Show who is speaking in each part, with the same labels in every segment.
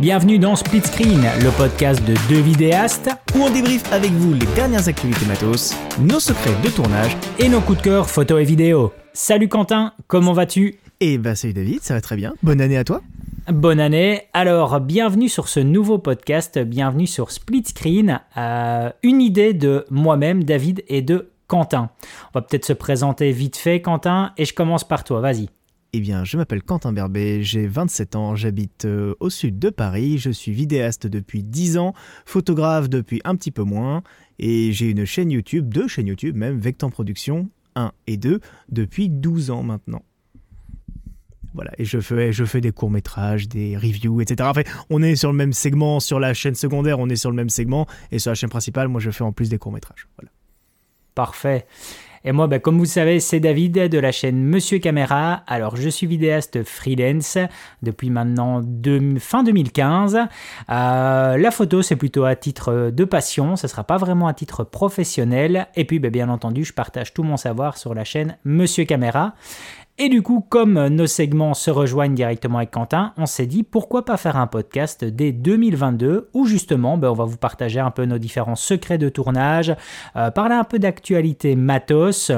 Speaker 1: Bienvenue dans Split Screen, le podcast de deux vidéastes
Speaker 2: où on débriefe avec vous les dernières activités matos, nos secrets de tournage
Speaker 1: et nos coups de cœur photo et vidéo. Salut Quentin, comment vas-tu?
Speaker 2: Eh bah salut David, ça va très bien. Bonne année à toi.
Speaker 1: Bonne année. Alors, bienvenue sur ce nouveau podcast, bienvenue sur Split Screen, euh, une idée de moi-même, David, et de Quentin. On va peut-être se présenter vite fait, Quentin, et je commence par toi, vas-y.
Speaker 2: Eh bien, je m'appelle Quentin Berbet, j'ai 27 ans, j'habite euh, au sud de Paris, je suis vidéaste depuis 10 ans, photographe depuis un petit peu moins, et j'ai une chaîne YouTube, deux chaînes YouTube même, Vectan Production 1 et 2, depuis 12 ans maintenant. Voilà, et je fais, je fais des courts-métrages, des reviews, etc. Enfin, on est sur le même segment, sur la chaîne secondaire, on est sur le même segment, et sur la chaîne principale, moi je fais en plus des courts-métrages. Voilà.
Speaker 1: Parfait. Et moi, ben, comme vous savez, c'est David de la chaîne Monsieur Caméra. Alors, je suis vidéaste freelance depuis maintenant fin 2015. Euh, la photo, c'est plutôt à titre de passion, ce ne sera pas vraiment à titre professionnel. Et puis, ben, bien entendu, je partage tout mon savoir sur la chaîne Monsieur Caméra. Et du coup, comme nos segments se rejoignent directement avec Quentin, on s'est dit pourquoi pas faire un podcast dès 2022 où justement ben, on va vous partager un peu nos différents secrets de tournage, euh, parler un peu d'actualité matos.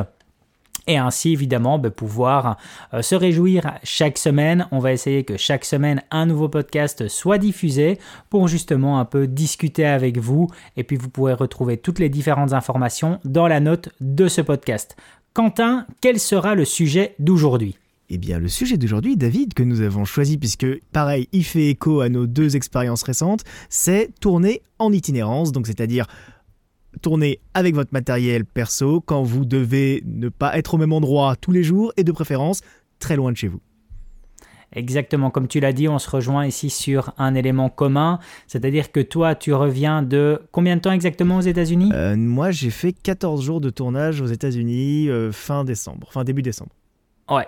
Speaker 1: Et ainsi, évidemment, ben, pouvoir euh, se réjouir chaque semaine. On va essayer que chaque semaine, un nouveau podcast soit diffusé pour justement un peu discuter avec vous. Et puis, vous pourrez retrouver toutes les différentes informations dans la note de ce podcast. Quentin, quel sera le sujet d'aujourd'hui?
Speaker 2: Eh bien, le sujet d'aujourd'hui, David, que nous avons choisi, puisque pareil, il fait écho à nos deux expériences récentes, c'est tourner en itinérance, donc c'est-à-dire tourner avec votre matériel perso quand vous devez ne pas être au même endroit tous les jours et de préférence très loin de chez vous.
Speaker 1: Exactement, comme tu l'as dit, on se rejoint ici sur un élément commun, c'est-à-dire que toi, tu reviens de combien de temps exactement aux États-Unis?
Speaker 2: Euh, Moi, j'ai fait 14 jours de tournage aux États-Unis euh, fin décembre, fin début décembre.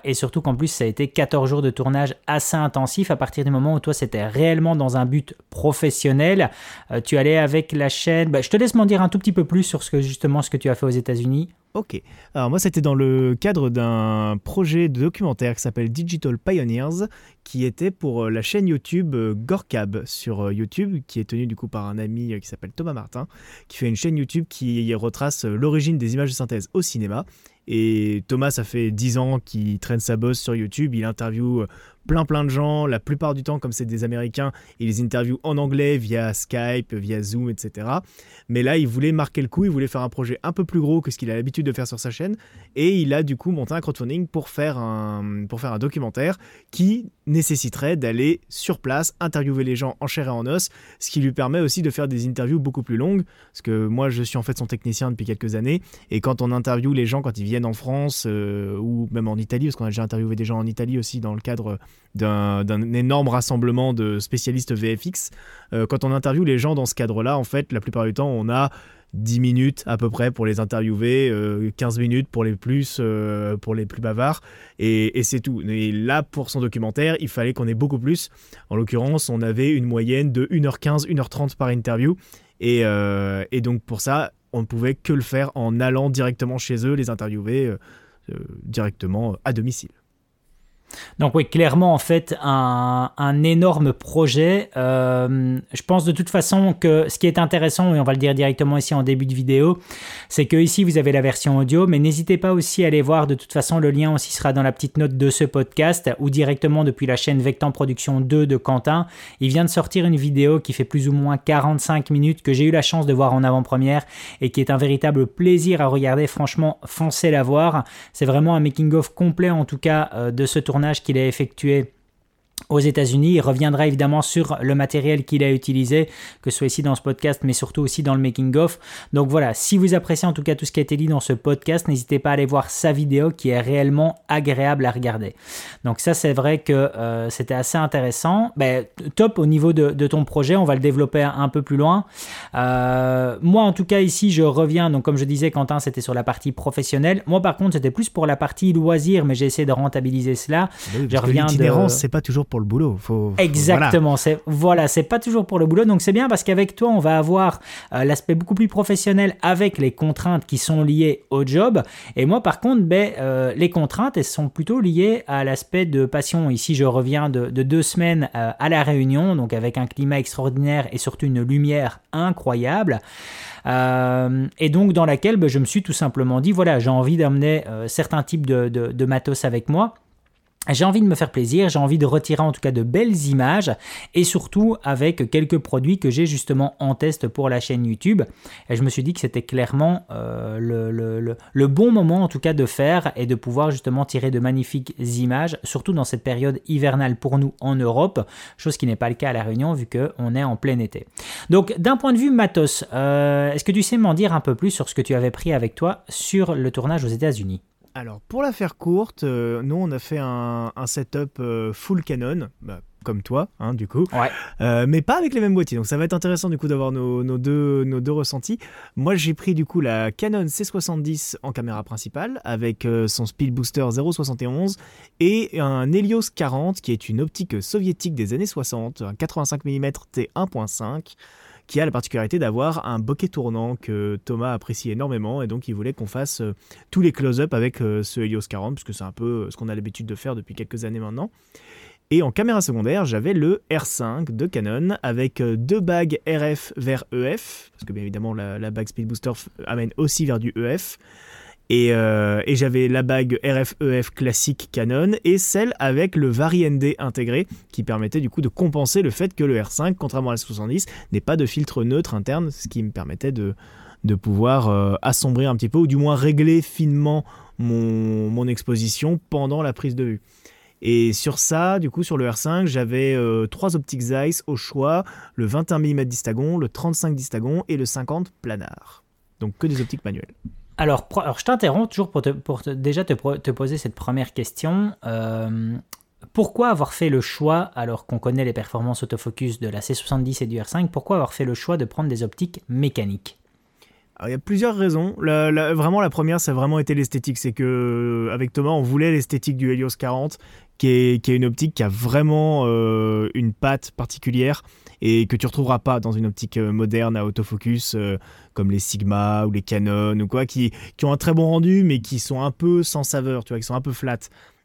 Speaker 1: Et surtout qu'en plus, ça a été 14 jours de tournage assez intensif à partir du moment où toi, c'était réellement dans un but professionnel. Euh, tu allais avec la chaîne. Bah, je te laisse m'en dire un tout petit peu plus sur ce que, justement ce que tu as fait aux États-Unis.
Speaker 2: Ok. Alors moi, c'était dans le cadre d'un projet de documentaire qui s'appelle Digital Pioneers, qui était pour euh, la chaîne YouTube euh, Gorkab sur YouTube, qui est tenue du coup par un ami qui s'appelle Thomas Martin, qui fait une chaîne YouTube qui retrace l'origine des images de synthèse au cinéma. Et Thomas, ça fait 10 ans qu'il traîne sa bosse sur YouTube, il interviewe plein plein de gens, la plupart du temps comme c'est des Américains, il les interviewe en anglais via Skype, via Zoom, etc. Mais là, il voulait marquer le coup, il voulait faire un projet un peu plus gros que ce qu'il a l'habitude de faire sur sa chaîne, et il a du coup monté un crowdfunding pour faire un, pour faire un documentaire qui nécessiterait d'aller sur place, interviewer les gens en chair et en os, ce qui lui permet aussi de faire des interviews beaucoup plus longues, parce que moi je suis en fait son technicien depuis quelques années, et quand on interviewe les gens quand ils viennent en France, euh, ou même en Italie, parce qu'on a déjà interviewé des gens en Italie aussi dans le cadre d'un énorme rassemblement de spécialistes VFX. Euh, quand on interviewe les gens dans ce cadre-là, en fait, la plupart du temps, on a 10 minutes à peu près pour les interviewer, 15 euh, minutes pour les plus, euh, pour les plus bavards, et, c'est tout. Et là, pour son documentaire, il fallait qu'on ait beaucoup plus. En l'occurrence, on avait une moyenne de 1h15, 1h30 par interview, et, et donc pour ça, on ne pouvait que le faire en allant directement chez eux, les interviewer directement à domicile.
Speaker 1: Donc oui, clairement en fait un, énorme projet. Euh, je pense de toute façon que ce qui est intéressant, et on va le dire directement ici en début de vidéo, c'est que ici vous avez la version audio, mais n'hésitez pas aussi à aller voir de toute façon le lien aussi sera dans la petite note de ce podcast ou directement depuis la chaîne Vectan Production 2 de Quentin. Il vient de sortir une vidéo qui fait plus ou moins 45 minutes que j'ai eu la chance de voir en avant-première et qui est un véritable plaisir à regarder. Franchement, foncez la voir. C'est vraiment un making-of complet en tout cas euh, de ce tournage qu'il a effectué aux États-Unis. Il reviendra évidemment sur le matériel qu'il a utilisé, que ce soit ici dans ce podcast, mais surtout aussi dans le making-of. Donc voilà, si vous appréciez en tout cas tout ce qui a été dit dans ce podcast, n'hésitez pas à aller voir sa vidéo qui est réellement agréable à regarder. Donc ça, c'est vrai que euh, c'était assez intéressant. Ben, top au niveau de, ton projet, on va le développer un, peu plus loin. Euh, moi, en tout cas, ici, je reviens. Donc comme je disais, Quentin, c'était sur la partie professionnelle. Moi, par contre, c'était plus pour la partie loisir, mais j'ai essayé de rentabiliser cela.
Speaker 2: je reviens de... c'est pas toujours pour le boulot. Faut,
Speaker 1: Exactement. Voilà, c'est pas toujours pour le boulot. Donc c'est bien parce qu'avec toi, on va avoir euh, l'aspect beaucoup plus professionnel avec les contraintes qui sont liées au job. Et moi, par contre, ben, euh, les contraintes, elles sont plutôt liées à l'aspect de passion. Ici, je reviens de, deux semaines euh, à la Réunion, donc avec un climat extraordinaire et surtout une lumière incroyable. et donc dans laquelle ben, je me suis tout simplement dit voilà j'ai envie d'amener certains types de matos avec moi j'ai envie de me faire plaisir, j'ai envie de retirer en tout cas de belles images et surtout avec quelques produits que j'ai justement en test pour la chaîne YouTube. Et je me suis dit que c'était clairement euh, le, bon moment en tout cas de faire et de pouvoir justement tirer de magnifiques images, surtout dans cette période hivernale pour nous en Europe, chose qui n'est pas le cas à La Réunion vu qu'on est en plein été. Donc d'un point de vue matos, euh, est-ce que tu sais m'en dire un peu plus sur ce que tu avais pris avec toi sur le tournage aux États-Unis?
Speaker 2: Alors, pour la faire courte, euh, nous, on a fait un, setup euh, full Canon, bah, comme toi, hein, du coup, euh, mais pas avec les mêmes boîtiers. Donc, ça va être intéressant, du coup, d'avoir nos, deux, nos deux ressentis. Moi, j'ai pris, du coup, la Canon C70 en caméra principale, avec son Speed Booster 0.71 et un Helios 40, qui est une optique soviétique des années 60, un 85 mm T1.5 qui a la particularité d'avoir un bokeh tournant que Thomas apprécie énormément et donc il voulait qu'on fasse euh, tous les close-up avec euh, ce Helios 40 puisque c'est un peu euh, ce qu'on a l'habitude de faire depuis quelques années maintenant. Et en caméra secondaire, j'avais le R5 de Canon avec deux bagues RF vers EF, parce que bien évidemment la, la bague Speed Booster amène aussi vers du EF. Euh, et, j'avais la bague RF-EF e classique Canon et celle avec le Vari-ND intégré qui permettait du coup de compenser le fait que le R5, contrairement à la 70, n'ait pas de filtre neutre interne, ce qui me permettait de, pouvoir euh, assombrir un petit peu ou du moins régler finement mon, mon, exposition pendant la prise de vue. Et sur ça, du coup, sur le R5, j'avais euh, trois optiques Zeiss au choix, le 21 mm distagon, le 35 distagon et le 50 planar. Donc que des optiques manuelles.
Speaker 1: Alors, je t'interromps toujours pour, déjà te, poser cette première question. Euh, pourquoi avoir fait le choix, alors qu'on connaît les performances autofocus de la C70 et du R5, pourquoi avoir fait le choix de prendre des optiques mécaniques?
Speaker 2: Il y a plusieurs raisons. vraiment, la première, ça a vraiment été l'esthétique. C'est que avec Thomas, on voulait l'esthétique du Helios 40, qui est, une optique qui a vraiment euh, une patte particulière et que tu retrouveras pas dans une optique euh, moderne à autofocus euh, comme les Sigma ou les Canon ou quoi, qui, qui ont un très bon rendu mais qui sont un peu sans saveur, tu vois, qui sont un peu flat.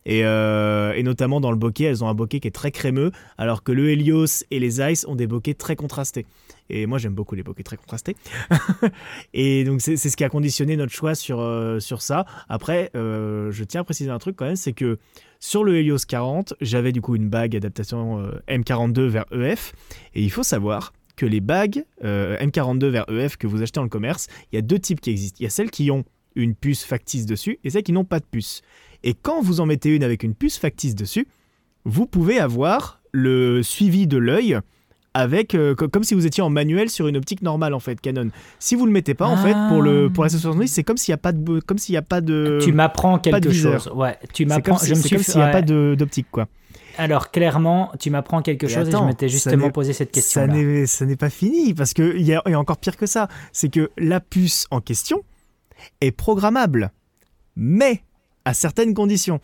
Speaker 2: Et, euh, et, notamment dans le bokeh, elles ont un bokeh qui est très crémeux, alors que le Helios et les Ice ont des bokeh très contrastés. Et moi, j'aime beaucoup les bokeh très contrastés. et donc, c'est ce qui a conditionné notre choix sur, sur ça. Après, je tiens à préciser un truc quand même, c'est que sur le Helios 40, j'avais du coup une bague adaptation euh, M42 vers EF. Et il faut savoir que les bagues euh, M42 vers EF que vous achetez dans le commerce, il y a deux types qui existent. Il y a celles qui ont une puce factice dessus et celles qui n'ont pas de puce. Et quand vous en mettez une avec une puce factice dessus, vous pouvez avoir le suivi de l'œil avec euh, comme si vous étiez en manuel sur une optique normale en fait Canon. Si vous le mettez pas en fait pour le pour la 70 c'est comme s'il y a pas de comme s'il y a pas de
Speaker 1: Tu m'apprends quelque chose. Ouais, tu m'apprends
Speaker 2: je me suis comme s'il n'y a pas d'optique quoi.
Speaker 1: Alors clairement, tu m'apprends quelque chose et je m'étais justement posé cette question.
Speaker 2: -là. Ça n'est pas fini parce que il y, a encore pire que ça, c'est que la puce en question est programmable, mais à certaines conditions.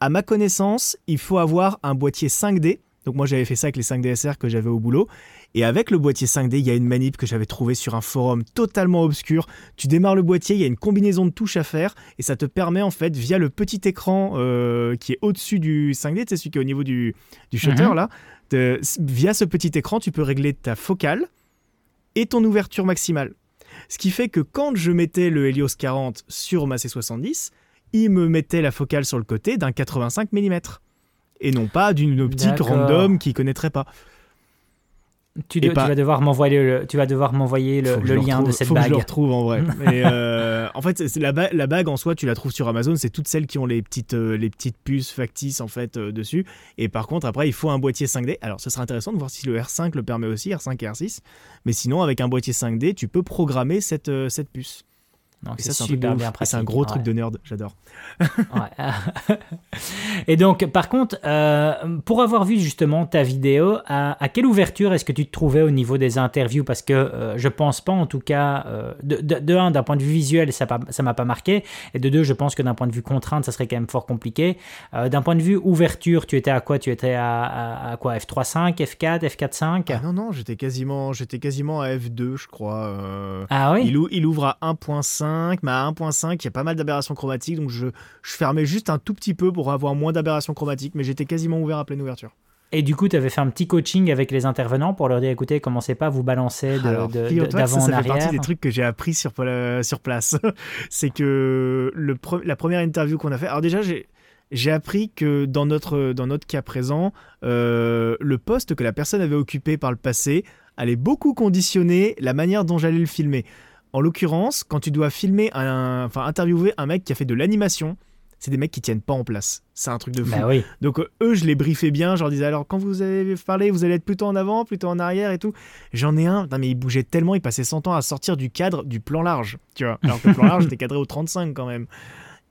Speaker 2: À ma connaissance, il faut avoir un boîtier 5D donc moi j'avais fait ça avec les 5 DSR que j'avais au boulot. Et avec le boîtier 5D, il y a une manip que j'avais trouvé sur un forum totalement obscur. Tu démarres le boîtier, il y a une combinaison de touches à faire et ça te permet en fait via le petit écran euh, qui est au-dessus du 5D, c'est celui qui est au niveau du, shutter mhm. là, via ce petit écran, tu peux régler ta focale et ton ouverture maximale. Ce qui fait que quand je mettais le Helios 40 sur ma C70, il me mettait la focale sur le côté d'un 85 mm et non pas d'une optique random qui connaîtra pas.
Speaker 1: Tu, vas devoir m'envoyer le, tu vas devoir m'envoyer le, lien de cette
Speaker 2: faut
Speaker 1: bague.
Speaker 2: Que je le retrouve en vrai. Euh, en fait, la, la, bague en soi, tu la trouves sur Amazon. C'est toutes celles qui ont les petites, euh, les petites puces factices en fait euh, dessus. Et par contre, après, il faut un boîtier 5D. Alors, ce serait intéressant de voir si le R5 le permet aussi, R5 et R6. Mais sinon, avec un boîtier 5D, tu peux programmer cette, cette puce. Donc ça, c'est super bien pratique. C'est un gros truc de nerd, j'adore.
Speaker 1: Et donc, par contre, euh, pour avoir vu justement ta vidéo, à, quelle ouverture est-ce que tu te trouvais au niveau des interviews? Parce que euh, je pense pas, en tout cas, euh, de, de, un, d'un point de vue visuel, ça ne m'a pas marqué. Et de deux, je pense que d'un point de vue contrainte, ça serait quand même fort compliqué. d'un point de vue ouverture, tu étais à quoi? Tu étais à, à, quoi? F3.5, F4, F4.5
Speaker 2: ah Non, non, j'étais quasiment, j'étais quasiment à F2, je crois.
Speaker 1: ah oui?
Speaker 2: Il, il ouvre à 1.5, mais à 1.5, il y a pas mal d'aberrations chromatiques, donc je, je fermais juste un tout petit peu pour avoir moins d'aberrations chromatiques, mais j'étais quasiment ouvert à pleine ouverture.
Speaker 1: Et du coup, tu avais fait un petit coaching avec les intervenants pour leur dire écoutez, commencez pas à vous balancer d'avant en arrière. Ça fait partie
Speaker 2: des trucs que j'ai appris sur, sur place. c'est que le, la première interview qu'on a fait. Alors, déjà, j'ai. J'ai appris que dans notre, dans notre cas présent, euh, le poste que la personne avait occupé par le passé allait beaucoup conditionner la manière dont j'allais le filmer. En l'occurrence, quand tu dois filmer, un, enfin interviewer un mec qui a fait de l'animation, c'est des mecs qui tiennent pas en place. C'est un truc de fou.
Speaker 1: Bah oui.
Speaker 2: Donc euh, eux, je les briefais bien. Je leur disais alors quand vous avez parlé, vous allez être plutôt en avant, plutôt en arrière et tout. J'en ai un, non, mais il bougeait tellement, il passait 100 ans à sortir du cadre du plan large. Tu vois. Alors que le plan large était cadré au 35 quand même.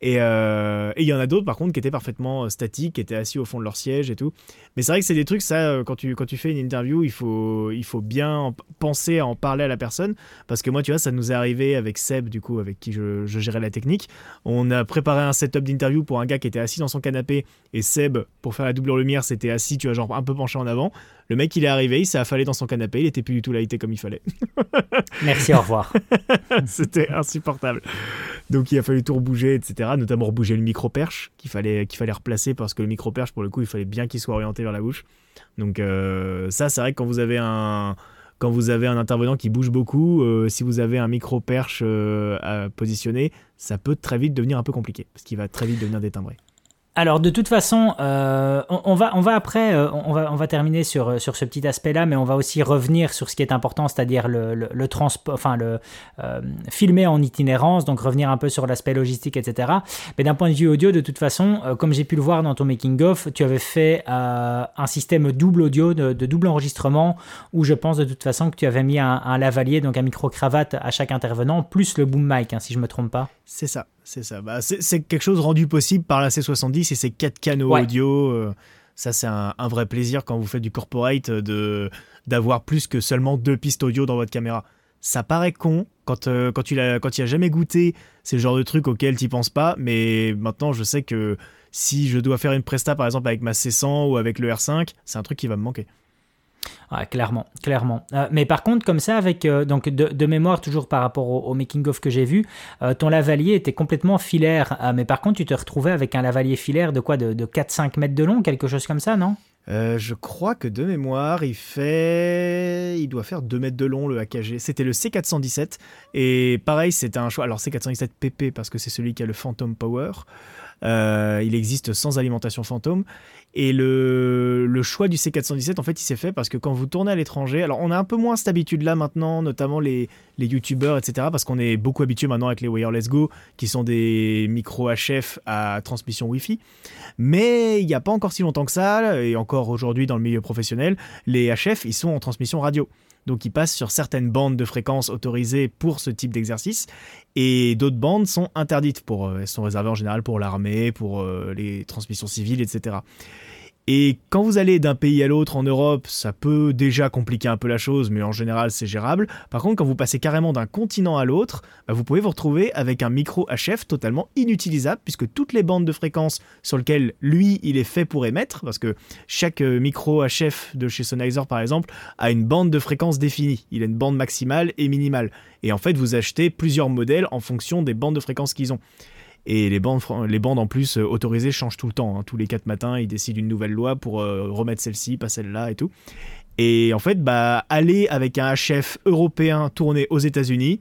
Speaker 2: Euh, et il y en a d'autres, par contre, qui étaient parfaitement euh, statiques, qui étaient assis au fond de leur siège et tout. Mais c'est vrai que c'est des trucs, ça, euh, quand tu, quand tu fais une interview, il faut, il faut bien penser à en parler à la personne. Parce que moi, tu vois, ça nous est arrivé avec Seb, du coup, avec qui je, je gérais la technique. On a préparé un setup d'interview pour un gars qui était assis dans son canapé. Et Seb, pour faire la double lumière, c'était assis, tu vois, genre un peu penché en avant. Le mec, il est arrivé, il s'est affalé dans son canapé, il était plus du tout lighté comme il fallait.
Speaker 1: Merci, au revoir.
Speaker 2: C'était insupportable. Donc il a fallu tout rebouger, etc. Notamment rebouger le micro-perche qu'il fallait, qu'il fallait replacer parce que le micro-perche, pour le coup, il fallait bien qu'il soit orienté vers la bouche. Donc euh, ça, c'est vrai que quand vous avez un quand vous avez un intervenant qui bouge beaucoup, euh, si vous avez un micro-perche euh, à positionner, ça peut très vite devenir un peu compliqué, parce qu'il va très vite devenir détimbré.
Speaker 1: Alors de toute façon, euh, on, va, on va après, euh, on, va, on va terminer sur, sur ce petit aspect-là, mais on va aussi revenir sur ce qui est important, c'est-à-dire le, le, transport, enfin le euh, filmer en itinérance, donc revenir un peu sur l'aspect logistique, etc. Mais d'un point de vue audio, de toute façon, comme j'ai pu le voir dans ton making of, tu avais fait un système double audio, de, double enregistrement, où je pense de toute façon que tu avais mis un, lavalier, donc un micro cravate à chaque intervenant, plus le boom mic, hein, si je me trompe pas.
Speaker 2: C'est ça. C'est ça. Bah, c'est quelque chose rendu possible par la C70 et ses quatre canaux audio. Euh, ça, c'est un, vrai plaisir quand vous faites du corporate de d'avoir plus que seulement deux pistes audio dans votre caméra. Ça paraît con quand, euh, quand tu l'as quand as jamais goûté. C'est le genre de truc auquel tu penses pas. Mais maintenant, je sais que si je dois faire une presta, par exemple, avec ma C100 ou avec le R5, c'est un truc qui va me manquer
Speaker 1: clairement, clairement. Euh, mais par contre, comme ça, avec euh, donc de, mémoire, toujours par rapport au, making-of que j'ai vu, euh, ton lavalier était complètement filaire. mais par contre, tu te retrouvais avec un lavalier filaire de quoi De, de 4-5 mètres de long, quelque chose comme ça, non?
Speaker 2: Je crois que de mémoire, il fait. Il doit faire 2 mètres de long le AKG. C'était le C417. Et pareil, c'était un choix. Alors, C417 PP parce que c'est celui qui a le Phantom Power. Il existe sans alimentation fantôme. Et le, le, choix du C417, en fait, il s'est fait parce que quand vous tournez à l'étranger, alors on a un peu moins cette habitude-là maintenant, notamment les, les youtubeurs, etc., parce qu'on est beaucoup habitué maintenant avec les Wireless Go, qui sont des micros HF à transmission Wi-Fi. Mais il n'y a pas encore si longtemps que ça, et encore aujourd'hui dans le milieu professionnel, les HF, ils sont en transmission radio. Donc ils passent sur certaines bandes de fréquences autorisées pour ce type d'exercice et d'autres bandes sont interdites pour euh, elles sont réservées en général pour l'armée, pour euh, les transmissions civiles, etc. Et quand vous allez d'un pays à l'autre en Europe, ça peut déjà compliquer un peu la chose, mais en général c'est gérable. Par contre, quand vous passez carrément d'un continent à l'autre, bah, vous pouvez vous retrouver avec un micro HF totalement inutilisable, puisque toutes les bandes de fréquences sur lesquelles lui il est fait pour émettre, parce que chaque euh, micro HF de chez Sennheiser par exemple a une bande de fréquences définie. Il a une bande maximale et minimale. Et en fait, vous achetez plusieurs modèles en fonction des bandes de fréquences qu'ils ont. Et les bandes, les bandes en plus euh, autorisées changent tout le temps. Hein. Tous les 4 matins, ils décident une nouvelle loi pour euh, remettre celle-ci, pas celle-là et tout. Et en fait, bah, aller avec un HF européen tourné aux États-Unis,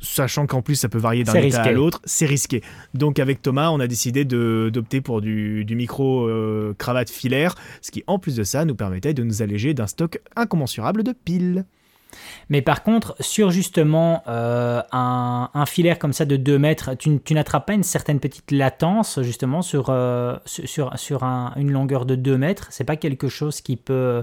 Speaker 2: sachant qu'en plus ça peut varier d'un état à l'autre, c'est risqué. Donc avec Thomas, on a décidé d'opter pour du, micro euh, cravate filaire, ce qui en plus de ça nous permettait de nous alléger d'un stock incommensurable de piles.
Speaker 1: Mais par contre, sur justement euh, un, filaire comme ça de 2 mètres, tu, n'attrapes pas une certaine petite latence justement sur, euh, sur, sur une longueur de 2 mètres? C'est pas quelque chose qui peut,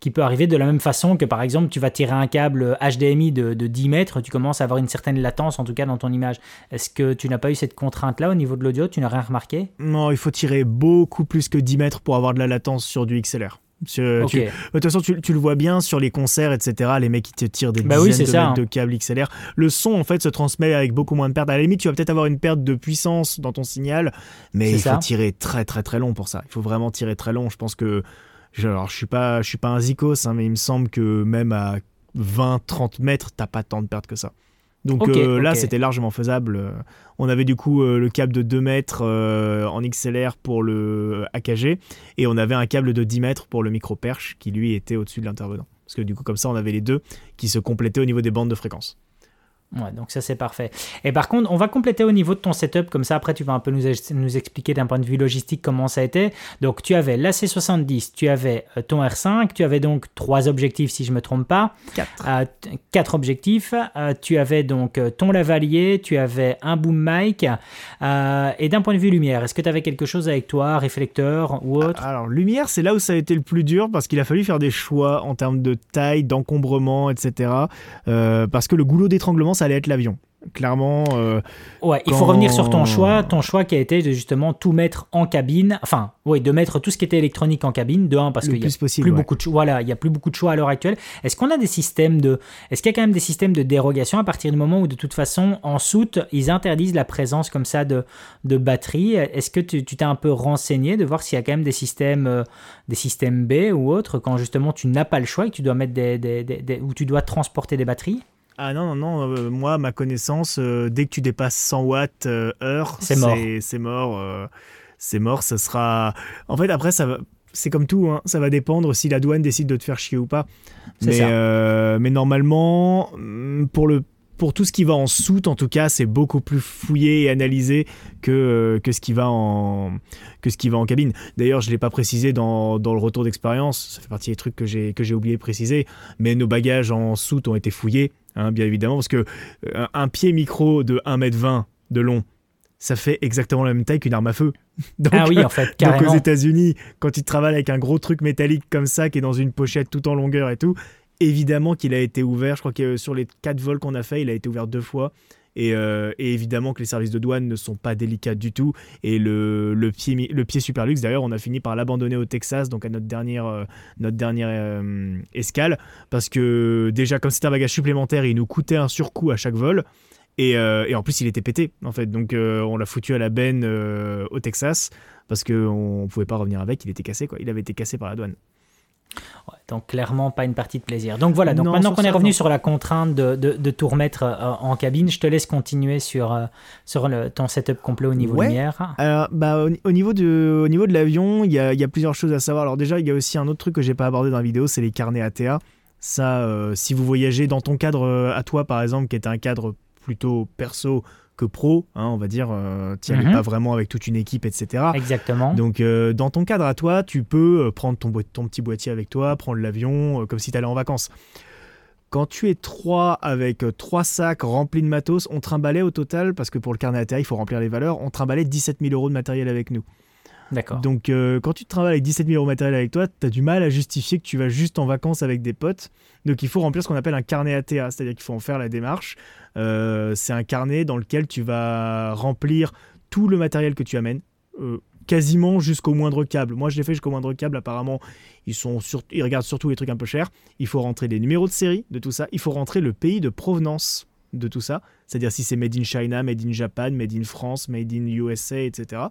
Speaker 1: qui peut arriver de la même façon que par exemple tu vas tirer un câble HDMI de, de 10 mètres, tu commences à avoir une certaine latence en tout cas dans ton image. Est-ce que tu n'as pas eu cette contrainte-là au niveau de l'audio? Tu n'as rien remarqué?
Speaker 2: Non, il faut tirer beaucoup plus que 10 mètres pour avoir de la latence sur du XLR. De toute façon, tu, le vois bien sur les concerts, etc. Les mecs qui te tirent des bah dizaines de mètres hein. de câbles XLR. Le son, en fait, se transmet avec beaucoup moins de pertes. À la limite, tu vas peut-être avoir une perte de puissance dans ton signal, mais il faut tirer très très très long pour ça. Il faut vraiment tirer très long. Je pense que, alors, je suis pas, je suis pas un zikos, hein, mais il me semble que même à 20-30 mètres, t'as pas tant de pertes que ça. Donc euh, là, c'était largement faisable. On avait du coup euh, le câble de 2 mètres euh, en XLR pour le AKG et on avait un câble de 10 mètres pour le micro perche qui lui était au-dessus de l'intervenant. Parce que du coup, comme ça, on avait les deux qui se complétaient au niveau des bandes de fréquence.
Speaker 1: Ouais, donc ça c'est parfait. Et par contre, on va compléter au niveau de ton setup, comme ça après tu vas un peu nous, nous expliquer d'un point de vue logistique comment ça a été. Donc tu avais l'AC70, tu avais euh, ton R5, tu avais donc trois objectifs si je me trompe pas.
Speaker 2: Quatre.
Speaker 1: Euh, quatre objectifs. Euh, tu avais donc ton lavalier, tu avais un boom mic. et d'un point de vue lumière, est-ce que tu avais quelque chose avec toi, réflecteur ou autre?
Speaker 2: Alors lumière, c'est là où ça a été le plus dur parce qu'il a fallu faire des choix en termes de taille, d'encombrement, etc. parce que le goulot d'étranglement ça allait être l'avion. Clairement. Euh,
Speaker 1: ouais, il faut revenir sur ton choix. Ton choix qui a été de justement tout mettre en cabine. Enfin, oui, de mettre tout ce qui était électronique en cabine. De un, parce qu'il y a plus beaucoup de Voilà, il y a plus beaucoup de choix à l'heure actuelle. Est-ce qu'on a des systèmes de. Est-ce qu'il y a quand même des systèmes de dérogation à partir du moment où, de toute façon, en soute, ils interdisent la présence comme ça de, de batterie? Est-ce que tu t'es un peu renseigné de voir s'il y a quand même des systèmes, euh, des systèmes B ou autres quand justement tu n'as pas le choix et que tu dois mettre des, des, des, où tu dois transporter des batteries?
Speaker 2: Ah non, non, non, euh, moi, ma connaissance, euh, dès que tu dépasses 100 watts euh, heure, c'est mort. C'est mort, c'est mort, ça sera... En fait, après, ça va... C'est comme tout, hein, ça va dépendre si la douane décide de te faire chier ou pas. Mais, mais normalement, mm, pour le pour tout ce qui va en soute, en tout cas, c'est beaucoup plus fouillé et analysé que, que, ce, qui va en, que ce qui va en cabine. D'ailleurs, je ne l'ai pas précisé dans, dans le retour d'expérience, ça fait partie des trucs que j'ai oublié de préciser, mais nos bagages en soute ont été fouillés, hein, bien évidemment, parce que euh, un pied micro de 1m20 de long, ça fait exactement la même taille qu'une arme à feu.
Speaker 1: Donc, ah oui, en fait,
Speaker 2: carrément. Donc aux États-Unis, quand ils travaillent avec un gros truc métallique comme ça, qui est dans une pochette tout en longueur et tout, évidemment qu'il a été ouvert. Je crois que sur les 4 vols qu'on a fait, il a été ouvert deux fois. Euh, et, évidemment que les services de douane ne sont pas délicats du tout. Et le, pied, super luxe, d'ailleurs, on a fini par l'abandonner au Texas, donc à notre dernière, euh, euh, escale. Parce que déjà, comme c'était un bagage supplémentaire, il nous coûtait un surcoût à chaque vol. Et, et en plus, il était pété, en fait. Donc, on l'a foutu à la benne au Texas parce qu'on ne pouvait pas revenir avec. Il était cassé, quoi. Il avait été cassé par la douane
Speaker 1: donc clairement pas une partie de plaisir. Donc voilà, donc maintenant qu'on est revenu sur la contrainte de, de, tout remettre euh, en cabine, je te laisse continuer sur, euh, sur le, ton setup complet au niveau lumière.
Speaker 2: Alors, bah, au, niveau de, au niveau de l'avion, il y a, y a, plusieurs choses à savoir. Alors déjà, il y a aussi un autre truc que j'ai pas abordé dans la vidéo, c'est les carnets ATA. Ça, euh, si vous voyagez dans ton cadre à toi, par exemple, qui est un cadre plutôt perso, que pro, hein, on va dire, euh, tu n'y mhm. pas vraiment avec toute une équipe, etc.
Speaker 1: Exactement.
Speaker 2: Donc, euh, dans ton cadre à toi, tu peux euh, prendre ton, ton petit boîtier avec toi, prendre l'avion, comme si tu allais en vacances. Quand tu es trois avec trois sacs remplis de matos, on trimballait au total, parce que pour le carnet à il faut remplir les valeurs, on trimballait 17 000 euros de matériel avec nous. Donc, euh, quand tu travailles avec 17 000 euros matériel avec toi, tu as du mal à justifier que tu vas juste en vacances avec des potes. Donc, il faut remplir ce qu'on appelle un carnet ATA, c'est-à-dire qu'il faut en faire la démarche. Euh, c'est un carnet dans lequel tu vas remplir tout le matériel que tu amènes. Euh, quasiment jusqu'au moindre câble. Moi, je l'ai fait jusqu'au moindre câble. Apparemment, ils, ils regardent surtout les trucs un peu chers. Il faut rentrer les numéros de série de tout ça. Il faut rentrer le pays de provenance de tout ça. C'est-à-dire si c'est made in China, made in Japan, made in France, made in USA, etc.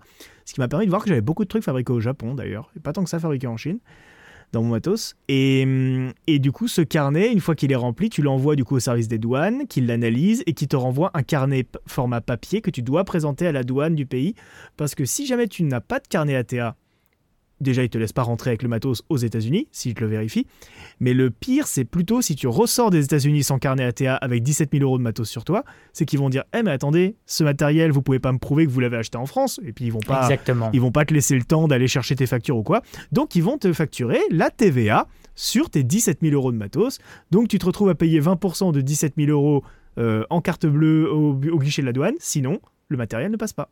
Speaker 2: Ce qui m'a permis de voir que j'avais beaucoup de trucs fabriqués au Japon d'ailleurs, pas tant que ça fabriqués en Chine dans mon matos. Et, hum, et du coup, ce carnet, une fois qu'il est rempli, tu l'envoies du coup au service des douanes, qui l'analyse et qui te renvoie un carnet format papier que tu dois présenter à la douane du pays. Parce que si jamais tu n'as pas de carnet ATA, Déjà, ils te laissent pas rentrer avec le matos aux États-Unis, si je le vérifie. Mais le pire, c'est plutôt si tu ressors des États-Unis sans carnet ATA avec 17 000 euros de matos sur toi, c'est qu'ils vont dire Eh, mais attendez, ce matériel, vous pouvez pas me prouver que vous l'avez acheté en France. Et puis, ils vont pas,
Speaker 1: Exactement.
Speaker 2: Ils vont pas te laisser le temps d'aller chercher tes factures ou quoi. Donc, ils vont te facturer la TVA sur tes 17 000 euros de matos. Donc tu te retrouves à payer 20% de 17 000 euros euh, en carte bleue au, guichet de la douane, sinon le matériel ne passe pas.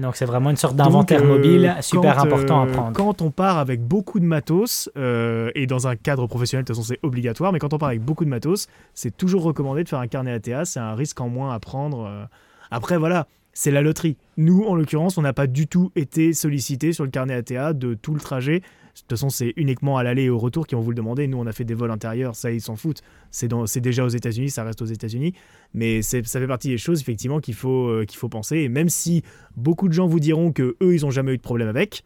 Speaker 1: Donc c'est vraiment une sorte d'inventaire mobile super important à prendre.
Speaker 2: Quand on part avec beaucoup de matos, et dans un cadre professionnel, de toute façon c'est obligatoire, mais quand on part avec beaucoup de matos, c'est toujours recommandé de faire un carnet ATA, c'est un risque en moins à prendre. Après voilà, c'est la loterie. Nous, en l'occurrence, on n'a pas du tout été sollicité sur le carnet ATA de tout le trajet. De toute façon, c'est uniquement à l'aller et au retour qui vont vous le demander. Nous, on a fait des vols intérieurs, ça, ils s'en foutent. C'est déjà aux États-Unis, ça reste aux États-Unis. Mais ça fait partie des choses, effectivement, qu'il faut, euh, qu'il faut penser. Et même si beaucoup de gens vous diront que eux, ils n'ont jamais eu de problème avec,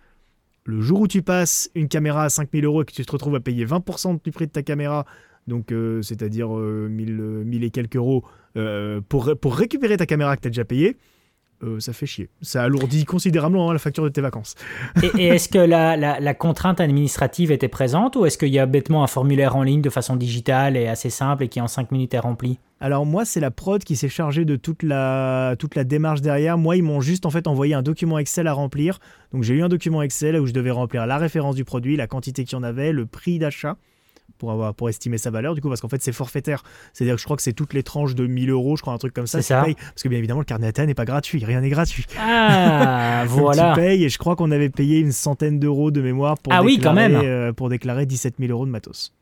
Speaker 2: le jour où tu passes une caméra à 5000 euros et que tu te retrouves à payer 20% du prix de ta caméra, donc euh, c'est-à-dire 1000, euh, et quelques euros, pour, pour récupérer ta caméra que tu as déjà payée, euh, ça fait chier. Ça alourdit considérablement hein, la facture de tes vacances.
Speaker 1: et, est-ce que la, contrainte administrative était présente ou est-ce qu'il y a bêtement un formulaire en ligne de façon digitale et assez simple et qui en 5 minutes est rempli?
Speaker 2: Alors moi, c'est la prod qui s'est chargée de toute la, toute la démarche derrière. Moi, ils m'ont juste en fait envoyé un document Excel à remplir. Donc j'ai eu un document Excel où je devais remplir la référence du produit, la quantité qu'il y en avait, le prix d'achat pour, avoir, pour estimer sa valeur, du coup, parce qu'en fait, c'est forfaitaire. C'est-à-dire que je crois que c'est toutes les tranches de 1000 euros, je crois, un truc comme ça.
Speaker 1: ça.
Speaker 2: parce que bien évidemment, le carnet ATA n'est pas gratuit, rien n'est gratuit.
Speaker 1: Ah, voilà.
Speaker 2: tu payes, et je crois qu'on avait payé une centaine d'euros de mémoire pour,
Speaker 1: ah
Speaker 2: déclarer,
Speaker 1: oui, quand même.
Speaker 2: Euh, pour déclarer 17 000 euros de matos.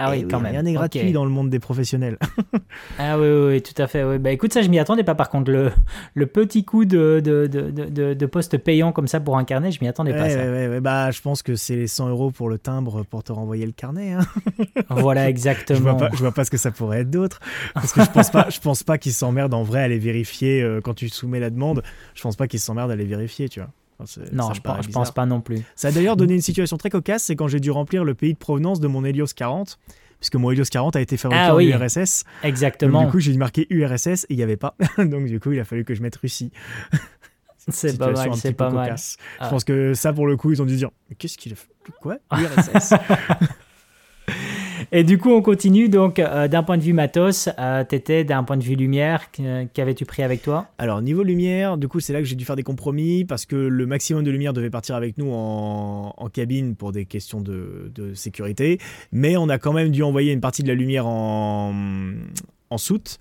Speaker 1: Ah oui, quand même.
Speaker 2: Rien n'est gratuit dans le monde des professionnels.
Speaker 1: ah oui, oui, tout à fait. Oui. Bah écoute, ça, je m'y attendais pas. Par contre, le, le petit coup de, de, de, de, poste payant comme ça pour un carnet, je m'y attendais pas.
Speaker 2: Ouais, bah, je pense que c'est les 100 euros pour le timbre pour te renvoyer le carnet. Hein.
Speaker 1: voilà, exactement.
Speaker 2: je, vois pas, je vois pas ce que ça pourrait être d'autre. Parce que je pense pas, je pense pas qu'ils s'emmerdent en vrai à les vérifier euh, quand tu soumets la demande. Je pense pas qu'ils s'emmerdent à les vérifier, tu vois.
Speaker 1: Non, je, pense, pas non plus.
Speaker 2: Ça a d'ailleurs donné une situation très cocasse, c'est quand j'ai dû remplir le pays de provenance de mon Helios 40 puisque mon Helios 40 a été fabriqué ah, en URSS.
Speaker 1: Exactement.
Speaker 2: du coup, j'ai marqué URSS et il n'y avait pas. Donc du coup, il a fallu que je mette Russie.
Speaker 1: C'est pas mal, c'est pas mal. Je
Speaker 2: ah. pense que ça, pour le coup, ils ont dû dire Qu'est-ce qu'il a fait? Quoi? URSS
Speaker 1: Et du coup, on continue. Donc, euh, d'un point de vue matos, euh, t'étais d'un point de vue lumière, qu'avais-tu pris avec toi?
Speaker 2: Alors, niveau lumière, du coup, c'est là que j'ai dû faire des compromis parce que le maximum de lumière devait partir avec nous en, cabine pour des questions de, sécurité. Mais on a quand même dû envoyer une partie de la lumière en, en soute.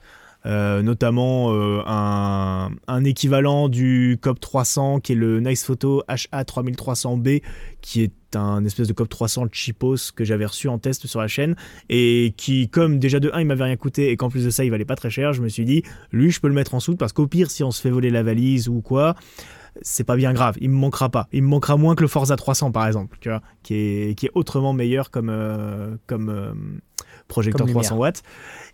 Speaker 2: Euh, notamment un, un, équivalent du COP 300 qui est le Nice Photo HA3300B qui est un espèce de COP 300 cheapos que j'avais reçu en test sur la chaîne et qui, comme déjà de 1 il m'avait rien coûté et qu'en plus de ça il valait pas très cher, je me suis dit, lui je peux le mettre en soude parce qu'au pire, si on se fait voler la valise ou quoi, c'est pas bien grave, il me manquera pas. Il me manquera moins que le Forza 300 par exemple, tu vois, qui est, qui est autrement meilleur comme, euh, comme euh, projecteur 300 watts.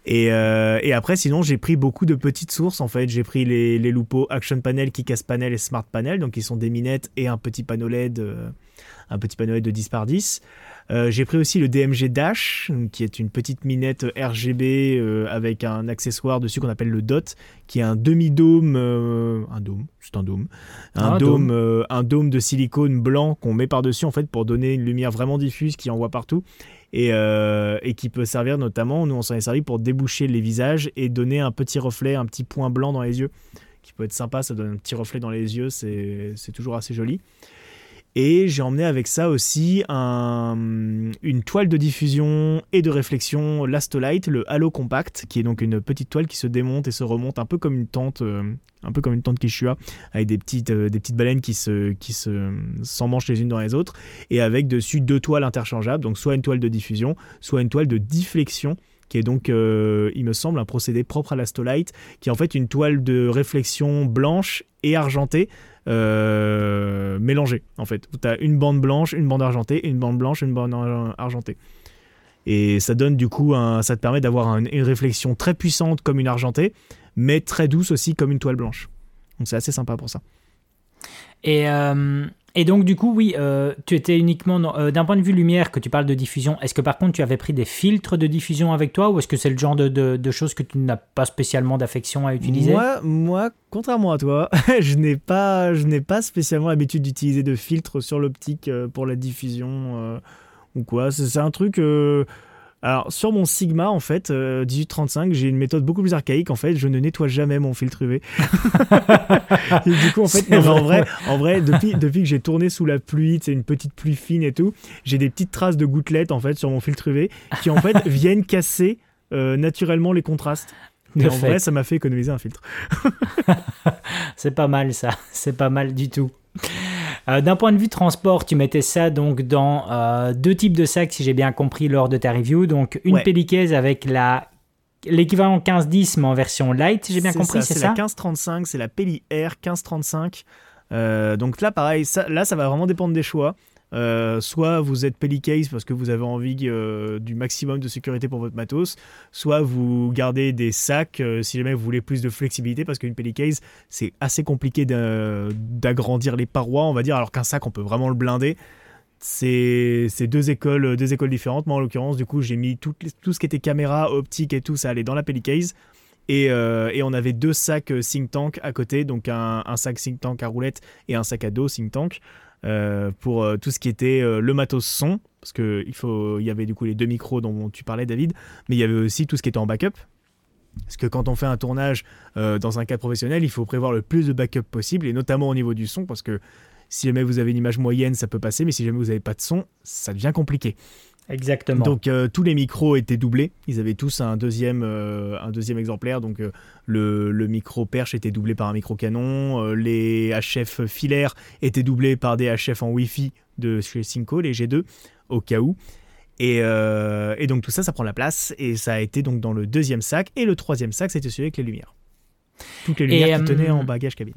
Speaker 2: Et, euh, et, après, sinon, j'ai pris beaucoup de petites sources. En fait, j'ai pris les, les Lupo Action Panel, Kick-Ass Panel et Smart Panel, donc ils sont des minettes et un petit panneau LED un petit panneau de 10 par 10. Euh, j'ai pris aussi le DMG Dash, qui est une petite minette RGB euh, avec un accessoire dessus qu'on appelle le DOT, qui est un demi-dôme, euh, un dôme, c'est un dôme, un, ah, dôme, un dôme de silicone blanc qu'on met par-dessus en fait pour donner une lumière vraiment diffuse qui envoie partout. Et, et, qui peut servir notamment, nous on s'en est servi pour déboucher les visages et donner un petit reflet, un petit point blanc dans les yeux, qui peut être sympa, ça donne un petit reflet dans les yeux, c'est toujours assez joli. Et j'ai emmené avec ça aussi une toile de diffusion et de réflexion Lastolite, le Halo Compact, qui est donc une petite toile qui se démonte et se remonte un peu comme une tente, euh, un peu comme une tente Kishua, avec des petites, euh, des petites baleines qui se, qui se s'emmanchent les unes dans les autres, et avec dessus deux toiles interchangeables, donc soit une toile de diffusion, soit une toile de difflexion qui est donc, euh, il me semble, un procédé propre à l'Astolite, qui est en fait une toile de réflexion blanche et argentée euh, en fait. Tu as une bande blanche, une bande argentée, une bande blanche, une bande argentée. Et ça donne du coup, un, ça te permet d'avoir une réflexion très puissante comme une argentée, mais très douce aussi comme une toile blanche. Donc c'est assez sympa pour ça.
Speaker 1: Et euh, et donc, du coup, oui, euh, tu étais uniquement euh, d'un point de vue lumière que tu parles de diffusion. Est-ce que par contre, tu avais pris des filtres de diffusion avec toi ou est-ce que c'est le genre de, choses que tu n'as pas spécialement d'affection à utiliser?
Speaker 2: Moi, moi, contrairement à toi, je n'ai pas, pas spécialement l'habitude d'utiliser de filtres sur l'optique euh, pour la diffusion ou quoi. C'est un truc Alors, sur mon Sigma, en fait, 1835, j'ai une méthode beaucoup plus archaïque. En fait, je ne nettoie jamais mon filtre UV. du coup, en fait, en vrai, en vrai, depuis, depuis que j'ai tourné sous la pluie, c'est une petite pluie fine et tout, j'ai des petites traces de gouttelettes, en fait, sur mon filtre UV qui, en fait, viennent casser naturellement les contrastes. Et en vrai, ça m'a fait économiser un filtre.
Speaker 1: c'est pas mal ça, c'est pas mal du tout. Euh, d'un point de vue transport, tu mettais ça donc dans euh, deux types de sacs, si j'ai bien compris lors de ta review. Donc une ouais. avec la l'équivalent 1510 mais en version light, si j'ai bien compris, c'est ça
Speaker 2: C'est la 1535, c'est la Peli Air 1535. Euh, donc là, pareil, ça, là, ça va vraiment dépendre des choix. Euh, soit vous êtes Pellicase parce que vous avez envie euh, du maximum de sécurité pour votre matos, soit vous gardez des sacs euh, si jamais vous voulez plus de flexibilité parce qu'une Pellicase c'est assez compliqué d'agrandir les parois, on va dire, alors qu'un sac on peut vraiment le blinder. C'est deux écoles, deux écoles différentes. Moi en l'occurrence, du coup, j'ai mis tout, ce qui était caméra, optique et tout, ça allait dans la Pellicase. Et, et, on avait deux sacs think tank à côté, donc un, un, sac think tank à roulette et un sac à dos think tank. Euh, pour euh, tout ce qui était euh, le matos son, parce qu'il il y avait du coup les deux micros dont tu parlais David, mais il y avait aussi tout ce qui était en backup. Parce que quand on fait un tournage dans un cadre professionnel, il faut prévoir le plus de backup possible, et notamment au niveau du son, parce que si jamais vous avez une image moyenne, ça peut passer, mais si jamais vous n'avez pas de son, ça devient compliqué.
Speaker 1: Exactement.
Speaker 2: Donc euh, tous les micros étaient doublés. Ils avaient tous un deuxième, euh, un deuxième exemplaire. Donc euh, le, micro perche était doublé par un micro canon. les HF filaires étaient doublés par des HF en Wi-Fi de chez Cinco, les G2, au cas où. Et, et, donc tout ça, ça prend la place. Et ça a été donc dans le deuxième sac. Et le troisième sac, c'était celui avec les lumières. Toutes les lumières qui tenaient en bagage cabine.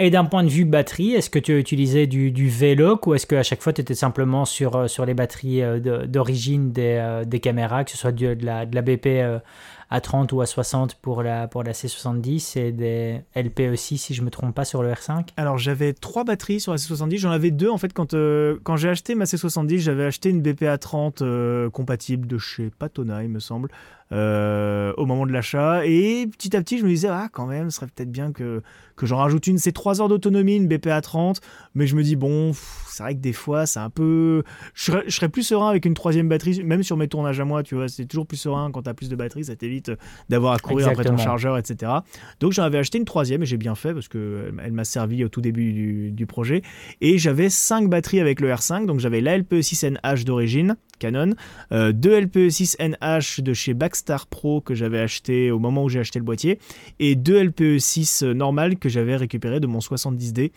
Speaker 1: Et d'un point de vue batterie, est-ce que tu as utilisé du, du V-Lock ou est-ce qu'à chaque fois tu étais simplement sur, euh, sur les batteries euh, d'origine des, euh, des, caméras, que ce soit de, la, de la BP à 30 ou à 60 pour la, pour la C70 et des LP aussi, si je me trompe pas, sur le R5
Speaker 2: Alors j'avais trois batteries sur la C70, j'en avais deux en fait quand, quand j'ai acheté ma C70, j'avais acheté une BP à 30 compatible de chez Patona, il me semble. Au moment de l'achat. Et petit à petit, je me disais, ah, quand même, ce serait peut-être bien que, que j'en rajoute une. C'est 3 heures d'autonomie, une BPA 30. Mais je me dis, bon, c'est vrai que des fois, c'est un peu. Je serais, plus serein avec une troisième batterie, même sur mes tournages à moi, tu vois. C'est toujours plus serein quand tu as plus de batterie, ça t'évite d'avoir à courir après ton chargeur, etc. Donc j'en avais acheté une troisième et j'ai bien fait parce qu'elle elle, m'a servi au tout début du, du projet. Et j'avais 5 batteries avec le R5. Donc j'avais la LPE6NH d'origine, Canon, euh, deux LPE6NH de chez Backstar Pro que j'avais acheté au moment où j'ai acheté le boîtier, et deux LPE6 normales que j'avais récupérées de mon 70D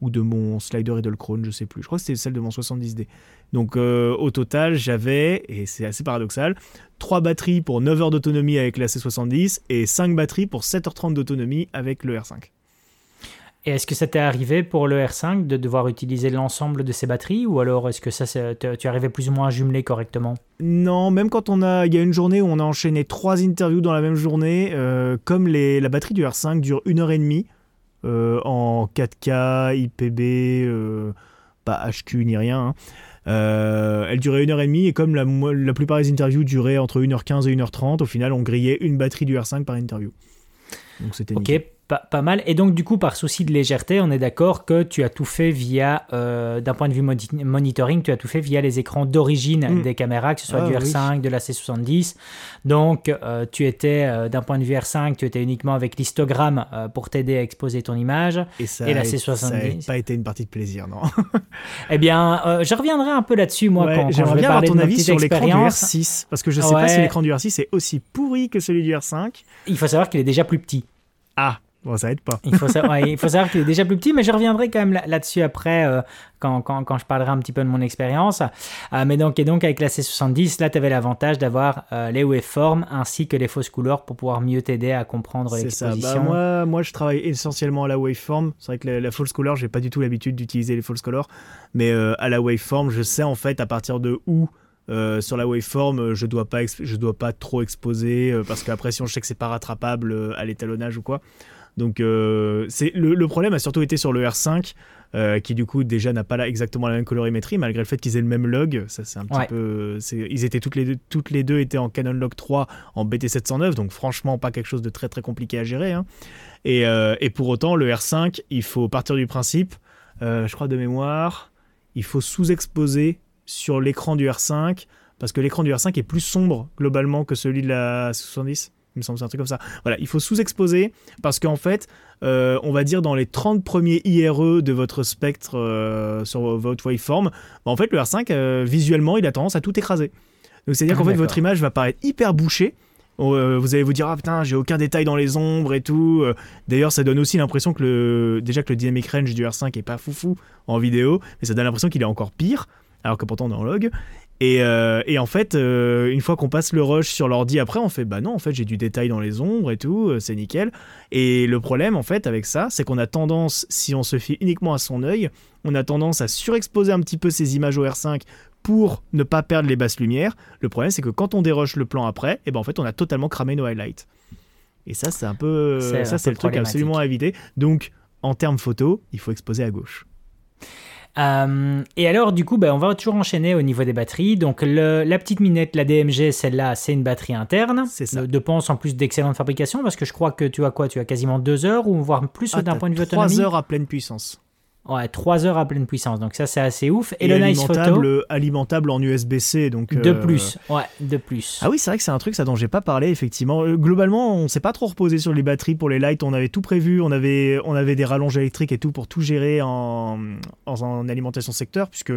Speaker 2: ou de mon slider Edelkrone, je sais plus. Je crois que c'était celle de mon 70D. Donc euh, au total, j'avais, et c'est assez paradoxal, 3 batteries pour 9 heures d'autonomie avec la C70 et 5 batteries pour 7h30 d'autonomie avec le R5.
Speaker 1: Et est-ce que ça t'est arrivé pour le R5 de devoir utiliser l'ensemble de ces batteries ou alors est-ce que ça, tu arrivais plus ou moins à jumeler correctement?
Speaker 2: Non, même quand on a, il y a une journée où on a enchaîné trois interviews dans la même journée, euh, comme les, la batterie du R5 dure une heure et demie en 4K, IPB, euh, pas HQ ni rien. Hein. elle durait une heure et demie et comme la, la plupart des interviews duraient entre 1h15 et 1h30, au final on grillait une batterie du R5 par interview.
Speaker 1: Donc c'était ok, pas, mal. Et donc, du coup, par souci de légèreté, on est d'accord que tu as tout fait via, euh, d'un point de vue monitoring, tu as tout fait via les écrans d'origine mm. des caméras, que ce soit ah du R5, de la C70. Donc, euh, tu étais, euh, d'un point de vue R5, tu étais uniquement avec l'histogramme pour t'aider à exposer ton image.
Speaker 2: Et, ça la C70. Ça n'a pas été une partie de plaisir, non?
Speaker 1: Eh bien, je reviendrai un peu là-dessus, moi, quand,
Speaker 2: quand,
Speaker 1: je vais
Speaker 2: parler ton avis sur l'écran du R6. Parce que je ne sais pas si l'écran du R6 est aussi pourri que celui du R5.
Speaker 1: Il faut savoir qu'il est déjà plus petit.
Speaker 2: Ah, Bon, ça aide pas.
Speaker 1: il, faut savoir, il faut savoir qu'il est déjà plus petit, mais je reviendrai quand même là-dessus après euh, quand, quand, quand, je parlerai un petit peu de mon expérience. Euh, mais donc, et donc avec la C70, là, tu avais l'avantage d'avoir euh, les waveforms ainsi que les fausses couleurs pour pouvoir mieux t'aider à comprendre l'exposition.
Speaker 2: Bah, moi, moi, je travaille essentiellement à la waveform. C'est vrai que la, la false color, j'ai pas du tout l'habitude d'utiliser les false colors, mais à la waveform, je sais en fait à partir de où sur la waveform, je dois pas, je dois pas trop exposer parce qu'après, si on sait que c'est pas rattrapable à l'étalonnage ou quoi, donc euh, c'est le, problème a surtout été sur le R5. Euh, qui du coup déjà n'a pas exactement la même colorimétrie malgré le fait qu'ils aient le même log ça c'est un petit peu ils étaient toutes les deux toutes les deux étaient en Canon Log 3 en BT 709 donc franchement pas quelque chose de très très compliqué à gérer hein. et, euh, et, pour autant le R5 il faut partir du principe je crois de mémoire il faut sous-exposer sur l'écran du R5 parce que l'écran du R5 est plus sombre globalement que celui de la 70. Il me semble c'est un truc comme ça. Voilà, il faut sous-exposer parce qu'en fait, euh, on va dire dans les 30 premiers IRE de votre spectre euh, sur votre waveform, bah, en fait le R5 euh, visuellement il a tendance à tout écraser. Donc c'est-à-dire
Speaker 1: Ah,
Speaker 2: qu'en fait votre image va paraître hyper bouchée. Euh, vous allez vous dire ah putain j'ai aucun détail dans les ombres et tout. D'ailleurs ça donne aussi l'impression que le déjà que le dynamic range du R5 est pas foufou en vidéo, mais ça donne l'impression qu'il est encore pire alors que pourtant on est en log. Et, euh, et en fait, euh, une fois qu'on passe le rush sur l'ordi après, on fait bah non, en fait, j'ai du détail dans les ombres et tout, euh, c'est nickel. Et le problème, en fait, avec ça, c'est qu'on a tendance, si on se fie uniquement à son œil, on a tendance à surexposer un petit peu ces images au R5 pour ne pas perdre les basses lumières. Le problème, c'est que quand on déroche le plan après, et ben en fait, on a totalement cramé nos highlights. Et ça, c'est un peu, ça, c'est le truc absolument à éviter. Donc, en termes photo, il faut exposer à gauche.
Speaker 1: Euh, et alors, du coup, ben, on va toujours enchaîner au niveau des batteries. Donc, le- la petite minette, la DMG, celle-là, c'est une batterie interne.
Speaker 2: C'est ça.
Speaker 1: De, de pense en plus d'excellente fabrication, parce que je crois que tu as quoi? Tu as quasiment deux heures, ou voire plus
Speaker 2: Ah,
Speaker 1: d'un point de vue
Speaker 2: trois
Speaker 1: autonomie?
Speaker 2: heures à pleine puissance.
Speaker 1: Ouais, 3 heures à pleine puissance. Donc, ça, c'est assez ouf. Et, le Nice Photo,
Speaker 2: alimentable, alimentable en USB-C. Donc,
Speaker 1: de
Speaker 2: euh,
Speaker 1: plus. Ouais, de plus.
Speaker 2: Ah oui, c'est vrai que c'est un truc ça dont j'ai pas parlé effectivement. Euh, globalement, on s'est pas trop reposé sur les batteries pour les lights. On avait tout prévu, on avait on avait des rallonges électriques et tout pour tout gérer en, en, en alimentation secteur, puisque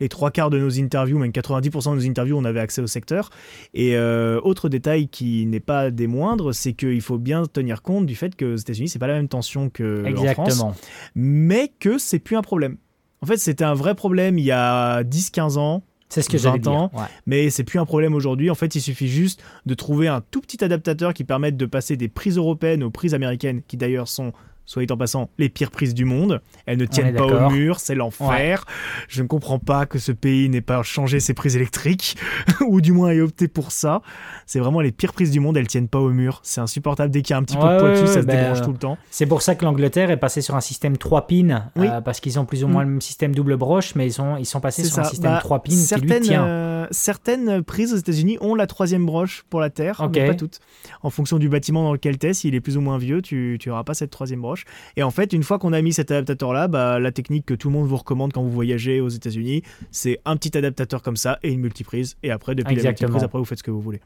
Speaker 2: les trois quarts de nos interviews, même 90% de nos interviews, on avait accès au secteur. Et euh, autre détail qui n'est pas des moindres, c'est qu'il faut bien tenir compte du fait que aux États-Unis, c'est pas la même tension que en France
Speaker 1: Exactement.
Speaker 2: mais que c'est plus un problème. En fait, c'était un vrai problème il y a 10-15 ans,
Speaker 1: C'est ce que j'allais
Speaker 2: 20
Speaker 1: dire.
Speaker 2: ans.
Speaker 1: Ouais.
Speaker 2: mais c'est plus un problème aujourd'hui. En fait, il suffit juste de trouver un tout petit adaptateur qui permette de passer des prises européennes aux prises américaines, qui d'ailleurs sont, soit dit en passant, les pires prises du monde. Elles ne tiennent pas au mur, c'est l'enfer. Je ne comprends pas que ce pays n'ait pas changé ses prises électriques, ou du moins ait opté pour ça. C'est vraiment les pires prises du monde, elles tiennent pas au mur. C'est insupportable. Dès qu'il y a un petit peu de poids
Speaker 1: ouais,
Speaker 2: dessus, ça se
Speaker 1: ben,
Speaker 2: débranche
Speaker 1: euh,
Speaker 2: tout le temps.
Speaker 1: C'est pour ça que l'Angleterre est passée sur un système 3 pins,
Speaker 2: Oui.
Speaker 1: euh, parce qu'ils ont plus ou moins le même système double broche, mais ils, sont ils sont passés sur un système
Speaker 2: Bah,
Speaker 1: 3 pins qui lui
Speaker 2: certaines,
Speaker 1: tient.
Speaker 2: euh, certaines prises aux États-Unis ont la troisième broche pour la Terre, mais pas toutes. En fonction du bâtiment dans lequel tu es, s'il est plus ou moins vieux, tu n'auras pas cette troisième broche. Et en fait, une fois qu'on a mis cet adaptateur-là, bah, la technique que tout le monde vous recommande quand vous voyagez aux États-Unis, c'est un petit adaptateur comme ça et une multiprise. Et après, depuis la
Speaker 1: Exactement.
Speaker 2: multiprise, après, vous faites ce que vous voulez.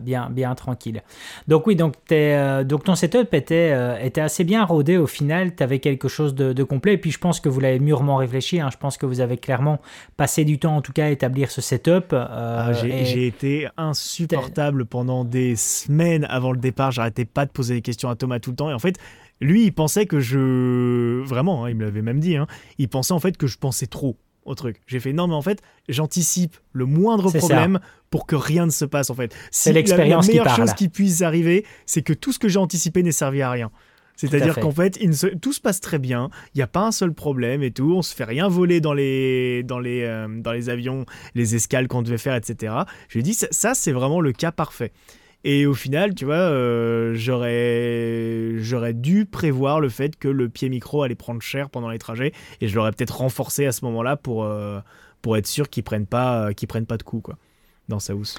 Speaker 1: Bien, bien tranquille. Donc oui, donc, euh, donc ton setup était, euh, était assez bien rodé au final. Tu avais quelque chose de, de complet. Et puis je pense que vous l'avez mûrement réfléchi. hein. Je pense que vous avez clairement passé du temps en tout cas à établir ce setup. euh,
Speaker 2: Ah, j'ai
Speaker 1: et-
Speaker 2: j'ai été insupportable pendant des semaines avant le départ. J'arrêtais pas de poser des questions à Thomas tout le temps. Et en fait, lui, il pensait que je. Vraiment, hein, il me l'avait même dit. hein, il pensait en fait que je pensais trop au truc. J'ai fait non, mais en fait, j'anticipe le moindre
Speaker 1: ça.
Speaker 2: problème pour que rien ne se passe en fait.
Speaker 1: C'est
Speaker 2: Si la-
Speaker 1: l'expérience
Speaker 2: La
Speaker 1: qui
Speaker 2: meilleure
Speaker 1: parle.
Speaker 2: chose qui puisse arriver, c'est que tout ce que j'ai anticipé n'ait servi à rien. C'est-à-dire
Speaker 1: fait.
Speaker 2: qu'en fait, il ne se- tout se passe très bien, il n'y a pas un seul problème et tout, on se fait rien voler dans les, dans les, euh, dans les avions, les escales qu'on devait faire, etc. Je lui ai dit, ça, ça, c'est vraiment le cas parfait. Et au final, tu vois, euh, j'aurais, j'aurais dû prévoir le fait que le pied micro allait prendre cher pendant les trajets et je l'aurais peut-être renforcé à ce moment-là pour, euh, pour être sûr qu'ils prennent pas, qu'ils prennent pas de coups, quoi, dans sa housse.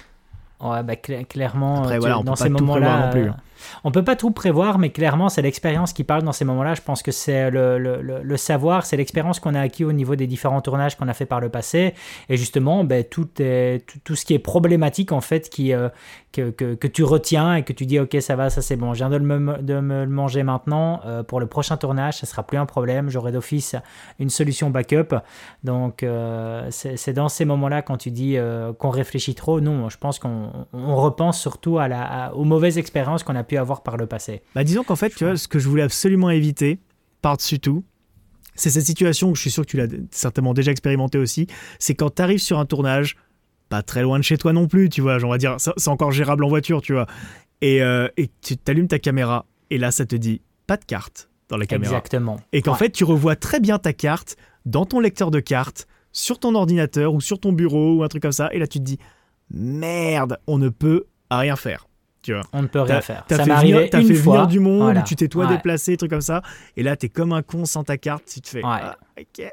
Speaker 1: Ouais, bah, cla- clairement,
Speaker 2: Après,
Speaker 1: euh, tu-
Speaker 2: voilà, on
Speaker 1: dans
Speaker 2: peut
Speaker 1: ces moments-là, euh, on peut pas tout prévoir, mais clairement, c'est l'expérience qui parle dans ces moments-là. Je pense que c'est le, le- savoir, c'est l'expérience qu'on a acquis au niveau des différents tournages qu'on a fait par le passé. Et justement, ben, tout, est, tout, tout ce qui est problématique, en fait, qui, euh, que, que, tu retiens et que tu dis, OK, ça va, ça c'est bon, je viens de, le me, de me le manger maintenant. euh, pour le prochain tournage, ça sera plus un problème. J'aurai d'office une solution backup. Donc, euh, c'est dans ces moments-là, quand tu dis euh, qu'on réfléchit trop, non, je pense qu'on on repense surtout à la, aux mauvaises expériences qu'on a pu avoir par le passé.
Speaker 2: Bah, disons qu'en fait, tu vois, ce que je voulais absolument éviter, par-dessus tout, c'est cette situation que je suis sûr que tu l'as certainement déjà expérimenté aussi, c'est quand tu arrives sur un tournage, pas très loin de chez toi non plus, tu vois, on va dire, c'est encore gérable en voiture, tu vois, et, euh, et tu t'allumes ta caméra, et là, ça te dit pas de carte dans la caméra.
Speaker 1: Exactement.
Speaker 2: Et qu'en
Speaker 1: Ouais.
Speaker 2: fait, tu revois très bien ta carte dans ton lecteur de cartes, sur ton ordinateur ou sur ton bureau ou un truc comme ça, et là, tu te dis, merde, on ne peut rien faire. Tu vois.
Speaker 1: on ne peut rien faire.
Speaker 2: T'as
Speaker 1: Ça
Speaker 2: fait
Speaker 1: m'est
Speaker 2: venir,
Speaker 1: arrivé
Speaker 2: t'as
Speaker 1: une
Speaker 2: fait
Speaker 1: fois.
Speaker 2: venir du monde,
Speaker 1: Voilà.
Speaker 2: tu t'es toi
Speaker 1: Ouais.
Speaker 2: déplacé, trucs comme ça. Et là, t'es comme un con sans ta carte, tu te fais.
Speaker 1: Ouais.
Speaker 2: ah, ok.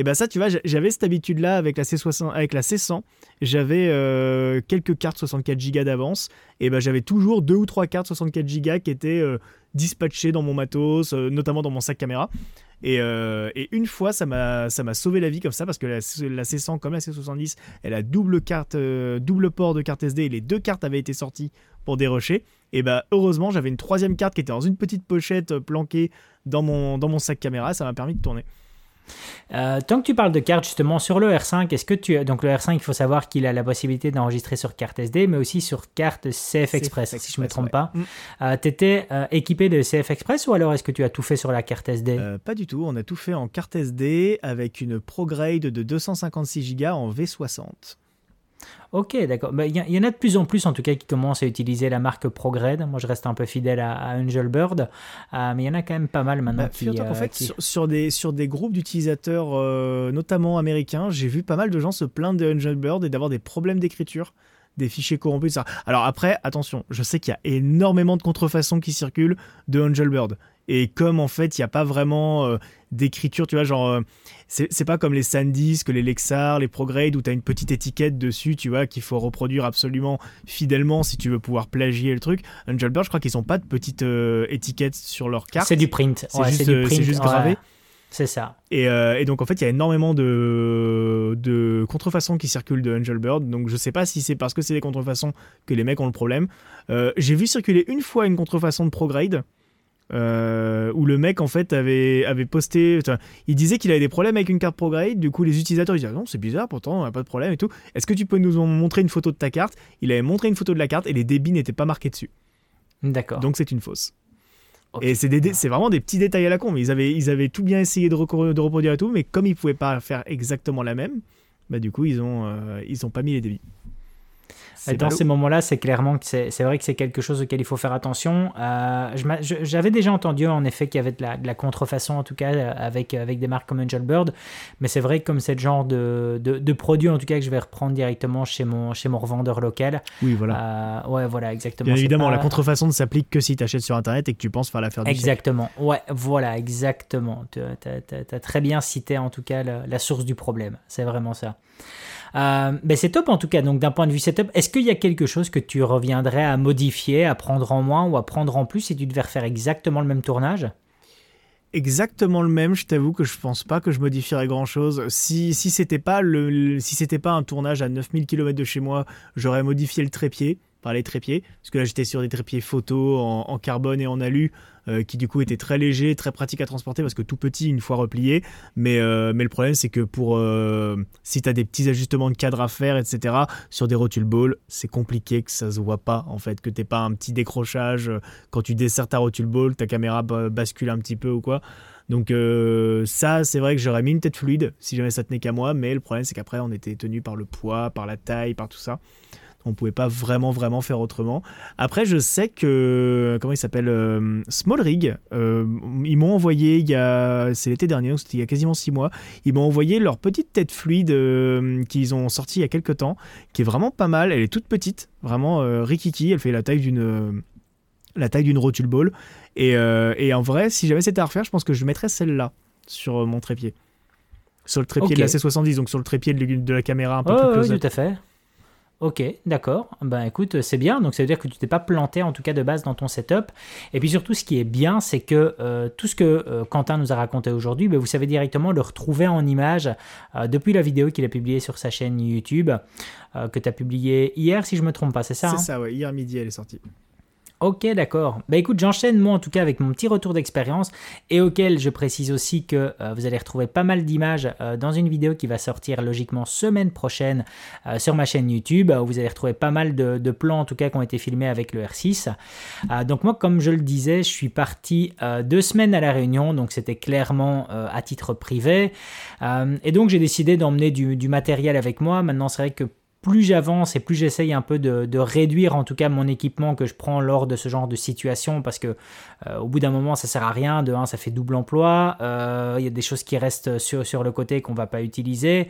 Speaker 2: Et ben ça, tu vois, j'avais cette habitude-là avec la C60, avec la C100. J'avais euh, quelques cartes 64 Go d'avance. Et ben j'avais toujours deux ou trois cartes 64 Go qui étaient euh, dispatchées dans mon matos, euh, notamment dans mon sac caméra. Et, une fois, ça m'a sauvé la vie comme ça parce que la, la, C100 comme la C70, elle a double carte, double port de carte SD. Et les deux cartes avaient été sorties pour dérocher. Et bah heureusement, j'avais une troisième carte qui était dans une petite pochette planquée dans mon, dans mon sac caméra. Ça m'a permis de tourner.
Speaker 1: Euh, tant que tu parles de carte justement sur le R5, est-ce que tu donc le R5 il faut savoir qu'il a la possibilité d'enregistrer sur carte SD mais aussi sur carte CF Express, si je ne me trompe pas. Mm. Euh, tu étais euh, équipé de CF Express ou alors est-ce que tu as tout fait sur la carte SD
Speaker 2: Pas du tout, on a tout fait en carte SD avec une ProGrade de 256 Go en V60.
Speaker 1: Ok, d'accord. Bah, il y, en a de plus en plus, en tout cas, qui commencent à utiliser la marque ProGrade. Moi, je reste un peu fidèle à, Angelbird, euh, mais il y en a quand même pas mal maintenant. Bah,
Speaker 2: qui, en euh, fait, sur, des, sur des groupes d'utilisateurs, euh, notamment américains, j'ai vu pas mal de gens se plaindre de Angelbird et d'avoir des problèmes d'écriture des fichiers corrompus. Ça. Alors après, attention, je sais qu'il y a énormément de contrefaçons qui circulent de Angelbird. Et comme en fait, il n'y a pas vraiment euh, d'écriture, tu vois, genre, euh, c'est pas comme les SanDisk, les Lexar, les ProGrade où tu as une petite étiquette dessus, tu vois, qu'il faut reproduire absolument fidèlement si tu veux pouvoir plagier le truc. Angelbird, je crois qu'ils n'ont pas de petite euh, étiquette sur leur carte.
Speaker 1: C'est du print.
Speaker 2: C'est juste, gravé.
Speaker 1: C'est ça.
Speaker 2: Et, donc en fait, il y a énormément de, de contrefaçons qui circulent de Angelbird. Donc je sais pas si c'est parce que c'est des contrefaçons que les mecs ont le problème. J'ai vu circuler une fois une contrefaçon de ProGrade. Euh, où le mec en fait avait, avait posté, il disait qu'il avait des problèmes avec une carte ProGrade, du coup les utilisateurs ils disaient non c'est bizarre pourtant on n'a pas de problème et tout, est-ce que tu peux nous montrer une photo de ta carte? Il avait montré une photo de la carte et les débits n'étaient pas marqués dessus.
Speaker 1: D'accord.
Speaker 2: Donc c'est une fausse. Et c'est, c'est vraiment des petits détails à la con, mais ils avaient, ils avaient tout bien essayé de, de reproduire et tout, mais comme ils pouvaient pas faire exactement la même, bah du coup ils ont, euh, ils ont pas mis les débits
Speaker 1: dans ces moments-là, c'est clairement que c'est vrai que c'est quelque chose auquel il faut faire attention. Euh, j'avais déjà entendu en effet qu'il y avait de la, contrefaçon, en tout cas avec, avec des marques comme Angelbird, mais c'est vrai que comme c'est le genre de, de, produit en tout cas que je vais reprendre directement chez mon, chez mon revendeur local.
Speaker 2: Oui, voilà.
Speaker 1: Euh, ouais, voilà, exactement.
Speaker 2: Bien évidemment, la contrefaçon ne s'applique que si tu achètes sur Internet et que tu penses faire l'affaire du
Speaker 1: Exactement, ouais, voilà, exactement. Tu as, très bien cité en tout cas la source du problème. C'est vraiment ça. Euh, ben c'est top en tout cas. Donc d'un point de vue setup, est-ce qu'il y a quelque chose que tu reviendrais à modifier, à prendre en moins ou à prendre en plus si tu devais refaire exactement le même tournage?
Speaker 2: Exactement le même, je t'avoue que je pense pas que je modifierais grand chose. Si, si c'était pas si pas un tournage à 9000 km de chez moi, j'aurais modifié le trépied par les trépieds, parce que là j'étais sur des trépieds photo en, carbone et en alu, euh, qui du coup étaient très légers, très pratiques à transporter, parce que tout petit une fois replié, mais, euh, mais le problème c'est que pour euh, si tu as des petits ajustements de cadre à faire, etc., sur des rotules ball, c'est compliqué que ça se voit pas, en fait, que t'aies pas un petit décrochage, quand tu desserres ta rotule ball, ta caméra bascule un petit peu ou quoi. Donc ça, c'est vrai que j'aurais mis une tête fluide si jamais ça tenait qu'à moi, mais le problème c'est qu'après on était tenu par le poids, par la taille, par tout ça. On pouvait pas vraiment vraiment faire autrement. Après, je sais que comment il s'appelle euh, Small Rig. Euh, ils m'ont envoyé il y a c'est l'été dernier, c'était il y a quasiment six mois. Ils m'ont envoyé leur petite tête fluide euh, qu'ils ont sorti il y a quelques temps, qui est vraiment pas mal. Elle est toute petite, vraiment rikiki. Elle fait la taille d'une la taille d'une rotule ball. Et, en vrai, si jamais c'était à refaire, je pense que je mettrais celle-là sur mon trépied. Sur le trépied de la C70, donc sur le trépied de, la caméra un peu plus
Speaker 1: Oui, tout à fait. Ok, d'accord. Ben écoute, c'est bien. Donc ça veut dire que tu t'es pas planté en tout cas de base dans ton setup. Et puis surtout, ce qui est bien, c'est que euh, tout ce que euh, Quentin nous a raconté aujourd'hui, ben, vous savez directement le retrouver en image euh, depuis la vidéo qu'il a publiée sur sa chaîne YouTube, que tu as publiée hier, si je me trompe pas, c'est ça
Speaker 2: C'est hein? ça, ouais. Hier midi, elle est sortie.
Speaker 1: Ok, d'accord. Bah écoute, j'enchaîne moi en tout cas avec mon petit retour d'expérience et auquel je précise aussi que euh, vous allez retrouver pas mal d'images euh, dans une vidéo qui va sortir logiquement semaine prochaine euh, sur ma chaîne YouTube. Où vous allez retrouver pas mal de, plans en tout cas qui ont été filmés avec le R6. donc moi, comme je le disais, je suis parti deux semaines à la Réunion, donc c'était clairement à titre privé. et donc j'ai décidé d'emmener du, du matériel avec moi. Maintenant, c'est vrai que plus j'avance et plus j'essaye un peu de, réduire en tout cas mon équipement que je prends lors de ce genre de situation parce que euh, au bout d'un moment ça sert à rien. De un ça fait double emploi. Euh, il y a des choses qui restent sur, sur le côté qu'on va pas utiliser.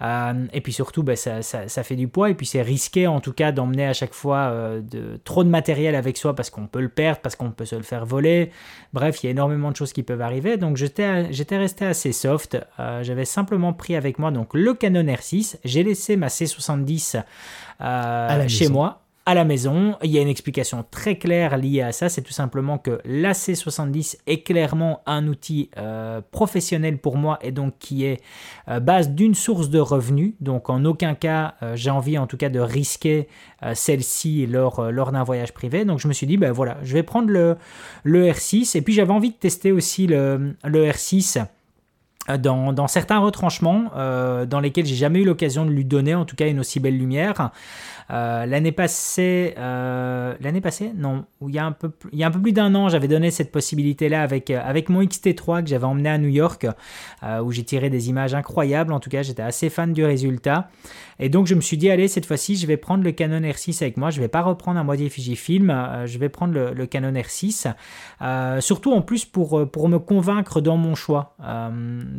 Speaker 1: Euh, et puis surtout ben, ça, ça, fait du poids. Et puis c'est risqué en tout cas d'emmener à chaque fois de, trop de matériel avec soi parce qu'on peut le perdre parce qu'on peut se le faire voler. Bref il y a énormément de choses qui peuvent arriver. Donc j'étais j'étais resté assez soft. J'avais simplement pris avec moi donc le Canon R6 j'ai laissé ma C70 euh, chez moi à la maison. Il y a une explication très claire liée à ça, c'est tout simplement que la C70 est clairement un outil euh, professionnel pour moi et donc qui est euh, base d'une source de revenus. Donc en aucun cas j'ai envie en tout cas de risquer celle-ci lors, lors d'un voyage privé. Donc je me suis dit, ben voilà, je vais prendre le, le R6 et puis j'avais envie de tester aussi le, le R6 dans, certains retranchements euh, dans lesquels j'ai jamais eu l'occasion de lui donner en tout cas une aussi belle lumière. Euh, l'année passée, euh, l'année passée, non, il y a un peu, plus d'un an, j'avais donné cette possibilité-là avec, avec mon XT3 que j'avais emmené à New York, où j'ai tiré des images incroyables. En tout cas, j'étais assez fan du résultat. Et donc, je me suis dit, allez, cette fois-ci, je vais prendre le Canon R6 avec moi. Je vais pas reprendre un moitié Fujifilm. je vais prendre le, Canon R6. surtout en plus pour me convaincre dans mon choix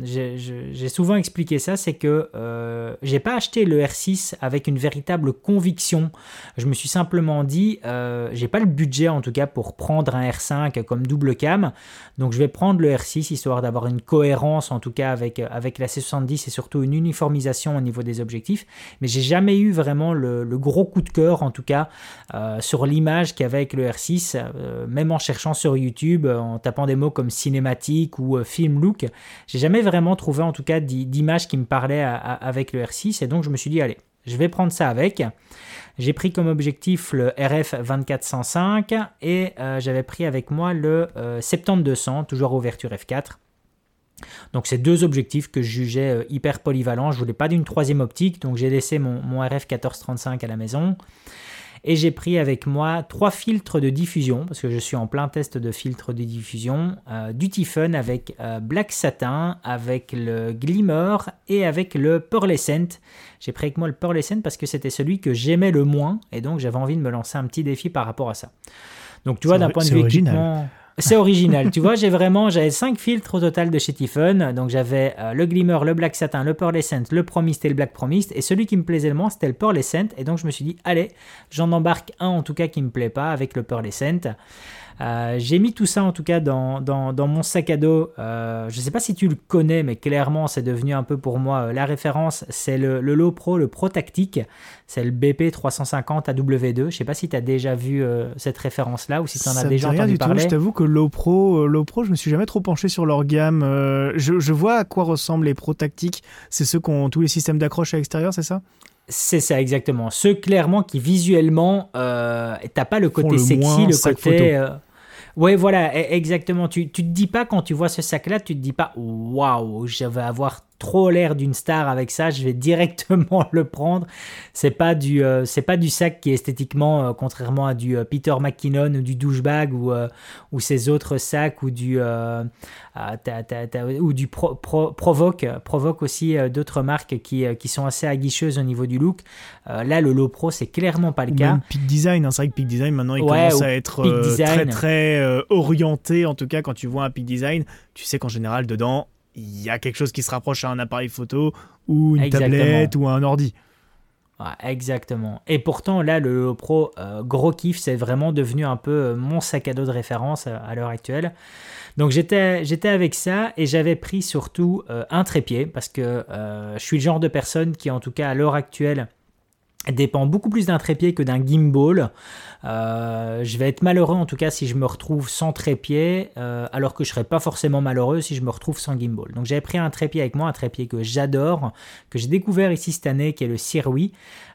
Speaker 1: j'ai souvent expliqué ça, c'est que euh, j'ai pas acheté le R6 avec une véritable conviction. Je me suis simplement dit, euh, j'ai pas le budget en tout cas pour prendre un R5 comme double cam, donc je vais prendre le R6 histoire d'avoir une cohérence en tout cas avec, avec la C70 et surtout une uniformisation au niveau des objectifs. Mais j'ai jamais eu vraiment le, gros coup de cœur en tout cas euh, sur l'image qu'avec le R6, euh, même en cherchant sur YouTube, en tapant des mots comme cinématique ou film look, j'ai jamais vraiment trouvé en tout cas d'images qui me parlaient avec le R6 et donc je me suis dit allez, je vais prendre ça avec. J'ai pris comme objectif le RF 2405 et euh, j'avais pris avec moi le 7200, euh, toujours ouverture f4. Donc c'est deux objectifs que je jugeais euh, hyper polyvalents. Je voulais pas d'une troisième optique, donc j'ai laissé mon, mon RF 1435 à la maison. Et j'ai pris avec moi trois filtres de diffusion, parce que je suis en plein test de filtres de diffusion, euh, du Tiffun avec euh, Black Satin, avec le Glimmer et avec le Pearlescent. J'ai pris avec moi le Pearlescent parce que c'était celui que j'aimais le moins, et donc j'avais envie de me lancer un petit défi par rapport à ça. Donc tu vois, d'un point de vue équipement... C'est original. tu vois, j'ai vraiment, j'avais 5 filtres au total de chez Tiffun. Donc j'avais euh, le Glimmer, le Black Satin, le Pearlescent, le Promist et le Black Promist. Et celui qui me plaisait le moins, c'était le Pearlescent. Et donc je me suis dit, allez, j'en embarque un en tout cas qui me plaît pas avec le Pearlescent. Euh, j'ai mis tout ça en tout cas dans, dans, mon sac à dos. Euh, je ne sais pas si tu le connais, mais clairement c'est devenu un peu pour moi euh, la référence. C'est le, le Low Pro, le Pro Tactique. C'est le BP 350 AW2. Je ne sais pas si tu as déjà vu cette référence-là ou si tu en as déjà entendu parler.
Speaker 2: Je t'avoue que Low Pro, Low Pro, je me suis jamais trop penché sur leur gamme. Je, je, vois à quoi ressemblent les Pro Tactiques. C'est ceux qui ont tous les systèmes d'accroche à l'extérieur, c'est ça?
Speaker 1: C'est ça, exactement. Ceux clairement qui visuellement, euh, t'as pas le côté sexy, le côté. Euh, ouais, voilà, e, exactement. Tu, tu te dis pas quand tu vois ce sac-là, tu te dis pas, waouh, je vais avoir trop l'air d'une star avec ça, je vais directement le prendre. C'est pas du euh, c'est pas du sac qui est esthétiquement euh, contrairement à du euh, Peter McKinnon ou du douchebag ou ou ces autres sacs ou du ou du pro, provoque provoque aussi d'autres marques qui, qui sont assez aguicheuses au niveau du look. là le Low Pro c'est clairement pas le cas.
Speaker 2: Même Peak Design, hein, c'est vrai que Peak Design maintenant il commence à être très très orienté en tout cas quand tu vois un Peak Design, tu sais qu'en général dedans il y a quelque chose qui se rapproche à un appareil photo ou une tablette ou un ordi.
Speaker 1: exactement. Et pourtant, là, le Pro, euh, gros kiff, c'est vraiment devenu un peu euh, mon sac à dos de référence euh, à l'heure actuelle. Donc j'étais, j'étais avec ça et j'avais pris surtout un trépied parce que je suis le genre de personne qui, en tout cas à l'heure actuelle, dépend beaucoup plus d'un trépied que d'un gimbal. Euh, je vais être malheureux en tout cas si je me retrouve sans trépied, euh, alors que je serais pas forcément malheureux si je me retrouve sans gimbal. Donc j'avais pris un trépied avec moi, un trépied que j'adore, que j'ai découvert ici cette année, qui est le Sirui.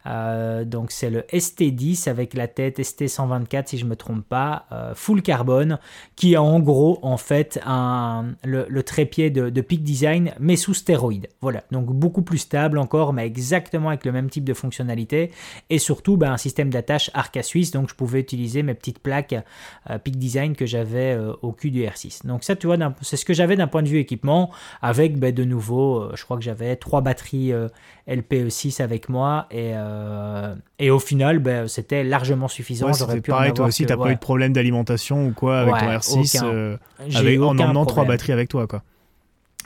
Speaker 1: Euh, donc c'est le ST10 avec la tête ST124 si je me trompe pas, full carbone, qui est en gros en fait un, le, trépied de, de Peak Design mais sous stéroïde. Voilà, donc beaucoup plus stable encore, mais exactement avec le même type de fonctionnalité Et surtout, ben, un système d'attache Arca Suisse, donc je pouvais utiliser mes petites plaques Peak Design que j'avais au cul du R6. Donc ça, tu vois, c'est ce que j'avais d'un point de vue équipement, avec ben, de nouveau, je crois que j'avais trois batteries LPE6 avec moi, et, et au final, ben, c'était largement suffisant.
Speaker 2: J'aurais pu pareil, toi aussi, tu n'as pas eu de problème d'alimentation ou quoi avec ton R6 avec, en emmenant trois batteries avec toi, quoi.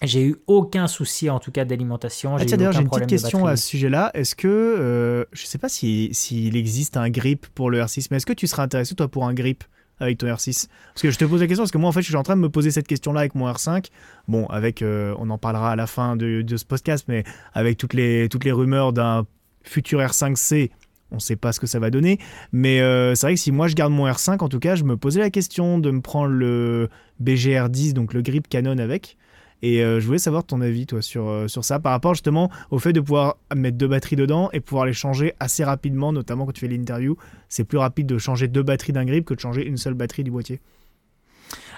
Speaker 1: J'ai eu aucun souci en tout cas d'alimentation.
Speaker 2: Ah, d'ailleurs, j'ai une petite question à ce sujet-là. Est-ce que, euh, je ne sais pas s'il si, existe un grip pour le R6, mais est-ce que tu serais intéressé toi pour un grip avec ton R6 Parce que je te pose la question parce que moi en fait je suis en train de me poser cette question-là avec mon R5. Bon, avec, euh, on en parlera à la fin de, de, ce podcast, mais avec toutes les, toutes les rumeurs d'un futur R5C, on ne sait pas ce que ça va donner. Mais euh, c'est vrai que si moi je garde mon R5, en tout cas, je me posais la question de me prendre le BGR10, donc le grip Canon avec. Et euh, je voulais savoir ton avis, toi, sur, euh, sur ça, par rapport justement au fait de pouvoir mettre deux batteries dedans et pouvoir les changer assez rapidement, notamment quand tu fais l'interview. C'est plus rapide de changer deux batteries d'un grip que de changer une seule batterie du boîtier.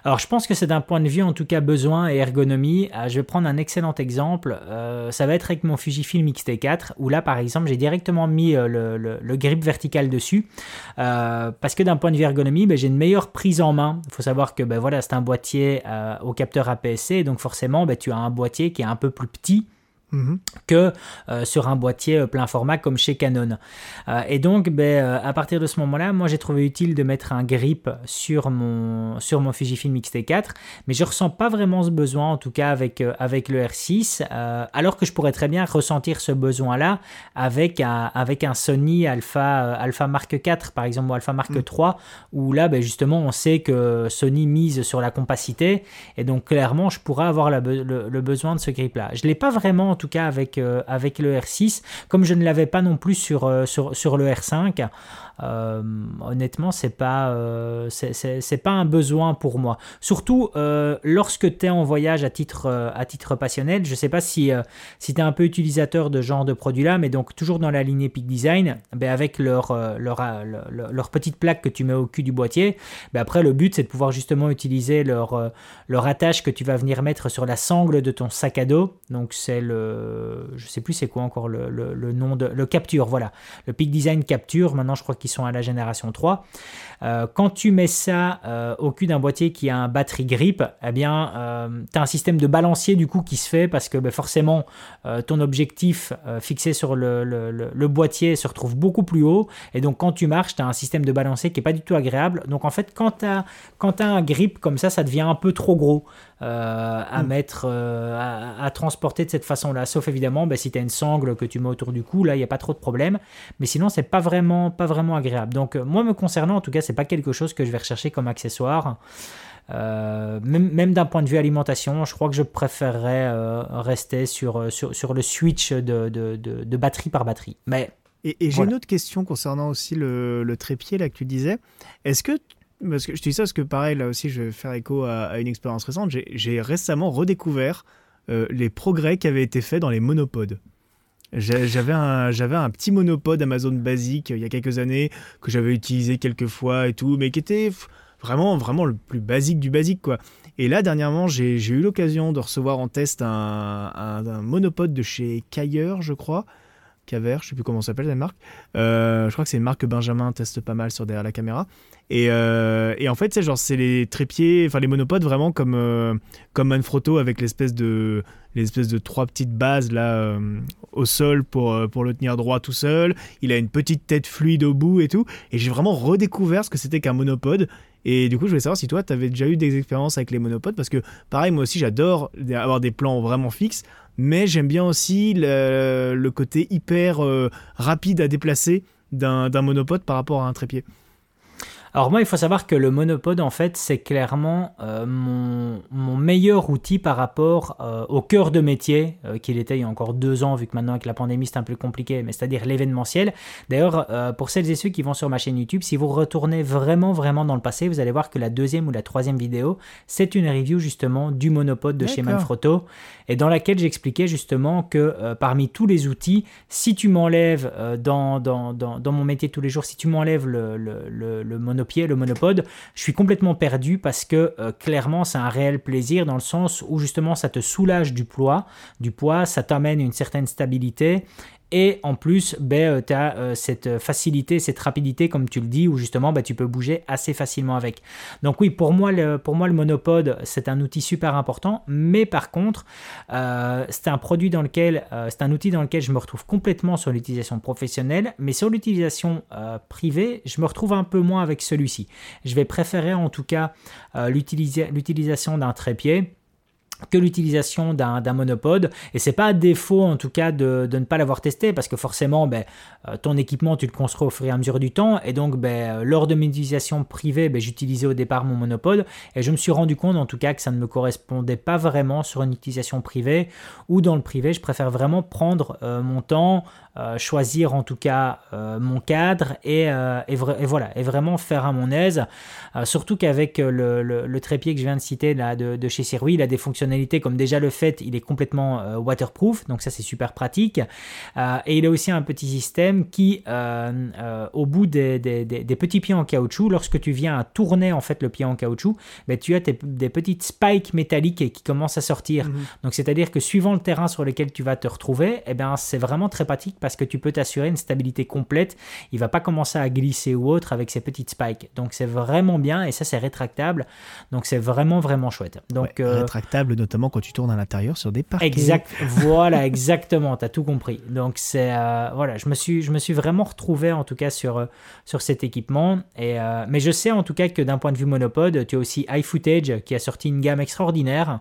Speaker 1: Alors je pense que c'est d'un point de vue en tout cas besoin et ergonomie. Euh, je vais prendre un excellent exemple. Euh, ça va être avec mon Fujifilm X-T4 où là par exemple j'ai directement mis euh, le, grip vertical dessus parce que d'un point de vue ergonomie ben, j'ai une meilleure prise en main. Il faut savoir que ben, voilà, c'est un boîtier au capteur APS-C donc forcément ben, tu as un boîtier qui est un peu plus petit. Que euh, sur un boîtier euh, plein format comme chez Canon. Euh, et donc, ben, à partir de ce moment-là, moi j'ai trouvé utile de mettre un grip sur mon, sur mon Fujifilm X-T4, mais je ressens pas vraiment ce besoin, en tout cas avec, avec le R6, alors que je pourrais très bien ressentir ce besoin-là avec un, avec un Sony Alpha, Alpha Mark IV, par exemple, ou Alpha Mark III, mhm. où là, ben, justement, on sait que Sony mise sur la compacité, et donc clairement, je pourrais avoir le, le, besoin de ce grip-là. Je l'ai pas vraiment, en tout cas avec, euh, avec le R6, comme je ne l'avais pas non plus sur, euh, sur, sur le R5. Euh, honnêtement, c'est pas, euh, pas un besoin pour moi. Surtout euh, lorsque tu es en voyage à titre, à titre passionnel. Je sais pas si, si tu es un peu utilisateur de genre de produit-là, mais donc toujours dans la lignée Peak Design, ben avec leur, leur, leur, petite plaque que tu mets au cul du boîtier, ben après le but c'est de pouvoir justement utiliser leur, leur attache que tu vas venir mettre sur la sangle de ton sac à dos. Donc c'est le, je sais plus c'est quoi encore le, le, le, nom de, le Capture, voilà. Le Peak Design Capture, maintenant je crois sont à la génération 3. Euh, quand tu mets ça euh, au cul d'un boîtier qui a un batterie grip, eh bien, euh, tu as un système de balancier du coup qui se fait parce que ben, forcément, ton objectif fixé sur le, le, boîtier se retrouve beaucoup plus haut. Et donc, quand tu marches, tu as un système de balancier qui n'est pas du tout agréable. Donc, en fait, quand tu as, as, un grip comme ça, ça devient un peu trop gros. À mm. mettre, à, transporter de cette façon-là. Sauf évidemment, ben, si tu as une sangle que tu mets autour du cou, là, il n'y a pas trop de problème. Mais sinon, c'est pas vraiment, pas vraiment agréable. Donc, moi, me concernant, en tout cas, c'est pas quelque chose que je vais rechercher comme accessoire. Euh, même, d'un point de vue alimentation, je crois que je préférerais euh, rester sur, euh, sur, sur, le switch de, de, de, batterie par batterie. Mais,
Speaker 2: et, j'ai une autre question concernant aussi le, le, trépied là, que tu disais. Est-ce que, parce que je te dis ça parce que pareil, là aussi je vais faire écho à, une expérience récente, j'ai récemment redécouvert les progrès qui avaient été faits dans les monopodes. J'avais un, j'avais un petit monopode Amazon basique il y a quelques années que j'avais utilisé quelques fois et tout, mais qui était vraiment, vraiment le plus basique du basique quoi. Et là dernièrement, j'ai eu l'occasion de recevoir en test un, monopode de chez Cayer, je crois, Caver, je sais plus comment s'appelle la marque. Euh, je crois que c'est une marque que Benjamin teste pas mal sur derrière la caméra. Et, euh, et en fait, c'est genre c'est les trépieds, enfin les monopodes vraiment comme euh, comme Manfrotto avec l'espèce de l'espèce de trois petites bases là au sol pour pour le tenir droit tout seul. Il a une petite tête fluide au bout et tout. Et j'ai vraiment redécouvert ce que c'était qu'un monopode. Et du coup, je voulais savoir si toi, tu avais déjà eu des expériences avec les monopodes, parce que pareil, moi aussi, j'adore avoir des plans vraiment fixes mais j'aime bien aussi le, côté hyper euh, rapide à déplacer d'un monopode par rapport à un trépied.
Speaker 1: Alors moi, il faut savoir que le monopode, en fait, c'est clairement euh, mon, meilleur outil par rapport euh, au cœur de métier euh, qu'il était il y a encore deux ans, vu que maintenant avec la pandémie c'est un peu compliqué, mais c'est-à-dire l'événementiel. D'ailleurs, pour celles et ceux qui vont sur ma chaîne YouTube, si vous retournez vraiment, vraiment dans le passé, vous allez voir que la deuxième ou la troisième vidéo, c'est une review justement du monopode de chez Manfrotto, et dans laquelle j'expliquais justement que parmi tous les outils, si tu m'enlèves dans, dans, dans, mon métier tous les jours, si tu m'enlèves le, le, le monopode, pied, le monopode, je suis complètement perdu parce que euh, clairement c'est un réel plaisir dans le sens où justement ça te soulage du poids, du poids, ça t'amène une certaine stabilité Et en plus, ben, tu as cette facilité, cette rapidité, comme tu le dis, où justement ben, tu peux bouger assez facilement avec. Donc oui, pour moi, le, monopode, c'est un outil super important. Mais par contre, c'est un produit c'est un outil dans lequel je me retrouve complètement sur l'utilisation professionnelle. Mais sur l'utilisation privée, je me retrouve un peu moins avec celui-ci. Je vais préférer en tout cas l'utilisation d'un trépied que l'utilisation d'un monopode. Et c'est pas défaut en tout cas de, ne pas l'avoir testé parce que forcément ben, euh, ton équipement tu le construis au fur et à mesure du temps. Et donc ben, lors de mes utilisations privées ben, j'utilisais au départ mon monopode. Et je me suis rendu compte en tout cas que ça ne me correspondait pas vraiment sur une utilisation privée ou dans le privé. Je préfère vraiment prendre euh, mon temps euh, choisir en tout cas euh, mon cadre et, euh, et, voilà et vraiment faire à mon aise. Surtout qu'avec le, le, trépied que je viens de citer là de, de chez Sirui il a des fonctionnalités comme déjà le fait il est complètement waterproof donc ça c'est super pratique. Et il a aussi un petit système qui au bout des, des, des, petits pieds en caoutchouc lorsque tu viens à tourner en fait le pied en caoutchouc ben, tu as des petites spikes métalliques qui commencent à sortir. Mhm. donc c'est à dire que suivant le terrain sur lequel tu vas te retrouver et eh ben c'est vraiment très pratique parce que tu peux t'assurer une stabilité complète. Il va pas commencer à glisser ou autre avec ses petites spikes. Donc c'est vraiment bien et ça c'est rétractable. Donc c'est vraiment vraiment chouette. Donc
Speaker 2: euh, rétractable notamment quand tu tournes à l'intérieur sur des parquets.
Speaker 1: Exact. voilà exactement. Tu as tout compris. Donc c'est euh, voilà, je me suis je me suis vraiment retrouvé en tout cas sur euh, sur cet équipement et mais je sais en tout cas que d'un point de vue monopode, tu as aussi iFootage qui a sorti une gamme extraordinaire.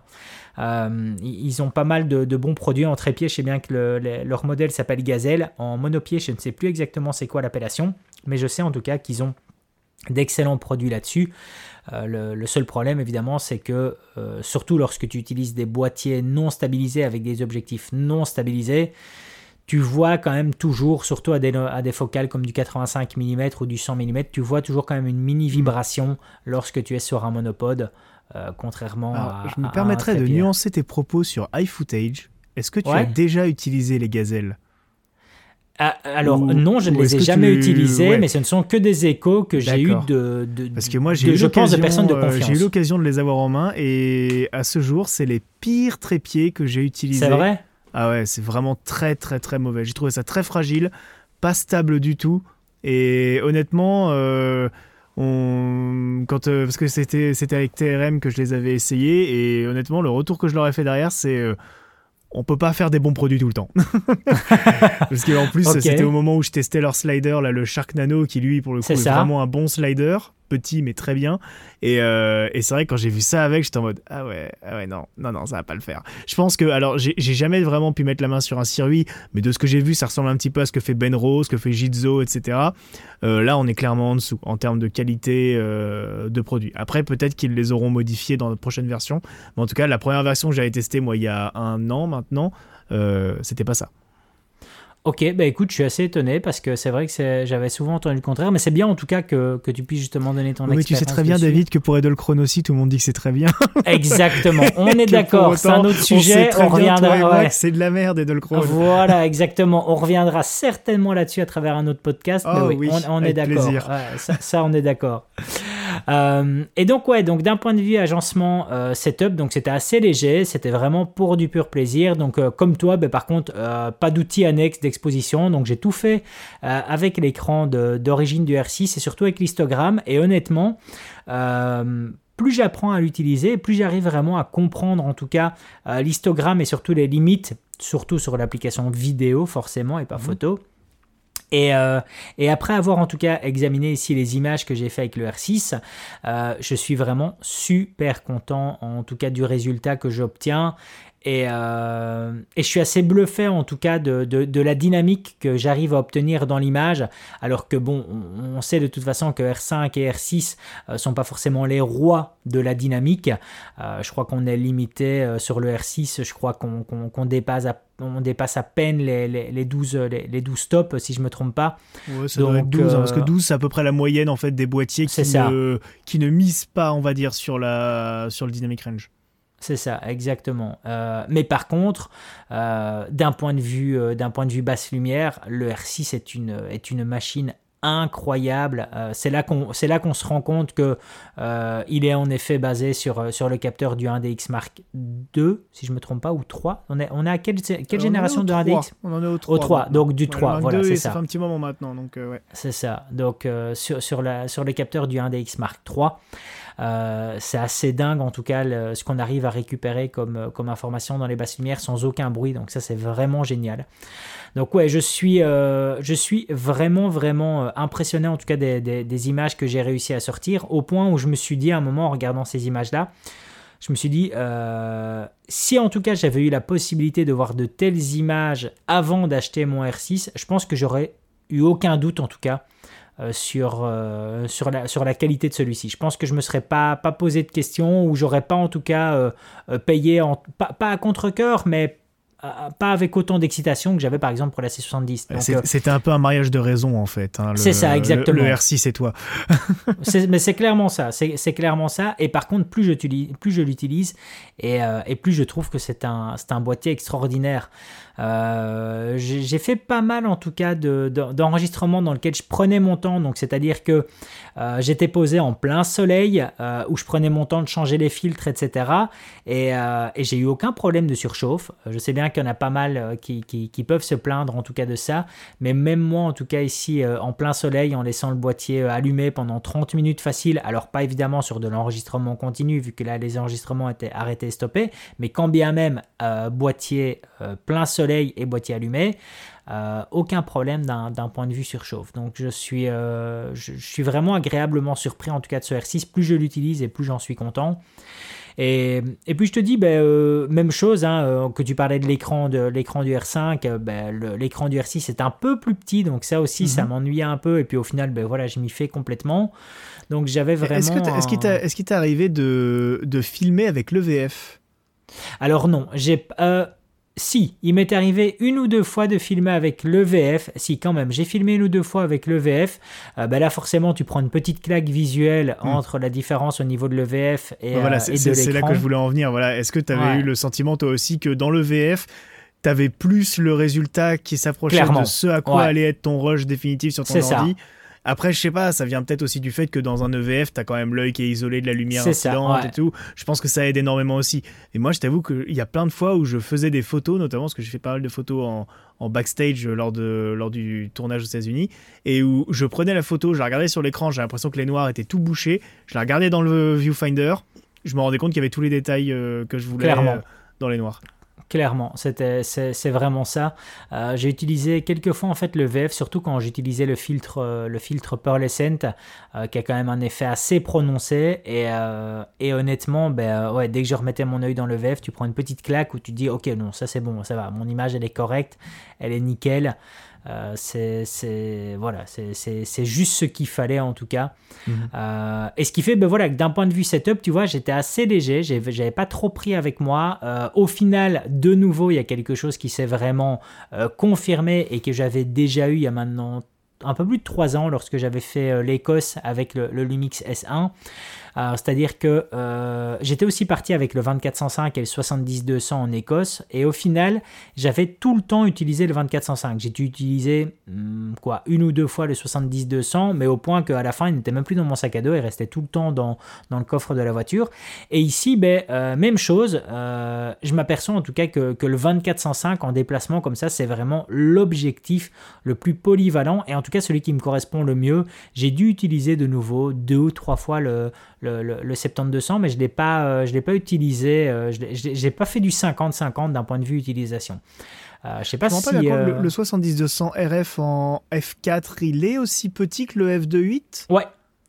Speaker 1: Euh, ils ont pas mal de, bons produits en trépied. Je sais bien que leur modèle s'appelle Gazelle. En monopied, je ne sais plus exactement c'est quoi l'appellation, mais je sais en tout cas qu'ils ont d'excellents produits là-dessus. Euh, le, seul problème, évidemment, c'est que, euh, surtout lorsque tu utilises des boîtiers non stabilisés avec des objectifs non stabilisés, tu vois quand même toujours, surtout à des, à des focales comme du 85 mm ou du 100 mm, tu vois toujours quand même une mini vibration lorsque tu es sur un monopode. Euh, contrairement à.
Speaker 2: Je me permettrais de nuancer tes propos sur iFootage. Est-ce que tu as déjà utilisé les gazelles?
Speaker 1: Ah, alors non, je ne les ai jamais utilisés, mais ce ne sont que des échos que j'ai eu de, de,
Speaker 2: Parce que moi, j'ai eu, de personnes de euh, confiance. J'ai eu l'occasion de les avoir en main et à ce jour, c'est les pires trépieds que j'ai utilisés.
Speaker 1: C'est vrai?
Speaker 2: Ah ouais, c'est vraiment très très très mauvais. J'ai trouvé ça très fragile, pas stable du tout. Et honnêtement, euh, on, quand, euh, parce que c'était, c'était avec TRM que je les avais essayés et honnêtement, le retour que je leur ai fait derrière, c'est euh, on peut pas faire des bons produits tout le temps. parce qu'en plus, c'était au moment où je testais leur slider, là, le Shark Nano, qui lui, pour le coup, est vraiment un bon slider petit mais très bien. Euh, et, c'est vrai que quand j'ai vu ça avec, j'étais en mode ah ouais, ah ouais, non, non, non, ça va pas le faire. Je pense que, alors, j'ai jamais vraiment pu mettre la main sur un circuit, mais de ce que j'ai vu, ça ressemble un petit peu à ce que fait Ben Rose, ce que fait Jitzo, etc. Euh, là, on est clairement en dessous en termes de qualité euh, de produit. Après, peut-être qu'ils les auront modifiés dans la prochaine version, mais en tout cas, la première version que j'avais testée, moi, il y a un an maintenant, c'était pas ça.
Speaker 1: Ok, bah écoute, je suis assez étonné parce que c'est vrai que j'avais souvent entendu le contraire, mais c'est bien en tout cas que, que, tu puisses justement donner ton oui, Mais
Speaker 2: tu sais très bien, David, que pour Edelchron aussi, tout le monde dit que c'est très bien.
Speaker 1: Exactement, on est d'accord, c'est un autre sujet, on, reviendra.
Speaker 2: C'est de la merde, Edelchron.
Speaker 1: Voilà, exactement, on reviendra certainement là-dessus à travers un autre podcast, mais oh oui, on, est d'accord. ça, ça, on est d'accord. Euh, et donc ouais, donc d'un point de vue agencement euh, setup, donc c'était assez léger, c'était vraiment pour du pur plaisir. Donc euh, comme toi, ben, par contre, pas d'outils annexes d'exposition, donc j'ai tout fait avec l'écran d'origine du R6 et surtout avec l'histogramme. Et honnêtement, plus j'apprends à l'utiliser, plus j'arrive vraiment à comprendre en tout cas l'histogramme et surtout les limites, surtout sur l'application vidéo forcément et pas mmh. photo. Euh, et, après avoir en tout cas examiné ici les images que j'ai fait avec le R6, euh, je suis vraiment super content en tout cas du résultat que j'obtiens euh, et, je suis assez bluffé en tout cas de, la dynamique que j'arrive à obtenir dans l'image, alors que bon, on, sait de toute façon que R5 et R6 ne sont pas forcément les rois de la dynamique. je crois qu'on est limité sur le R6, je crois qu'on dépasse à on dépasse à peine les, les, 12, les, 12 stops, si je ne me trompe pas.
Speaker 2: Ouais, ça doit être 12, hein, parce que 12, c'est à peu près la moyenne en fait, des boîtiers qui ne, qui ne misent pas, on va dire, sur, la, sur le dynamic range.
Speaker 1: C'est ça, exactement. Euh, mais par contre, euh, d'un point de vue, euh, d'un point de vue basse lumière, le R6 est une, est une machine incroyable. Euh, c'est là qu'on c'est là qu'on se rend compte que euh, il est en effet basé sur sur le capteur du 1DX Mark II, si je me trompe pas, ou 3. On est on est à quelle, quelle génération de 1DX
Speaker 2: On en est au 3.
Speaker 1: Au 3, donc du 3, voilà, c'est ça.
Speaker 2: Ça fait un petit moment maintenant, donc ouais.
Speaker 1: C'est ça. Donc sur sur la sur le capteur du 1DX Mark III. Euh, c'est assez dingue en tout cas ce qu'on arrive à récupérer comme, comme information dans les basses lumières sans aucun bruit. Donc ça c'est vraiment génial. Donc ouais, je suis, euh, je suis vraiment vraiment euh, impressionné en tout cas des, images que j'ai réussi à sortir au point où je me suis dit à un moment en regardant ces images là, je me suis dit, si en tout cas j'avais eu la possibilité de voir de telles images avant d'acheter mon R6, je pense que j'aurais eu aucun doute en tout cas euh, sur, euh, sur, la, sur la qualité de celui-ci. Je pense que je ne me serais pas, pas posé de questions ou j'aurais pas en tout cas euh, payé, en, pas, pas à contre-coeur, mais pas avec autant d'excitation que j'avais par exemple pour la C70.
Speaker 2: C'était un peu un mariage de raison en fait. Hein,
Speaker 1: c'est ça, exactement.
Speaker 2: Le, R6 et toi.
Speaker 1: mais c'est clairement ça. C'est clairement ça. Et par contre, plus je, plus je l'utilise et, et, plus je trouve que c'est un, un boîtier extraordinaire. Euh, j'ai fait pas mal en tout cas d'enregistrements dans lequel je prenais mon temps, donc c'est-à-dire que euh, j'étais posé en plein soleil, euh, où je prenais mon temps de changer les filtres, etc. Et, et j'ai eu aucun problème de surchauffe. Je sais bien qu'il y en a pas mal qui, qui, qui, peuvent se plaindre en tout cas de ça, mais même moi en tout cas ici en plein soleil, en laissant le boîtier allumé pendant 30 minutes facile, alors pas évidemment sur de l'enregistrement continu, vu que là les enregistrements étaient arrêtés et stoppés, mais quand bien même boîtier plein soleil, et boîtier allumé. Euh, aucun problème d'un point de vue surchauffe. Donc je suis, euh, je, suis vraiment agréablement surpris en tout cas de ce R6. Plus je l'utilise et plus j'en suis content. Et, et, puis je te dis, ben, euh, même chose, hein, que tu parlais de l'écran de l'écran du R5, ben, l'écran du R6 est un peu plus petit, donc ça aussi, ça mhm. m'ennuyait un peu. Et puis au final, ben, voilà, je m'y fais complètement. Donc j'avais vraiment.
Speaker 2: Est-ce qu'il t'est arrivé de, de, filmer avec l'EVF
Speaker 1: Alors non, j'ai si, il m'est arrivé une ou deux fois de filmer avec le VF. Si, quand même, j'ai filmé une ou deux fois avec le VF. Euh, ben là, forcément, tu prends une petite claque visuelle hmm. entre la différence au niveau de l'EVF et,
Speaker 2: voilà,
Speaker 1: euh,
Speaker 2: C'est là que je voulais en venir. Voilà. Est-ce que tu avais eu le sentiment, toi aussi, que dans le VF, tu avais plus le résultat qui s'approchait de ce à quoi allait être ton rush définitif sur ton ordi après, je sais pas, ça vient peut-être aussi du fait que dans un EVF, tu as quand même l'œil qui est isolé de la lumière incidente et tout. Je pense que ça aide énormément aussi. Et moi, je t'avoue qu'il y a plein de fois où je faisais des photos, notamment parce que j'ai fait pas mal de photos en, en backstage lors, de, lors du tournage aux États-Unis, et où je prenais la photo, je la regardais sur l'écran, j'ai l'impression que les noirs étaient tout bouchés, je la regardais dans le viewfinder, je me rendais compte qu'il y avait tous les détails euh, que je voulais euh, dans les noirs.
Speaker 1: Clairement, c'était, c'est, vraiment ça. Euh, j'ai utilisé quelques fois en fait le VF, surtout quand j'utilisais le filtre, euh, le filtre Pearlescent, euh, qui a quand même un effet assez prononcé. Et, honnêtement, ben, ouais, dès que je remettais mon œil dans le VF, tu prends une petite claque où tu dis, ok, non, ça c'est bon, ça va, mon image elle est correcte, elle est nickel. Euh, c'est voilà, c'est juste ce qu'il fallait en tout cas. Mhm. Euh, et ce qui fait, ben voilà, d'un point de vue setup, tu vois, j'étais assez léger, j'avais pas trop pris avec moi. Euh, au final, de nouveau, il y a quelque chose qui s'est vraiment confirmé et que j'avais déjà eu il y a maintenant un peu plus de 3 ans lorsque j'avais fait l'Écosse avec le, le Lumix S1. Euh, c'est-à-dire que euh, j'étais aussi parti avec le 2405 et le 70-200 en Écosse, et au final, j'avais tout le temps utilisé le 2405. J'ai dû utiliser hmm, quoi, une ou deux fois le 70-200, mais au point qu'à la fin, il n'était même plus dans mon sac à dos, il restait tout le temps dans, dans le coffre de la voiture. Et ici, ben, euh, même chose, je m'aperçois en tout cas que, que le 2405 en déplacement comme ça, c'est vraiment l'objectif le plus polyvalent, et en tout cas celui qui me correspond le mieux. J'ai dû utiliser de nouveau deux ou trois fois le, le, le, le 70-200, mais je ne l'ai pas, euh, je pas utilisé, euh, je n'ai pas fait du 50-50 d'un point de vue utilisation. Euh, je sais pas si.
Speaker 2: le, le 70-200 RF en F4, il est aussi petit que le F2.8
Speaker 1: Ouais,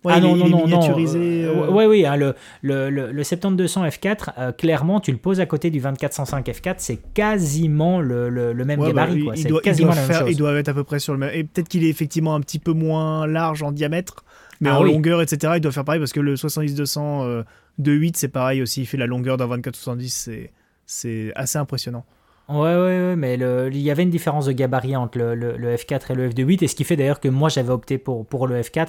Speaker 1: ah non, non, non, miniaturisé. oui, oui, hein, le, le, le, le 7200 F4, clairement, tu le poses à côté du 2405 F4, c'est quasiment le, le, même bah, gabarit. quoi. Il, doit, quasiment
Speaker 2: il,
Speaker 1: doit faire,
Speaker 2: il doit être à peu près sur le même. Et peut-être qu'il est effectivement un petit peu moins large en diamètre. Mais ah en longueur, etc., il doit faire pareil parce que le 70-200 euh, de 8, c'est pareil aussi. Il fait la longueur d'un 24-70. C'est assez impressionnant.
Speaker 1: Ouais, ouais, ouais, mais il y avait une différence de gabarit entre le, le, F4 et le F2.8, et ce qui fait d'ailleurs que moi j'avais opté pour, pour le F4.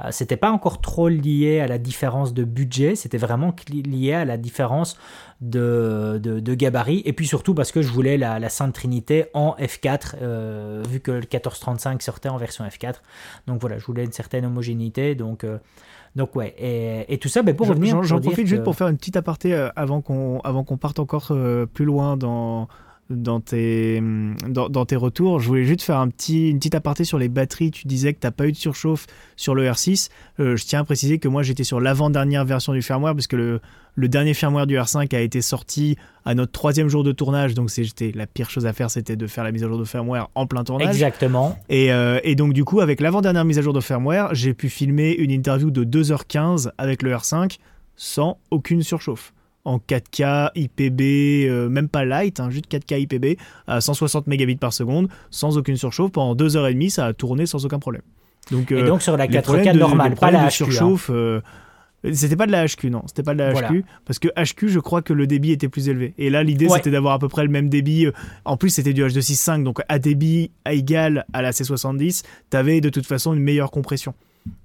Speaker 1: Euh, c'était pas encore trop lié à la différence de budget, c'était vraiment lié à la différence de, de, gabarit, et puis surtout parce que je voulais la, la Sainte Trinité en F4, euh, vu que le 1435 sortait en version F4. Donc voilà, je voulais une certaine homogénéité. Donc, euh, donc ouais, et, tout ça, ben, pour revenir.
Speaker 2: J'en profite juste pour faire une petite aparté euh, avant qu'on qu'on parte encore plus loin dans dans tes, dans, dans, tes retours. Je voulais juste faire un petit, une petite aparté sur les batteries. Tu disais que tu n'as pas eu de surchauffe sur le R6. Euh, je tiens à préciser que moi j'étais sur l'avant-dernière version du firmware parce que le, le, dernier firmware du R5 a été sorti à notre troisième jour de tournage. Donc c'était la pire chose à faire, c'était de faire la mise à jour de firmware en plein tournage.
Speaker 1: Exactement.
Speaker 2: Et, euh, et donc du coup, avec l'avant-dernière mise à jour de firmware, j'ai pu filmer une interview de 2h15 avec le R5 sans aucune surchauffe en 4K IPB, euh, même pas light, hein, juste 4K IPB à 160 mégabits par seconde, sans aucune surchauffe. Pendant 2h30, ça a tourné sans aucun problème.
Speaker 1: Donc, et euh, donc sur la 4K normale, pas la HQ. Hein. surchauffe,
Speaker 2: euh, c'était pas de la HQ, non. C'était pas de la HQ. Parce que HQ, je crois que le débit était plus élevé. Et là, l'idée, c'était d'avoir à peu près le même débit. En plus, c'était du H265. Donc, à débit à égal à la C70, tu avais de toute façon une meilleure compression.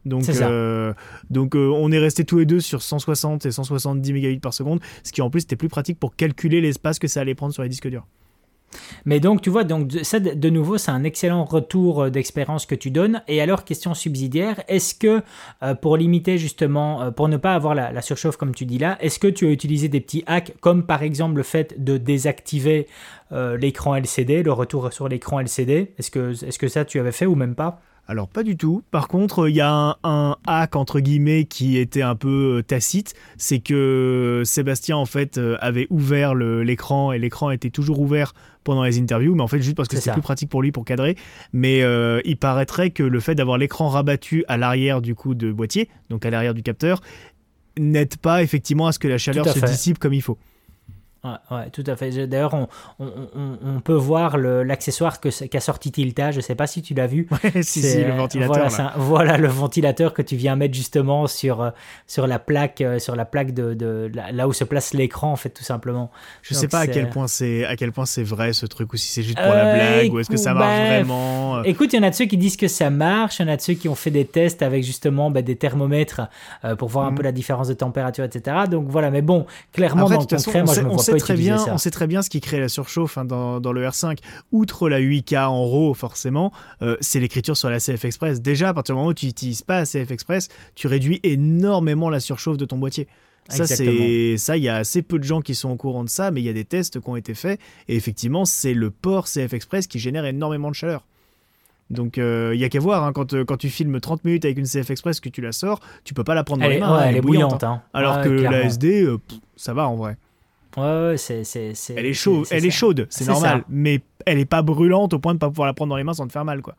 Speaker 2: Donc, euh, donc euh, on est resté tous les deux sur 160 et 170 mégabits par seconde, ce qui en plus était plus pratique pour calculer l'espace que ça allait prendre sur les disques durs.
Speaker 1: Mais donc, tu vois, donc ça, de nouveau, c'est un excellent retour euh, d'expérience que tu donnes. Et alors, question subsidiaire, est-ce que pour limiter justement, pour ne pas avoir la, surchauffe comme tu dis là, est-ce que tu as utilisé des petits hacks, comme par exemple le fait de désactiver l'écran LCD, le retour sur l'écran LCD Est-ce que, est -ce que ça, tu avais fait ou même pas?
Speaker 2: Alors pas du tout. Par contre, il y a un, hack entre guillemets qui était un peu euh, tacite, c'est que Sébastien en fait euh, avait ouvert l'écran et l'écran était toujours ouvert pendant les interviews, mais en fait juste parce que c'est plus pratique pour lui pour cadrer. Mais euh, il paraîtrait que le fait d'avoir l'écran rabattu à l'arrière du coup de boîtier, donc à l'arrière du capteur, n'aide pas effectivement à ce que la chaleur se dissipe comme il faut.
Speaker 1: Ouais, tout à fait. D'ailleurs, on, on, on, peut voir l'accessoire qu'a sorti Tilta. Je ne sais pas si tu l'as vu.
Speaker 2: si, si, le ventilateur.
Speaker 1: Voilà, voilà, le ventilateur que tu viens mettre justement sur, euh, sur la plaque, euh, sur la plaque de, de là où se place l'écran, en fait, tout simplement.
Speaker 2: Je ne sais pas à quel point c'est à quel point c'est vrai ce truc ou si c'est juste pour la euh, blague ou est-ce que ça marche vraiment.
Speaker 1: Écoute, il y en a de ceux qui disent que ça marche, il y en a de ceux qui ont fait des tests avec justement bah, des thermomètres pour voir un peu la différence de température, etc. Donc voilà, mais bon, clairement dans le concret, moi je me vois
Speaker 2: très bien, on sait très bien ce qui crée la surchauffe hein, dans, le R5. Outre la 8K en RAW, forcément, euh, c'est l'écriture sur la CF Express. Déjà, à partir du moment où tu n'utilises pas la CF Express, tu réduis énormément la surchauffe de ton boîtier. Ça, c'est ça. Il y a assez peu de gens qui sont au courant de ça, mais il y a des tests qui ont été faits. Et effectivement, c'est le port CF Express qui génère énormément de chaleur. Donc euh, il y a qu'à voir, hein, quand, euh, quand tu filmes 30 minutes avec une CF Express que tu la sors, tu peux pas la prendre dans les mains.
Speaker 1: elle, est bouillante. Hein.
Speaker 2: Alors que la SD, ça va en vrai.
Speaker 1: Ouais, c'est,
Speaker 2: Elle est chaude, elle est chaude, c'est normal, mais elle est pas brûlante au point de pas pouvoir la prendre dans les mains sans te faire mal, quoi.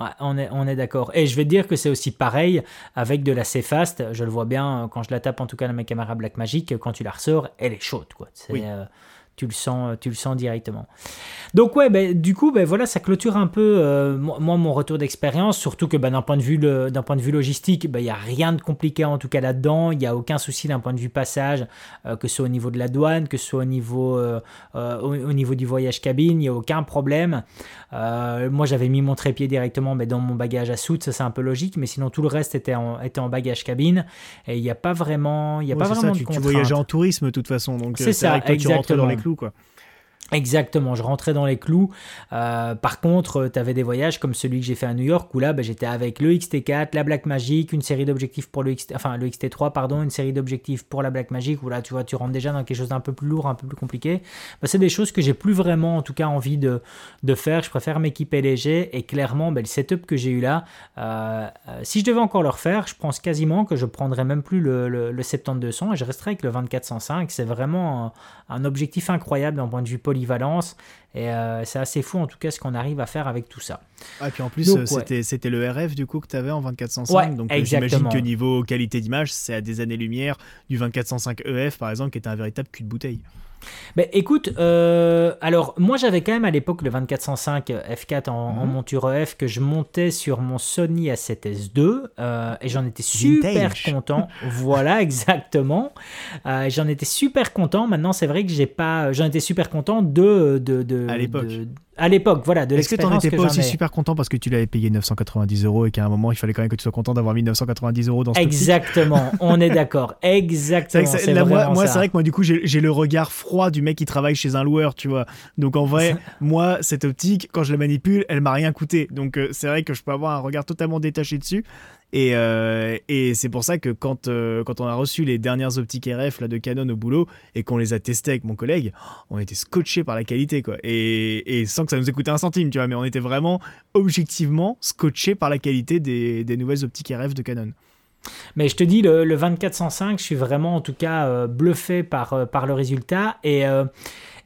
Speaker 1: Ouais, on est, on est d'accord. Et je vais te dire que c'est aussi pareil avec de la C-Fast. Je le vois bien quand je la tape, en tout cas dans mes caméras Blackmagic, quand tu la ressors, elle est chaude, quoi. C'est, euh, tu le sens, tu le sens directement. Donc ouais, ben, du coup, ben, voilà, ça clôture un peu euh, moi mon retour d'expérience, surtout que ben, d'un point de vue d'un point de vue logistique, il n'y a rien de compliqué en tout cas là-dedans. Il n'y a aucun souci d'un point de vue passage, euh, que ce soit au niveau de la douane, que ce soit au niveau euh, au, niveau du voyage cabine, il n'y a aucun problème. moi, j'avais mis mon trépied directement ben, dans mon bagage à soute, ça c'est un peu logique, mais sinon tout le reste était en, était en bagage cabine et il n'y a pas vraiment, il y a pas vraiment de
Speaker 2: tu, tu voyageais en tourisme de toute façon, donc c'est ça, que tu rentres dans les clous quoi.
Speaker 1: Exactement, je rentrais dans les clous. Euh, par contre, tu avais des voyages comme celui que j'ai fait à New York où là, bah, j'étais avec le XT4, la Black Magic, une série d'objectifs pour le XT, enfin le XT3, pardon, une série d'objectifs pour la Black Magic où là, tu vois, tu rentres déjà dans quelque chose d'un peu plus lourd, un peu plus compliqué. Bah, c'est des choses que j'ai plus vraiment, en tout cas, envie de, faire. Je préfère m'équiper léger et clairement, bah, le setup que j'ai eu là, euh, euh, si je devais encore le refaire, je pense quasiment que je prendrais même plus le 7200 et je resterais avec le 2405. C'est vraiment un, un objectif incroyable d'un point de vue poly Et euh, c'est assez fou en tout cas ce qu'on arrive à faire avec tout ça.
Speaker 2: Ah, et puis en plus, c'était, c'était le RF du coup que tu avais en 2405. donc euh, j'imagine que niveau qualité d'image, c'est à des années-lumière du 2405 EF par exemple, qui est un véritable cul de bouteille.
Speaker 1: Mais écoute, euh, alors moi j'avais quand même à l'époque le 2405 F4 en, mhm. monture EF que je montais sur mon Sony A7S2 euh, et j'en étais super content. voilà, exactement. Euh, j'en étais super content. Maintenant, c'est vrai que j'ai pas. J'en étais super content de. de, de
Speaker 2: à l'époque
Speaker 1: à l'époque, voilà, de
Speaker 2: Est-ce que n'étais
Speaker 1: que
Speaker 2: pas aussi super content parce que tu l'avais payé 990 euros et qu'à un moment il fallait quand même que tu sois content d'avoir mis 990 euros dans ce
Speaker 1: Exactement, on est d'accord. Exactement.
Speaker 2: là, moi, c'est vrai que moi, du coup, j'ai j'ai le regard froid du mec qui travaille chez un loueur, tu vois. Donc, en vrai, moi, cette optique, quand je la manipule, elle m'a rien coûté. Donc, euh, c'est vrai que je peux avoir un regard totalement détaché dessus. Et, euh, et c'est pour ça que quand, euh, quand on a reçu les dernières optiques RF là, de Canon au boulot et qu'on les a testées avec mon collègue, on était scotché par la qualité, quoi. Et, et sans que ça nous ait coûté un centime, tu vois. Mais on était vraiment objectivement scotché par la qualité des, des nouvelles optiques RF de Canon.
Speaker 1: Mais je te dis, le, le 2405, je suis vraiment en tout cas euh, bluffé par, par le résultat. Et,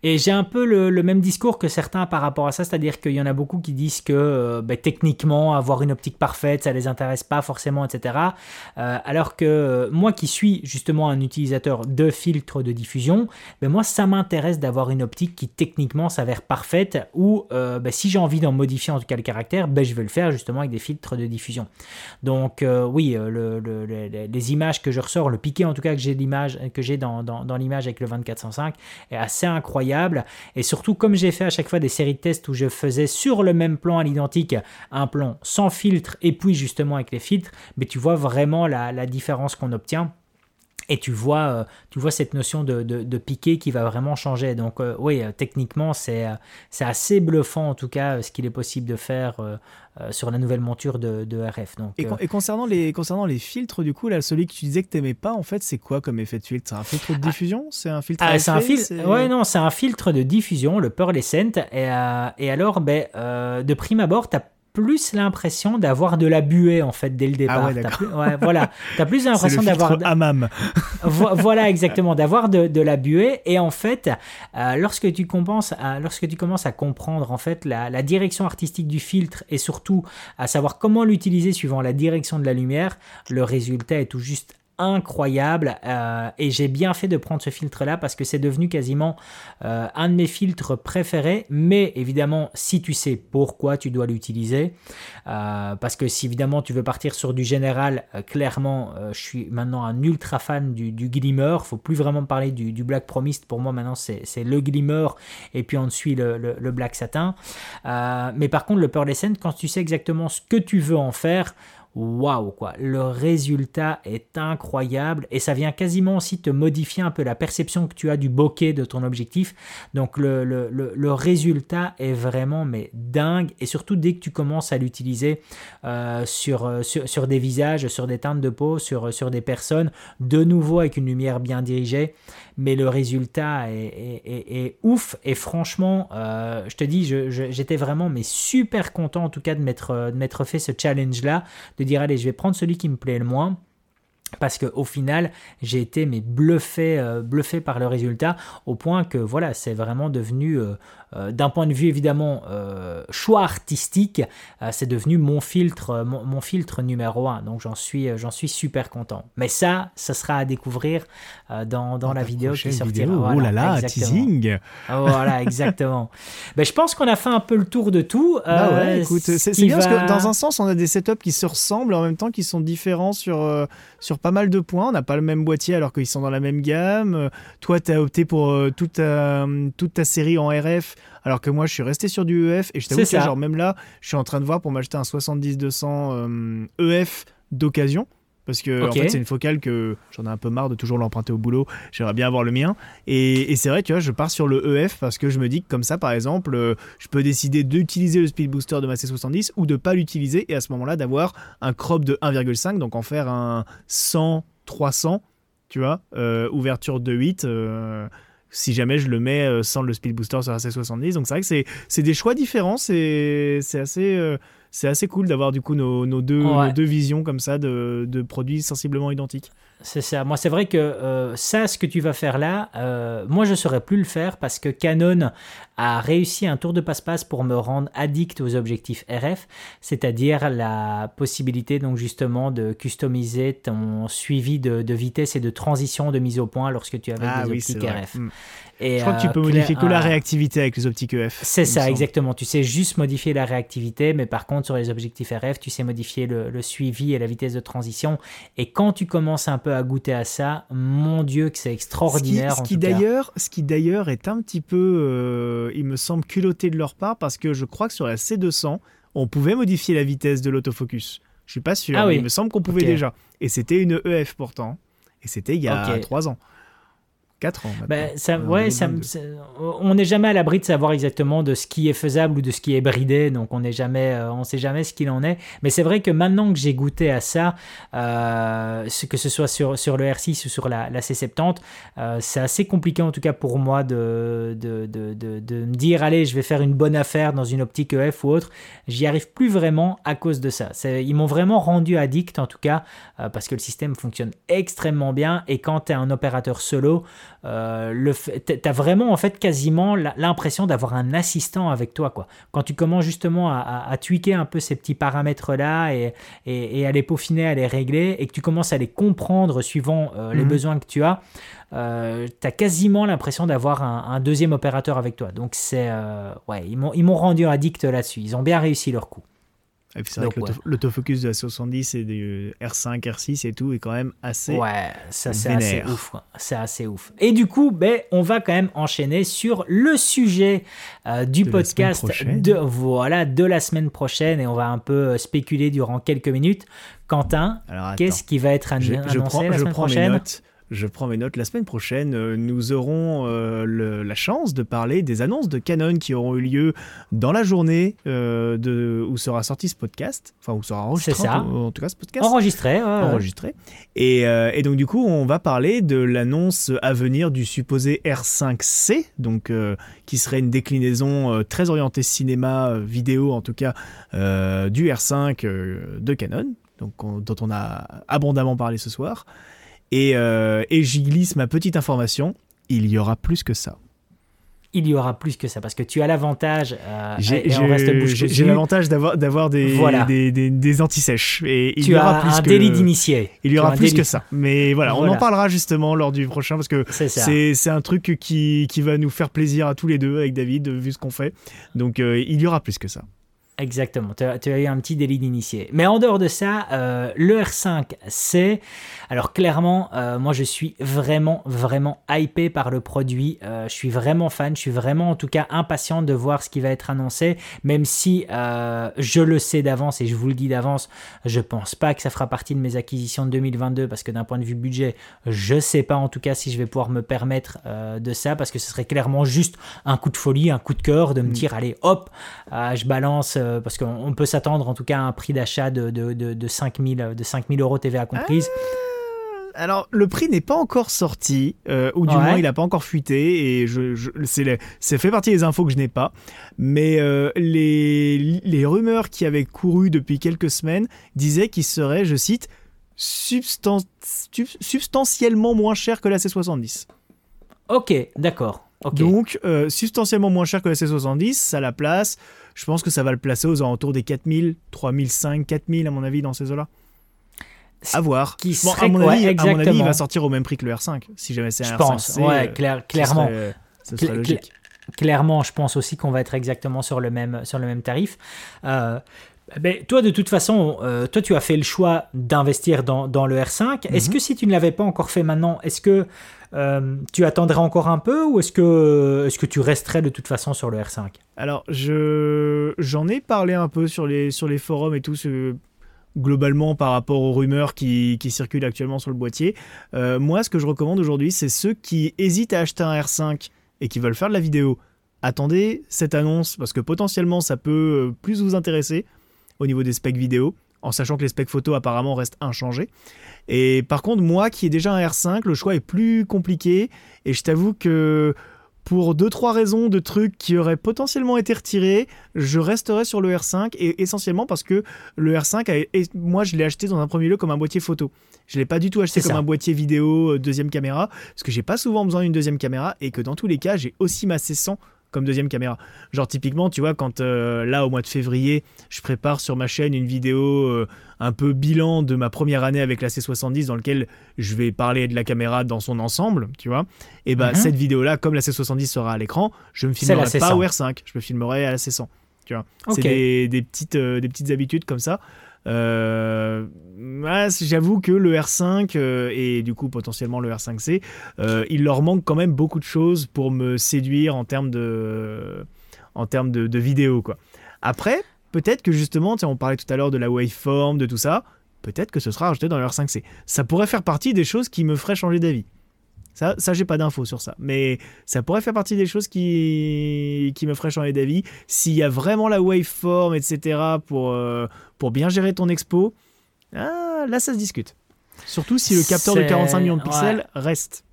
Speaker 1: et j'ai un peu le, même discours que certains par rapport à ça, c'est-à-dire qu'il y en a beaucoup qui disent que euh, ben, techniquement, avoir une optique parfaite, ça les intéresse pas forcément, etc. Euh, alors que euh, moi qui suis justement un utilisateur de filtres de diffusion, ben moi ça m'intéresse d'avoir une optique qui techniquement s'avère parfaite ou ben, si j'ai envie d'en modifier en tout cas le caractère, je vais le faire justement avec des filtres de diffusion. Donc oui, le- le- le- le- les images que je ressors, le piqué en tout cas que j'ai que j'ai dans, dans l'image avec le 2405 est assez incroyable. Et surtout comme j'ai fait à chaque fois des séries de tests où je faisais sur le même plan à l'identique un plan sans filtre et puis justement avec les filtres, mais tu vois vraiment la, la différence qu'on obtient. Et tu vois, euh, tu vois cette notion de, de, de piqué qui va vraiment changer. Donc euh, oui, euh, techniquement, c'est c'est assez bluffant en tout cas ce qu'il est possible de faire euh, sur la nouvelle monture de, de RF. Donc,
Speaker 2: Et, con- et concernant, les, concernant les filtres, du coup, là, celui que tu disais que t'aimais pas, en fait, c'est quoi comme effet de filtre? C'est un filtre de diffusion? C'est un filtre
Speaker 1: Ah, c'est un.
Speaker 2: C'est-
Speaker 1: Ouais, non, c'est un filtre de diffusion, le pearlescent. Et, euh, et alors, ben, de prime abord, t'as plus l'impression d'avoir de la buée en fait dès le départ.
Speaker 2: ouais,
Speaker 1: T'as
Speaker 2: d'accord.
Speaker 1: plus- ouais, voilà, t'as plus l'impression d'avoir
Speaker 2: hammam.
Speaker 1: Voilà exactement d'avoir de, de la buée et en fait euh, lorsque tu commences à, lorsque tu commences à comprendre en fait la, la direction artistique du filtre et surtout à savoir comment l'utiliser suivant la direction de la lumière le résultat est tout juste incroyable euh, et j'ai bien fait de prendre ce filtre là parce que c'est devenu quasiment euh, un de mes filtres préférés mais évidemment si tu sais pourquoi tu dois l'utiliser euh, parce que si évidemment tu veux partir sur du général, clairement, je suis maintenant un ultra fan du, Glimmer. Faut plus vraiment parler du, du Black Promised. Pour moi, maintenant, c'est le Glimmer et puis on suit le, Black Satin. Mais par contre, le Pearlescent, quand tu sais exactement ce que tu veux en faire, waouh quoi, le résultat est incroyable et ça vient quasiment aussi te modifier un peu la perception que tu as du bokeh de ton objectif. Donc le, résultat est vraiment mais dingue. Et surtout dès que tu commences à l'utiliser euh, sur, euh, sur, des visages, sur des teintes de peau, sur, sur des personnes, de nouveau avec une lumière bien dirigée, mais le résultat est, ouf. Et franchement, euh, je te dis, j'étais vraiment mais super content en tout cas de m'être de fait ce challenge là, dire allez je vais prendre celui qui me plaît le moins. Parce que au final j'ai été mais bluffé euh, bluffé par le résultat au point que voilà c'est vraiment devenu euh, d'un point de vue évidemment euh, choix artistique euh, c'est devenu mon filtre euh, mon, mon filtre numéro un donc j'en suis euh, j'en suis super content mais ça ça sera à découvrir euh, dans, dans la vidéo qui sortira
Speaker 2: vidéo.
Speaker 1: Voilà,
Speaker 2: oh là là,
Speaker 1: exactement.
Speaker 2: teasing
Speaker 1: voilà exactement ben, je pense qu'on a fait un peu le tour de tout
Speaker 2: Bah
Speaker 1: Euh,
Speaker 2: ouais, écoute,
Speaker 1: ce
Speaker 2: c'est bien
Speaker 1: va-
Speaker 2: parce que dans un sens, on a des setups qui se ressemblent en même temps qui sont différents sur, euh, sur pas mal de points. On n'a pas le même boîtier alors qu'ils sont dans la même gamme. Euh, toi, tu as opté pour euh, toute, ta, toute ta série en RF alors que moi, je suis resté sur du EF et je t'avoue que genre même là, je suis en train de voir pour m'acheter un 70-200 euh, EF d'occasion. Parce que en fait, c'est une focale que j'en ai un peu marre de toujours l'emprunter au boulot. J'aimerais bien avoir le mien. Et, et c'est vrai, tu vois, je pars sur le EF parce que je me dis que comme ça, par exemple, euh, je peux décider d'utiliser le speed booster de ma C70 ou de pas l'utiliser et à ce moment-là d'avoir un crop de 1,5, donc en faire un 100-300, tu vois, euh, ouverture de 8. euh, si jamais je le mets euh, sans le speed booster sur la C70. Donc c'est vrai que c'est, des choix différents. C'est, c'est assez. euh, c'est assez cool d'avoir du coup nos, nos deux,
Speaker 1: Ouais.
Speaker 2: nos deux visions comme ça de, de produits sensiblement identiques.
Speaker 1: C'est ça. Moi, c'est vrai que euh, ça, ce que tu vas faire là, euh, moi, je ne saurais plus le faire parce que Canon a réussi un tour de passe-passe pour me rendre addict aux objectifs RF, c'est-à-dire la possibilité, donc justement, de customiser ton suivi de, de vitesse et de transition de mise au point lorsque tu avais des optiques RF.
Speaker 2: Je crois que tu peux modifier que la réactivité avec les optiques EF.
Speaker 1: C'est ça, exactement. Tu sais juste modifier la réactivité, mais par contre, sur les objectifs RF, tu sais modifier le, suivi et la vitesse de transition. Et quand tu commences un peu à goûter à ça, mon Dieu, que c'est extraordinaire.
Speaker 2: Ce qui, d'ailleurs, ce qui d'ailleurs est un petit peu, euh, il me semble, culotté de leur part, parce que je crois que sur la C200, on pouvait modifier la vitesse de l'autofocus. Je suis pas sûr, ah mais il me semble qu'on pouvait déjà. Et c'était une EF pourtant. Et c'était il y a trois ans. 4 ans.
Speaker 1: Ben, ça, ouais, ça, on n'est jamais à l'abri de savoir exactement de ce qui est faisable ou de ce qui est bridé, donc on n'est jamais, euh, on sait jamais ce qu'il en est. Mais c'est vrai que maintenant que j'ai goûté à ça, euh, que ce soit sur, sur le R6 ou sur la, la C70, euh, c'est assez compliqué en tout cas pour moi de de, de, de, de, me dire allez, je vais faire une bonne affaire dans une optique EF ou autre. J'y arrive plus vraiment à cause de ça. Ils m'ont vraiment rendu addict en tout cas parce que le système fonctionne extrêmement bien et quand tu es un opérateur solo, euh, tu as vraiment en fait quasiment l'impression d'avoir un assistant avec toi. Quoi. Quand tu commences justement à, à, tweaker un peu ces petits paramètres-là et, et, à les peaufiner, à les régler, et que tu commences à les comprendre suivant euh, les mhm. besoins que tu as, euh, tu as quasiment l'impression d'avoir un, deuxième opérateur avec toi. Donc c'est... ouais, ils m'ont rendu addict là-dessus. Ils ont bien réussi leur coup.
Speaker 2: Et puis c'est vrai que l'autofocus de la 70 et du R5, R6 et tout est quand même assez.
Speaker 1: Ouais, ça c'est assez ouf. C'est assez ouf. Et du coup, ben, on va quand même enchaîner sur le sujet euh, du podcast de, voilà, de la semaine prochaine et on va un peu euh, spéculer durant quelques minutes. Quentin, qu'est-ce qui va être annoncé je, prends, la semaine prochaine?
Speaker 2: Je prends mes notes. La semaine prochaine, euh, nous aurons euh, la chance de parler des annonces de Canon qui auront eu lieu dans la journée euh, de, où sera sorti ce podcast. Enfin, où sera enregistré.
Speaker 1: ça.
Speaker 2: En, tout cas, ce podcast.
Speaker 1: Enregistré.
Speaker 2: enregistré. Et, et, donc, du coup, on va parler de l'annonce à venir du supposé R5C, donc, qui serait une déclinaison très orientée cinéma, vidéo en tout cas, du R5 de Canon, donc, dont on a abondamment parlé ce soir. Euh, et, j'y glisse ma petite information, il y aura plus que ça.
Speaker 1: Il y aura plus que ça parce que tu as l'avantage euh,
Speaker 2: j'ai l'avantage d'avoir d'avoir des, des, des, antisèches. Et il
Speaker 1: tu
Speaker 2: y aura
Speaker 1: as
Speaker 2: plus
Speaker 1: un délit d'initié.
Speaker 2: il y aura plus que ça. Mais voilà, on en parlera justement lors du prochain parce que c'est un truc qui, qui va nous faire plaisir à tous les deux avec David vu ce qu'on fait. Donc euh, il y aura plus que ça
Speaker 1: Exactement, tu as, eu un petit délit d'initié. Mais en dehors de ça, euh, le R5, c'est... Alors clairement, euh, moi je suis vraiment, vraiment hypé par le produit. Euh, je suis vraiment fan, je suis vraiment en tout cas impatient de voir ce qui va être annoncé, même si je le sais d'avance et je vous le dis d'avance, je pense pas que ça fera partie de mes acquisitions de 2022 parce que d'un point de vue budget, je sais pas en tout cas si je vais pouvoir me permettre de ça parce que ce serait clairement juste un coup de folie, un coup de cœur de me mm. dire allez hop, je balance euh, parce qu'on peut s'attendre en tout cas à un prix d'achat de, de, de, de 5000 de euros TVA comprise.
Speaker 2: Euh, alors, le prix n'est pas encore sorti, euh, ou du moins il n'a pas encore fuité, et je, je c'est fait partie des infos que je n'ai pas. Mais les, les rumeurs qui avaient couru depuis quelques semaines disaient qu'il serait, je cite, substantiellement moins cher que la C70.
Speaker 1: Ok, d'accord.
Speaker 2: Donc, substantiellement moins cher que la C70, ça la place je pense que ça va le placer aux alentours des 4000, 3005, 4000 à mon avis dans ces eaux-là. À voir.
Speaker 1: Qui serait à, mon avis,
Speaker 2: à mon avis, il va sortir au même prix que le R5. Si jamais c'est un
Speaker 1: je pense, ouais, euh, clairement.
Speaker 2: Ce serait, logique.
Speaker 1: clairement, je pense aussi qu'on va être exactement sur le même, sur le même tarif. Euh, ben, toi, de toute façon, euh, toi, tu as fait le choix d'investir dans, dans, le R5. Est-ce mhm. que si tu ne l'avais pas encore fait maintenant, est-ce que euh, tu attendrais encore un peu ou est-ce que, est que tu resterais de toute façon sur le R5
Speaker 2: Alors, je, j'en ai parlé un peu sur les, sur les forums et tout, ce, globalement par rapport aux rumeurs qui, qui circulent actuellement sur le boîtier. Euh, moi, ce que je recommande aujourd'hui, c'est ceux qui hésitent à acheter un R5 et qui veulent faire de la vidéo. Attendez cette annonce parce que potentiellement ça peut euh, plus vous intéresser au niveau des specs vidéo en sachant que les specs photo apparemment restent inchangés. Et par contre, moi qui ai déjà un R5, le choix est plus compliqué et je t'avoue que pour deux trois raisons de trucs qui auraient potentiellement été retirés, je resterai sur le R5 et essentiellement parce que le R5 moi je l'ai acheté dans un premier lieu comme un boîtier photo. Je l'ai pas du tout acheté comme un boîtier vidéo euh, deuxième caméra parce que j'ai pas souvent besoin d'une deuxième caméra et que dans tous les cas, j'ai aussi ma C100 comme deuxième caméra. Genre typiquement, tu vois, quand euh, là au mois de février, je prépare sur ma chaîne une vidéo euh, un peu bilan de ma première année avec la C70 dans lequel je vais parler de la caméra dans son ensemble, tu vois. Et bah cette vidéo-là, comme la C70 sera à l'écran, je me filmerai pas au R5, je me filmerai à la C100. Tu vois, c'est des, des, petites, des petites habitudes comme ça. Euh, J'avoue que le R5 euh, et du coup potentiellement le R5C, euh, il leur manque quand même beaucoup de choses pour me séduire en termes de, en termes de, vidéo. Quoi. Après, peut-être que justement, on parlait tout à l'heure de la waveform, de tout ça, peut-être que ce sera rajouté dans le R5C. Ça pourrait faire partie des choses qui me feraient changer d'avis. Ça, ça j'ai pas d'infos sur ça. Mais ça pourrait faire partie des choses qui, qui me feraient changer d'avis. S'il y a vraiment la waveform, etc., pour, euh, pour bien gérer ton expo, ah, là, ça se discute. Surtout si le capteur de 45 millions de pixels reste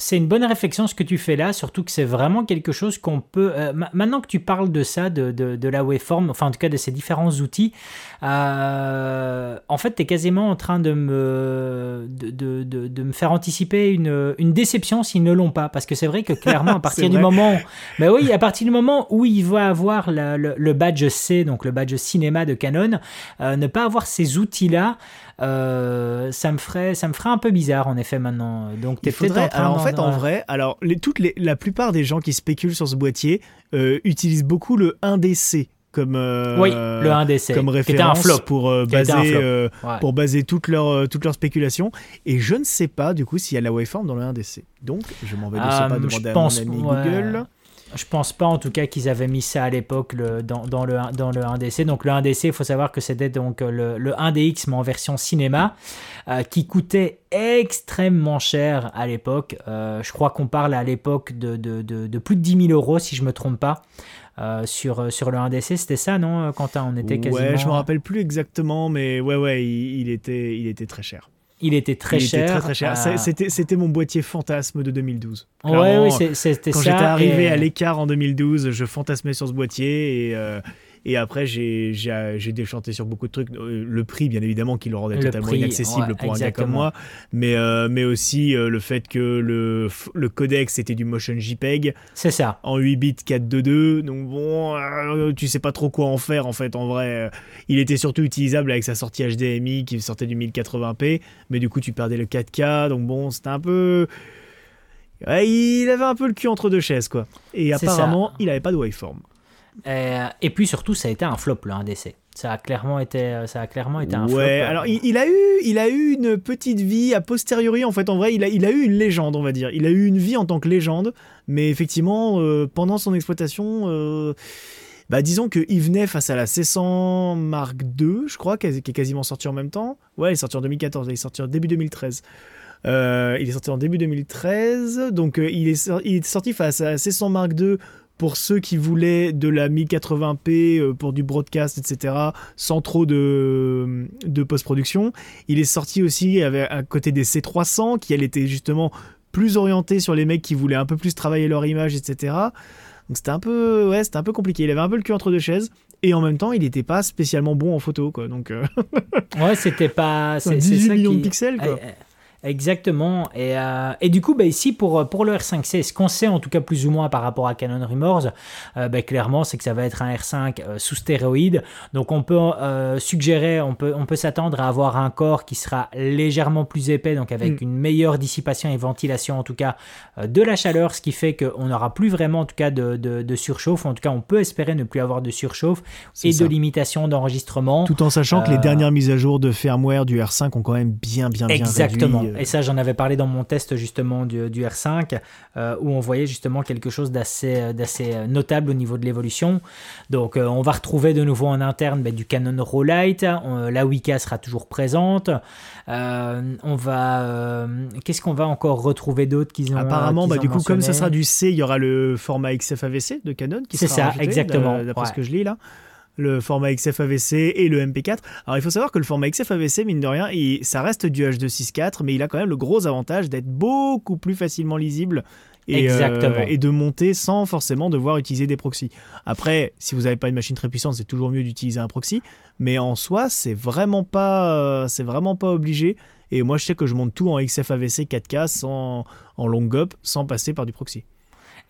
Speaker 1: c'est une bonne réflexion ce que tu fais là, surtout que c'est vraiment quelque chose qu'on peut... Euh, maintenant que tu parles de ça, de, de, la waveform, enfin en tout cas de ces différents outils, euh, en fait tu es quasiment en train de me, de, de me faire anticiper une, une déception s'ils ne l'ont pas. Parce que c'est vrai que clairement à partir du moment... Mais ben oui, à partir du moment où il va avoir le, badge C, donc le badge cinéma de Canon, euh, ne pas avoir ces outils-là... Euh, ça me ferait ça me ferait un peu bizarre en effet maintenant. Donc
Speaker 2: t'es peut-être en train alors en fait en vrai, alors les, toutes les, la plupart des gens qui spéculent sur ce boîtier euh, utilisent beaucoup le 1DC comme
Speaker 1: euh, oui, le 1DC,
Speaker 2: comme référence un flop. pour baser pour baser toute leur toute leur spéculation et je ne sais pas du coup s'il y a la waveform dans le 1DC. Donc je m'en vais de pas demander à mon ami Google.
Speaker 1: Je pense pas en tout cas qu'ils avaient mis ça à l'époque dans, dans, le, dans le 1DC. Donc le 1DC, il faut savoir que c'était donc le, le 1DX mais en version cinéma euh, qui coûtait extrêmement cher à l'époque. Euh, je crois qu'on parle à l'époque de, de, de, plus de 10 000 euros si je me trompe pas. Euh, sur, sur le 1DC, c'était ça, non, Quentin? On était quasiment...
Speaker 2: Ouais, je me rappelle plus exactement, mais ouais, ouais, il, il était, il était très cher.
Speaker 1: Il était très cher.
Speaker 2: très, très cher. C'était mon boîtier fantasme de 2012.
Speaker 1: ouais, oui, c'était ça.
Speaker 2: Quand j'étais arrivé à l'écart en 2012, je fantasmais sur ce boîtier et, euh, et après, j'ai déchanté sur beaucoup de trucs. Euh, le prix, bien évidemment, qui le rendait totalement inaccessible pour un gars comme moi. Mais, euh, mais aussi euh, le fait que le, le codec, c'était du Motion JPEG.
Speaker 1: C'est ça.
Speaker 2: En 8 bits 422. Donc bon, tu sais pas trop quoi en faire, en fait, en vrai. il était surtout utilisable avec sa sortie HDMI qui sortait du 1080p. Mais du coup, tu perdais le 4K. Donc bon, c'était un peu... il avait un peu le cul entre deux chaises, quoi. Et apparemment, il avait pas de waveform.
Speaker 1: Euh, et puis surtout, ça a été un flop le 1DC. Ça a clairement été, ça a clairement été un flop.
Speaker 2: Ouais, alors il, a eu, il a eu une petite vie a posteriori. En fait, en vrai, il a, eu une légende, on va dire. Il a eu une vie en tant que légende, mais effectivement, euh, pendant son exploitation, euh, bah, disons qu'il venait face à la C100 Mark II, je crois, qui est quasiment sorti en même temps. Ouais, il est sorti en 2014, il est sorti en début 2013. il est sorti en début 2013, donc il est sorti face à la C100 Mark II pour ceux qui voulaient de la 1080p euh, pour du broadcast, etc., sans trop de, de post-production. Il est sorti aussi à côté des C300, qui elle était justement plus orientée sur les mecs qui voulaient un peu plus travailler leur image, etc. Donc c'était un peu, ouais, c'était un peu compliqué. Il avait un peu le cul entre deux chaises. Et en même temps, il n'était pas spécialement bon en photo, quoi. Donc, euh,
Speaker 1: ouais, c'était pas.
Speaker 2: C'est 18 millions de pixels, quoi. Eh, eh,
Speaker 1: Exactement. Et, euh, et, du coup, bah, ici, pour, pour le R5C, ce qu'on sait en tout cas plus ou moins par rapport à Canon Rumors, euh, bah, clairement, c'est que ça va être un R5 euh, sous stéroïde. Donc, on peut suggérer, on peut, on peut s'attendre à avoir un corps qui sera légèrement plus épais, donc avec mm. une meilleure dissipation et ventilation, en tout cas, de la chaleur, ce qui fait qu'on n'aura plus vraiment, en tout cas, de, de, surchauffe. En tout cas, on peut espérer ne plus avoir de surchauffe et de limitation d'enregistrement.
Speaker 2: Tout en sachant que les dernières mises à jour de firmware du R5 ont quand même bien, bien, bien
Speaker 1: Exactement. Et ça, j'en avais parlé dans mon test justement du, R5, euh, où on voyait justement quelque chose d'assez, d'assez notable au niveau de l'évolution. Donc, euh, on va retrouver de nouveau en interne ben, du Canon Rollight. la Wika sera toujours présente. Euh, on va. qu'est-ce qu'on va encore retrouver d'autre qu'ils ont
Speaker 2: Apparemment, bah, du coup, comme ça sera du C, il y aura le format XF-AVC de Canon qui
Speaker 1: C'est ça, exactement.
Speaker 2: D'après ce que je lis là le format XF-AVC et le MP4. Alors il faut savoir que le format XF-AVC, mine de rien, ça reste du H264, mais il a quand même le gros avantage d'être beaucoup plus facilement lisible et, euh, et, de monter sans forcément devoir utiliser des proxys. Après, si vous n'avez pas une machine très puissante, c'est toujours mieux d'utiliser un proxy, mais en soi, c'est vraiment pas, euh, c'est vraiment pas obligé. Et moi, je sais que je monte tout en XF-AVC 4K sans, en long up sans passer par du proxy.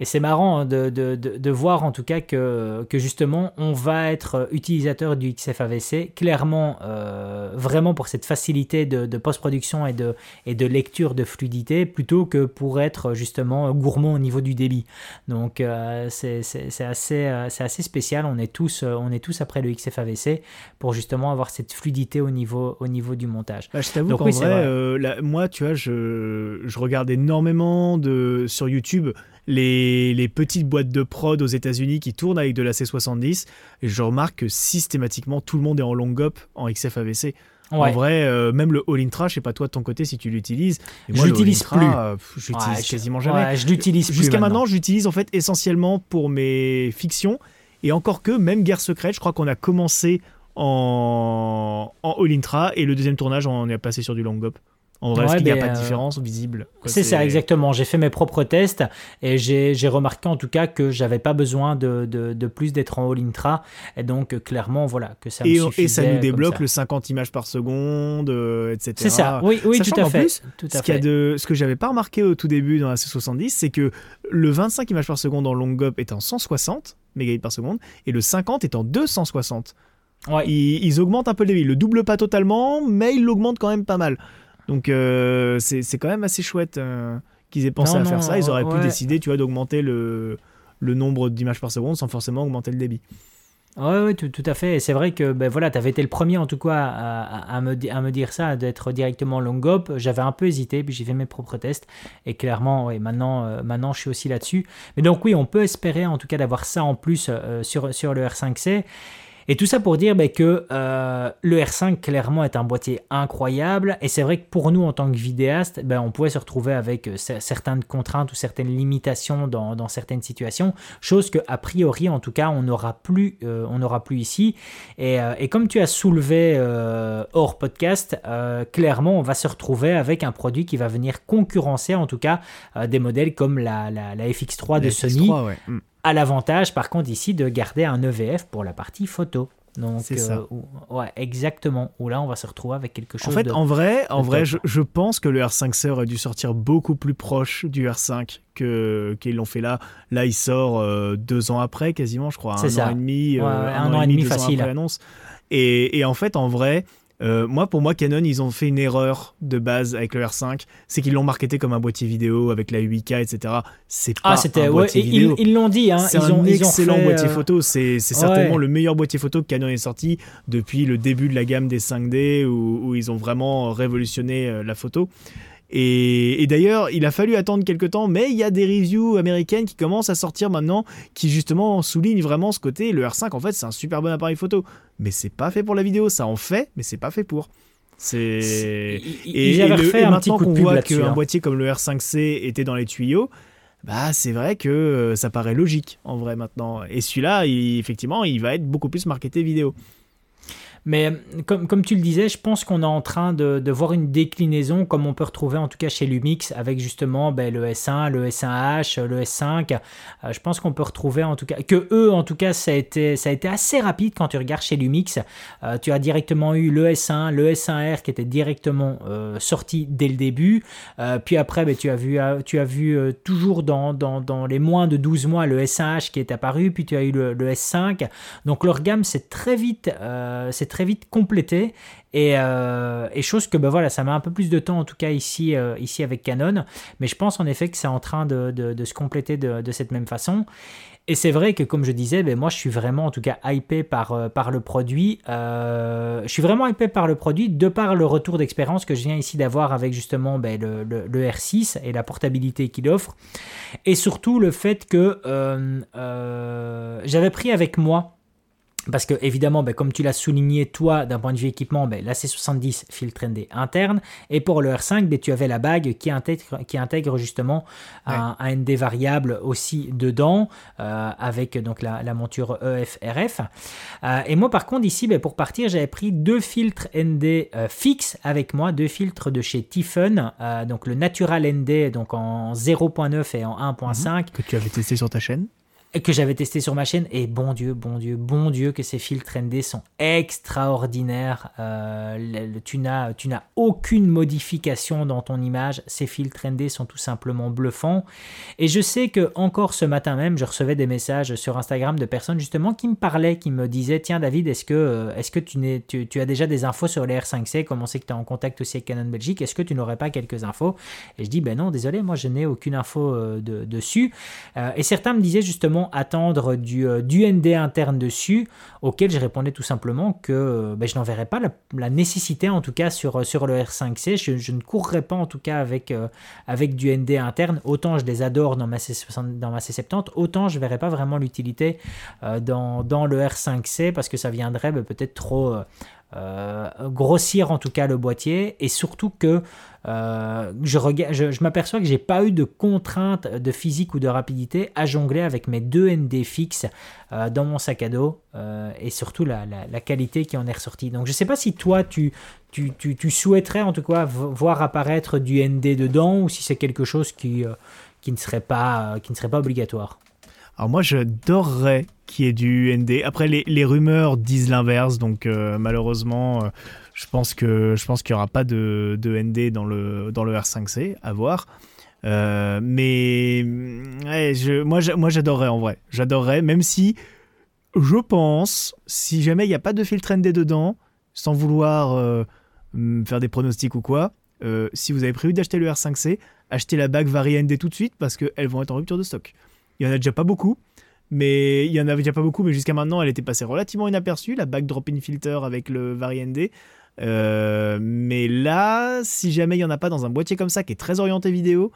Speaker 1: Et c'est marrant hein, de, de, de, voir en tout cas que, que justement on va être utilisateur du XFAVC, clairement euh, vraiment pour cette facilité de, post-production et de, et de lecture de fluidité, plutôt que pour être justement gourmand au niveau du débit. Donc euh, c'est assez, euh, assez spécial, on est, tous, on est tous après le XFAVC pour justement avoir cette fluidité au niveau, au niveau du montage.
Speaker 2: Bah, je t'avoue qu'en vrai, moi tu vois, je, je regarde énormément de, sur YouTube les, petites boîtes de prod aux États-Unis qui tournent avec de la C70. Et je remarque que systématiquement, tout le monde est en long up en XFAVC. En vrai, euh, même le All Intra, je sais pas toi de ton côté si tu l'utilises.
Speaker 1: Je l'utilise plus. Euh,
Speaker 2: je l'utilise quasiment jamais.
Speaker 1: je l'utilise
Speaker 2: Jusqu'à maintenant, j'utilise en fait essentiellement pour mes fictions. Et encore que, même Guerre secrète, je crois qu'on a commencé en, en All Intra et le deuxième tournage, on est passé sur du long up. En vrai, il n'y a pas de euh, différence visible
Speaker 1: C'est ça, exactement. J'ai fait mes propres tests et j'ai remarqué en tout cas que j'avais pas besoin de, de, plus d'être en all-intra. Et donc, euh, clairement, voilà, que ça
Speaker 2: et,
Speaker 1: me
Speaker 2: Et ça nous débloque le 50 images par seconde, euh, etc.
Speaker 1: C'est ça, oui, oui tout à fait.
Speaker 2: Plus,
Speaker 1: tout à
Speaker 2: ce, fait. De, ce que j'avais pas remarqué au tout début dans la C70, c'est que le 25 images par seconde en long up est en 160 mégabits par seconde et le 50 est en 260. Ouais. Ils, ils, augmentent un peu le débit. Ils le double pas totalement, mais ils l'augmentent quand même pas mal. Donc euh, c'est quand même assez chouette euh, qu'ils aient pensé à faire ça. Ils auraient pu décider, tu vois, d'augmenter le, le nombre d'images par seconde sans forcément augmenter le débit.
Speaker 1: Oui, tout, tout, à fait. Et c'est vrai que ben, voilà, tu avais été le premier, en tout cas, à, à, me, à me dire ça, d'être directement long up. J'avais un peu hésité, puis j'ai fait mes propres tests. Et clairement, ouais, maintenant, euh, maintenant, je suis aussi là-dessus. Mais donc, oui, on peut espérer, en tout cas, d'avoir ça en plus sur, sur le R5C. Et tout ça pour dire ben, que euh, le R5 clairement est un boîtier incroyable et c'est vrai que pour nous en tant que vidéaste, ben, on pouvait se retrouver avec euh, certaines contraintes ou certaines limitations dans, certaines situations, chose que a priori en tout cas on n'aura plus, euh, on n'aura plus ici. Et, comme tu as soulevé hors podcast, clairement on va se retrouver avec un produit qui va venir concurrencer en tout cas des modèles comme la, la, FX3 de Sony. Mm a l'avantage, par contre, ici, de garder un EVF pour la partie photo. Donc, c'est ça. Euh, ouais, exactement. Où là, on va se retrouver avec quelque chose.
Speaker 2: En fait, en vrai, en vrai, je, pense que le R5C aurait dû sortir beaucoup plus proche du R5 que qu'ils l'ont fait là. Là, il sort euh, deux ans après, quasiment, je crois, un an et demi,
Speaker 1: euh, un, an, et demi, facile.
Speaker 2: après l'annonce. Et, et, en fait, en vrai, euh, moi, pour moi, Canon, ils ont fait une erreur de base avec le R5, c'est qu'ils l'ont marketé comme un boîtier vidéo avec la 8K, etc. C'est ah, pas un boîtier vidéo.
Speaker 1: Ils l'ont dit. Hein.
Speaker 2: C'est un excellent boîtier euh, photo. C'est certainement le meilleur boîtier photo que Canon ait sorti depuis le début de la gamme des 5D, où, où ils ont vraiment révolutionné euh, la photo. Et, d'ailleurs, il a fallu attendre quelques temps, mais il y a des reviews américaines qui commencent à sortir maintenant, qui justement soulignent vraiment ce côté. Le R5, en fait, c'est un super bon appareil photo, mais c'est pas fait pour la vidéo. Ça en fait, mais c'est pas fait pour. C'est
Speaker 1: et, et, maintenant qu'on voit qu'un
Speaker 2: hein. boîtier comme le R5C était dans les tuyaux, bah c'est vrai que euh, ça paraît logique en vrai maintenant. Et celui-là, effectivement, il va être beaucoup plus marketé vidéo.
Speaker 1: Mais comme, comme tu le disais, je pense qu'on est en train de, de, voir une déclinaison comme on peut retrouver en tout cas chez Lumix avec justement ben, le S1, le S1H, le S5. Euh, je pense qu'on peut retrouver en tout cas que eux en tout cas ça a été, ça a été assez rapide quand tu regardes chez Lumix. Euh, tu as directement eu le S1, le S1R qui était directement euh, sorti dès le début. puis après ben, tu as vu, tu as vu toujours dans, dans, dans, les moins de 12 mois le S1H qui est apparu. Puis tu as eu le, le S5. Donc leur gamme c'est très vite, c'est très vite complété. Et, euh, et, chose que ben voilà, ça met un peu plus de temps en tout cas ici, euh, ici avec Canon. Mais je pense en effet que c'est en train de, de, se compléter de, de, cette même façon. Et c'est vrai que comme je disais, ben moi je suis vraiment en tout cas hypé par, euh, par le produit. je suis vraiment hypé par le produit de par le retour d'expérience que je viens ici d'avoir avec justement ben, le, le, R6 et la portabilité qu'il offre. Et surtout le fait que j'avais pris avec moi parce que évidemment, ben, comme tu l'as souligné toi, d'un point de vue équipement, ben, la C70 filtre ND interne, et pour le R5, ben, tu avais la bague qui intègre, qui intègre justement un, ND variable aussi dedans, euh, avec donc la, monture EF-RF. Euh, et moi par contre ici, ben, pour partir, j'avais pris deux filtres ND euh, fixes avec moi, deux filtres de chez Tiffen, donc le Natural ND donc en 0.9 et en 1.5.
Speaker 2: Que tu avais testé sur ta chaîne
Speaker 1: que j'avais testé sur ma chaîne. Et bon Dieu, bon Dieu, bon Dieu que ces filtres ND sont extraordinaires. Euh, tu n'as aucune modification dans ton image. Ces filtres ND sont tout simplement bluffants. Et je sais que encore ce matin même, je recevais des messages sur Instagram de personnes justement qui me parlaient, qui me disaient Tiens, David, est-ce que, euh, est-ce que tu, tu, tu, as déjà des infos sur les R5C Comment c'est que tu es en contact aussi avec Canon Belgique? Est-ce que tu n'aurais pas quelques infos? Et je dis Ben non, désolé, moi je n'ai aucune info euh, de, dessus. et certains me disaient justement attendre du, euh, ND interne dessus, auquel je répondais tout simplement que euh, ben, je n'en verrais pas la, nécessité, en tout cas sur, sur le R5C. Je, ne courrais pas en tout cas avec, euh, du ND interne. Autant je les adore dans ma, C, dans ma C70, autant je ne verrais pas vraiment l'utilité dans, dans, le R5C parce que ça viendrait ben, peut-être trop... grossir en tout cas le boîtier et surtout que euh, je, je, m'aperçois que j'ai pas eu de contraintes de physique ou de rapidité à jongler avec mes deux ND fixes euh, dans mon sac à dos euh, et surtout la, qualité qui en est ressortie. Donc je sais pas si toi tu, souhaiterais en tout cas voir apparaître du ND dedans ou si c'est quelque chose qui, ne serait pas, obligatoire.
Speaker 2: Alors moi j'adorerais qu'il y ait du ND. Après les rumeurs disent l'inverse, donc malheureusement je pense que je pense qu'il n'y aura pas de, de, ND dans le, dans le R5C, à voir. Euh, mais moi, moi j'adorerais en vrai. J'adorerais, même si je pense, si jamais il n'y a pas de filtre ND dedans, sans vouloir euh, faire des pronostics ou quoi, euh, si vous avez prévu d'acheter le R5C, achetez la bague Vari ND tout de suite parce qu'elles vont être en rupture de stock. Il y en a déjà pas beaucoup, mais il y en avait déjà pas beaucoup, mais jusqu'à maintenant, elle était passée relativement inaperçue, la bague drop-in filter avec le Vari ND. Euh, mais là, si jamais il n'y en a pas dans un boîtier comme ça qui est très orienté vidéo,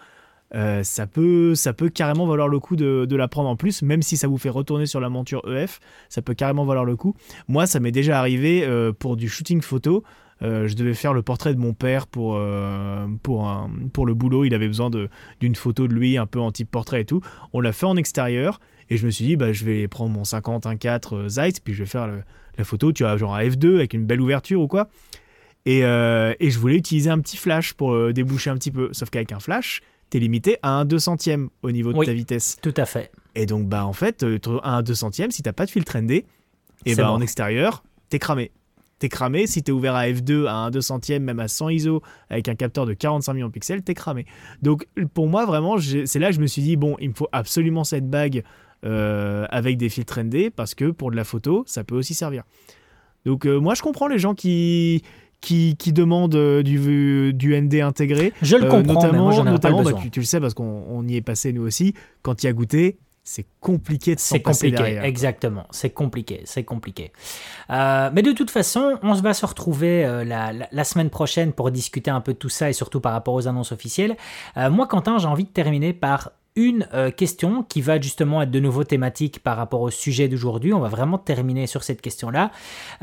Speaker 2: euh, ça, peut, ça peut carrément valoir le coup de, la prendre en plus, même si ça vous fait retourner sur la monture EF, ça peut carrément valoir le coup. Moi, ça m'est déjà arrivé euh, pour du shooting photo. Je devais faire le portrait de mon père pour, pour, un, pour le boulot. Il avait besoin d'une photo de lui un peu en type portrait et tout. On l'a fait en extérieur et je me suis dit, bah, je vais prendre mon 50-1.4 Zeiss, puis je vais faire le, la photo, tu as genre un F2 avec une belle ouverture ou quoi. Et, euh, et je voulais utiliser un petit flash pour euh, déboucher un petit peu. Sauf qu'avec un flash, tu es limité à un 2 centième au niveau de ta vitesse.
Speaker 1: Tout à fait.
Speaker 2: Et donc, bah, en fait, euh, un 2 centième, si t'as pas de filtre ND, et bah, en extérieur, t'es cramé. T'es cramé. Si t'es ouvert à F2 à un 2 centième, même à 100 ISO, avec un capteur de 45 millions de pixels, t'es cramé. Donc, pour moi, vraiment, c'est là que je me suis dit, bon, il me faut absolument cette bague euh, avec des filtres ND parce que pour de la photo, ça peut aussi servir. Donc euh, moi, je comprends les gens qui, qui, qui demandent euh, du, du ND intégré.
Speaker 1: Je le comprends,
Speaker 2: notamment,
Speaker 1: mais moi,
Speaker 2: notamment
Speaker 1: bah,
Speaker 2: tu, le sais parce qu'on y est passé nous aussi. Quand il y a goûté, c'est compliqué de s'en
Speaker 1: passer
Speaker 2: compliqué,
Speaker 1: exactement. C'est compliqué, c'est compliqué. mais de toute façon, on va se retrouver la, la, semaine prochaine pour discuter un peu de tout ça et surtout par rapport aux annonces officielles. moi, Quentin, j'ai envie de terminer par une euh, question qui va justement être de nouveau thématique par rapport au sujet d'aujourd'hui. On va vraiment terminer sur cette question-là.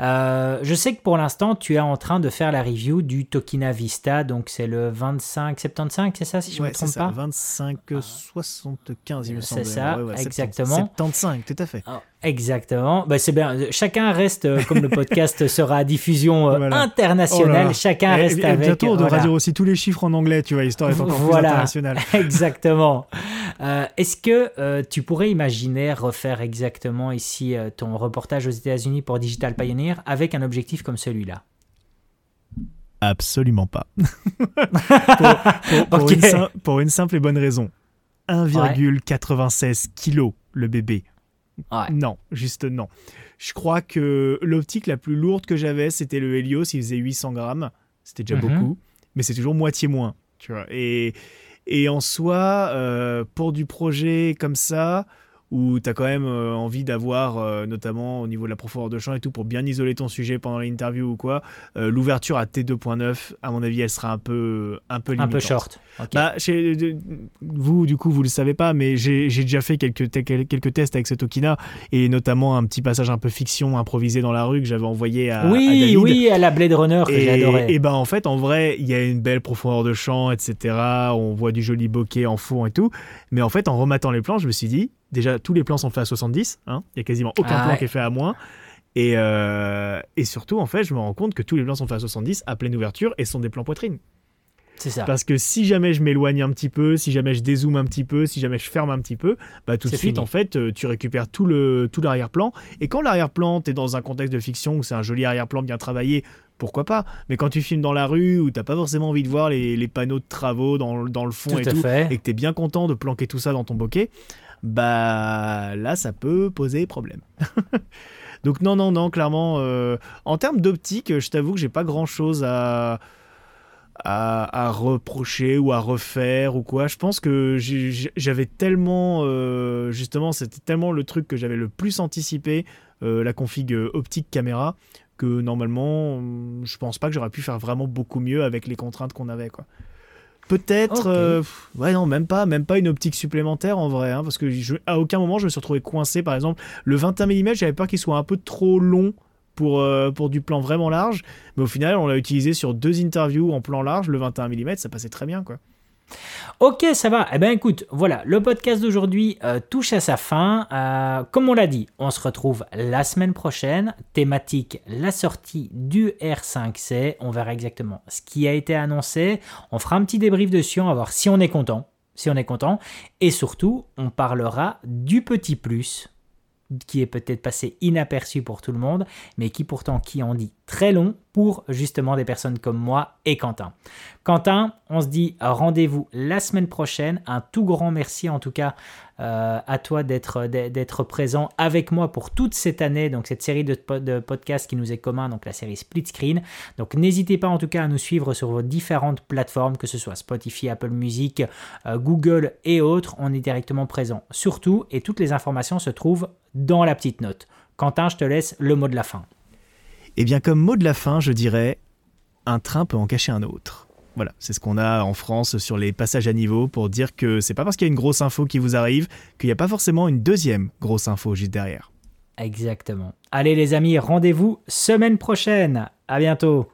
Speaker 1: Euh, je sais que pour l'instant, tu es en train de faire la review du Tokina Vista, donc c'est le 2575, c'est ça si je ne me trompe pas?
Speaker 2: 2575, il me semble.
Speaker 1: C'est ça, exactement.
Speaker 2: 75, tout à fait. Ah,
Speaker 1: exactement. Bah, c'est bien. Chacun reste, euh, comme le podcast sera à diffusion internationale, oh chacun reste et, et avec.
Speaker 2: Bientôt, on devra dire aussi tous les chiffres en anglais, tu vois, histoire d'être encore
Speaker 1: voilà.
Speaker 2: plus international.
Speaker 1: exactement. Euh, est-ce que euh, tu pourrais imaginer refaire exactement ici euh, ton reportage aux États-Unis pour Digital Pioneer avec un objectif comme celui-là?
Speaker 2: Absolument pas. pour, une simple et bonne raison. 1,96 kg le bébé. Non, juste non. Je crois que l'optique la plus lourde que j'avais, c'était le Helios, il faisait 800 grammes. C'était déjà mhm. beaucoup, mais c'est toujours moitié moins. Tu vois. Et, et en soi, euh, pour du projet comme ça, où tu as quand même euh, envie d'avoir, euh, notamment au niveau de la profondeur de champ et tout, pour bien isoler ton sujet pendant l'interview ou quoi, euh, l'ouverture à T2.9, à mon avis, elle sera un peu, un peu limitante.
Speaker 1: Un peu short.
Speaker 2: Bah, chez, vous, du coup, vous le savez pas, mais j'ai déjà fait quelques, quelques tests avec cette Okina, et notamment un petit passage un peu fiction improvisé dans la rue que j'avais envoyé à,
Speaker 1: oui,
Speaker 2: à David.
Speaker 1: Oui, à la Blade Runner que j'adorais.
Speaker 2: Et ben en fait, en vrai, il y a une belle profondeur de champ, etc. On voit du joli bokeh en fond et tout. Mais en fait, en remettant les plans, je me suis dit, déjà, tous les plans sont faits à 70. Hein. Il n'y a quasiment aucun ah plan qui est fait à moins. Et, euh, et, surtout, en fait, je me rends compte que tous les plans sont faits à 70 à pleine ouverture et sont des plans poitrine.
Speaker 1: C'est ça.
Speaker 2: Parce que si jamais je m'éloigne un petit peu, si jamais je dézoome un petit peu, si jamais je ferme un petit peu, bah tout de suite,
Speaker 1: fini.
Speaker 2: en fait, euh, tu récupères tout le tout l'arrière-plan. Et quand l'arrière-plan, t'es dans un contexte de fiction où c'est un joli arrière-plan bien travaillé, pourquoi pas? Mais quand tu filmes dans la rue où t'as pas forcément envie de voir les, les panneaux de travaux dans, dans le fond
Speaker 1: Tout
Speaker 2: et tout,
Speaker 1: fait.
Speaker 2: et que t'es bien content de planquer tout ça dans ton bokeh, bah là, ça peut poser problème. Donc non, non, non, clairement, euh, en termes d'optique, je t'avoue que j'ai pas grand-chose à, à, à reprocher ou à refaire ou quoi. Je pense que j'avais tellement, euh, justement, c'était tellement le truc que j'avais le plus anticipé, euh, la config optique caméra, que normalement, je pense pas que j'aurais pu faire vraiment beaucoup mieux avec les contraintes qu'on avait, quoi. Peut-être, euh, ouais non, même pas, même pas une optique supplémentaire en vrai, hein, parce que je- à aucun moment je me suis retrouvé coincé. Par exemple, le 21 mm, j'avais peur qu'il soit un peu trop long pour, euh, pour du plan vraiment large, mais au final, on l'a utilisé sur deux interviews en plan large. Le 21 mm, ça passait très bien, quoi.
Speaker 1: Ok, ça va. Eh ben écoute, voilà, le podcast d'aujourd'hui euh, touche à sa fin. Euh, comme on l'a dit, on se retrouve la semaine prochaine. Thématique la sortie du R5C. On verra exactement ce qui a été annoncé. On fera un petit débrief dessus. On va voir si on est content. Si on est content. Et surtout, on parlera du petit plus qui est peut-être passé inaperçu pour tout le monde, mais qui pourtant qui en dit très long pour justement des personnes comme moi et Quentin. Quentin, on se dit rendez-vous la semaine prochaine. Un tout grand merci en tout cas euh, à toi d'être présent avec moi pour toute cette année, donc cette série de, po- de podcasts qui nous est commun, donc la série Split Screen. Donc n'hésitez pas en tout cas à nous suivre sur vos différentes plateformes, que ce soit Spotify, Apple Music, euh, Google et autres. On est directement présent surtout et toutes les informations se trouvent dans la petite note. Quentin, je te laisse le mot de la fin.
Speaker 2: Et bien, comme mot de la fin, je dirais un train peut en cacher un autre. Voilà, c'est ce qu'on a en France sur les passages à niveau pour dire que c'est pas parce qu'il y a une grosse info qui vous arrive qu'il n'y a pas forcément une deuxième grosse info juste derrière.
Speaker 1: Exactement. Allez les amis, rendez-vous semaine prochaine. À bientôt.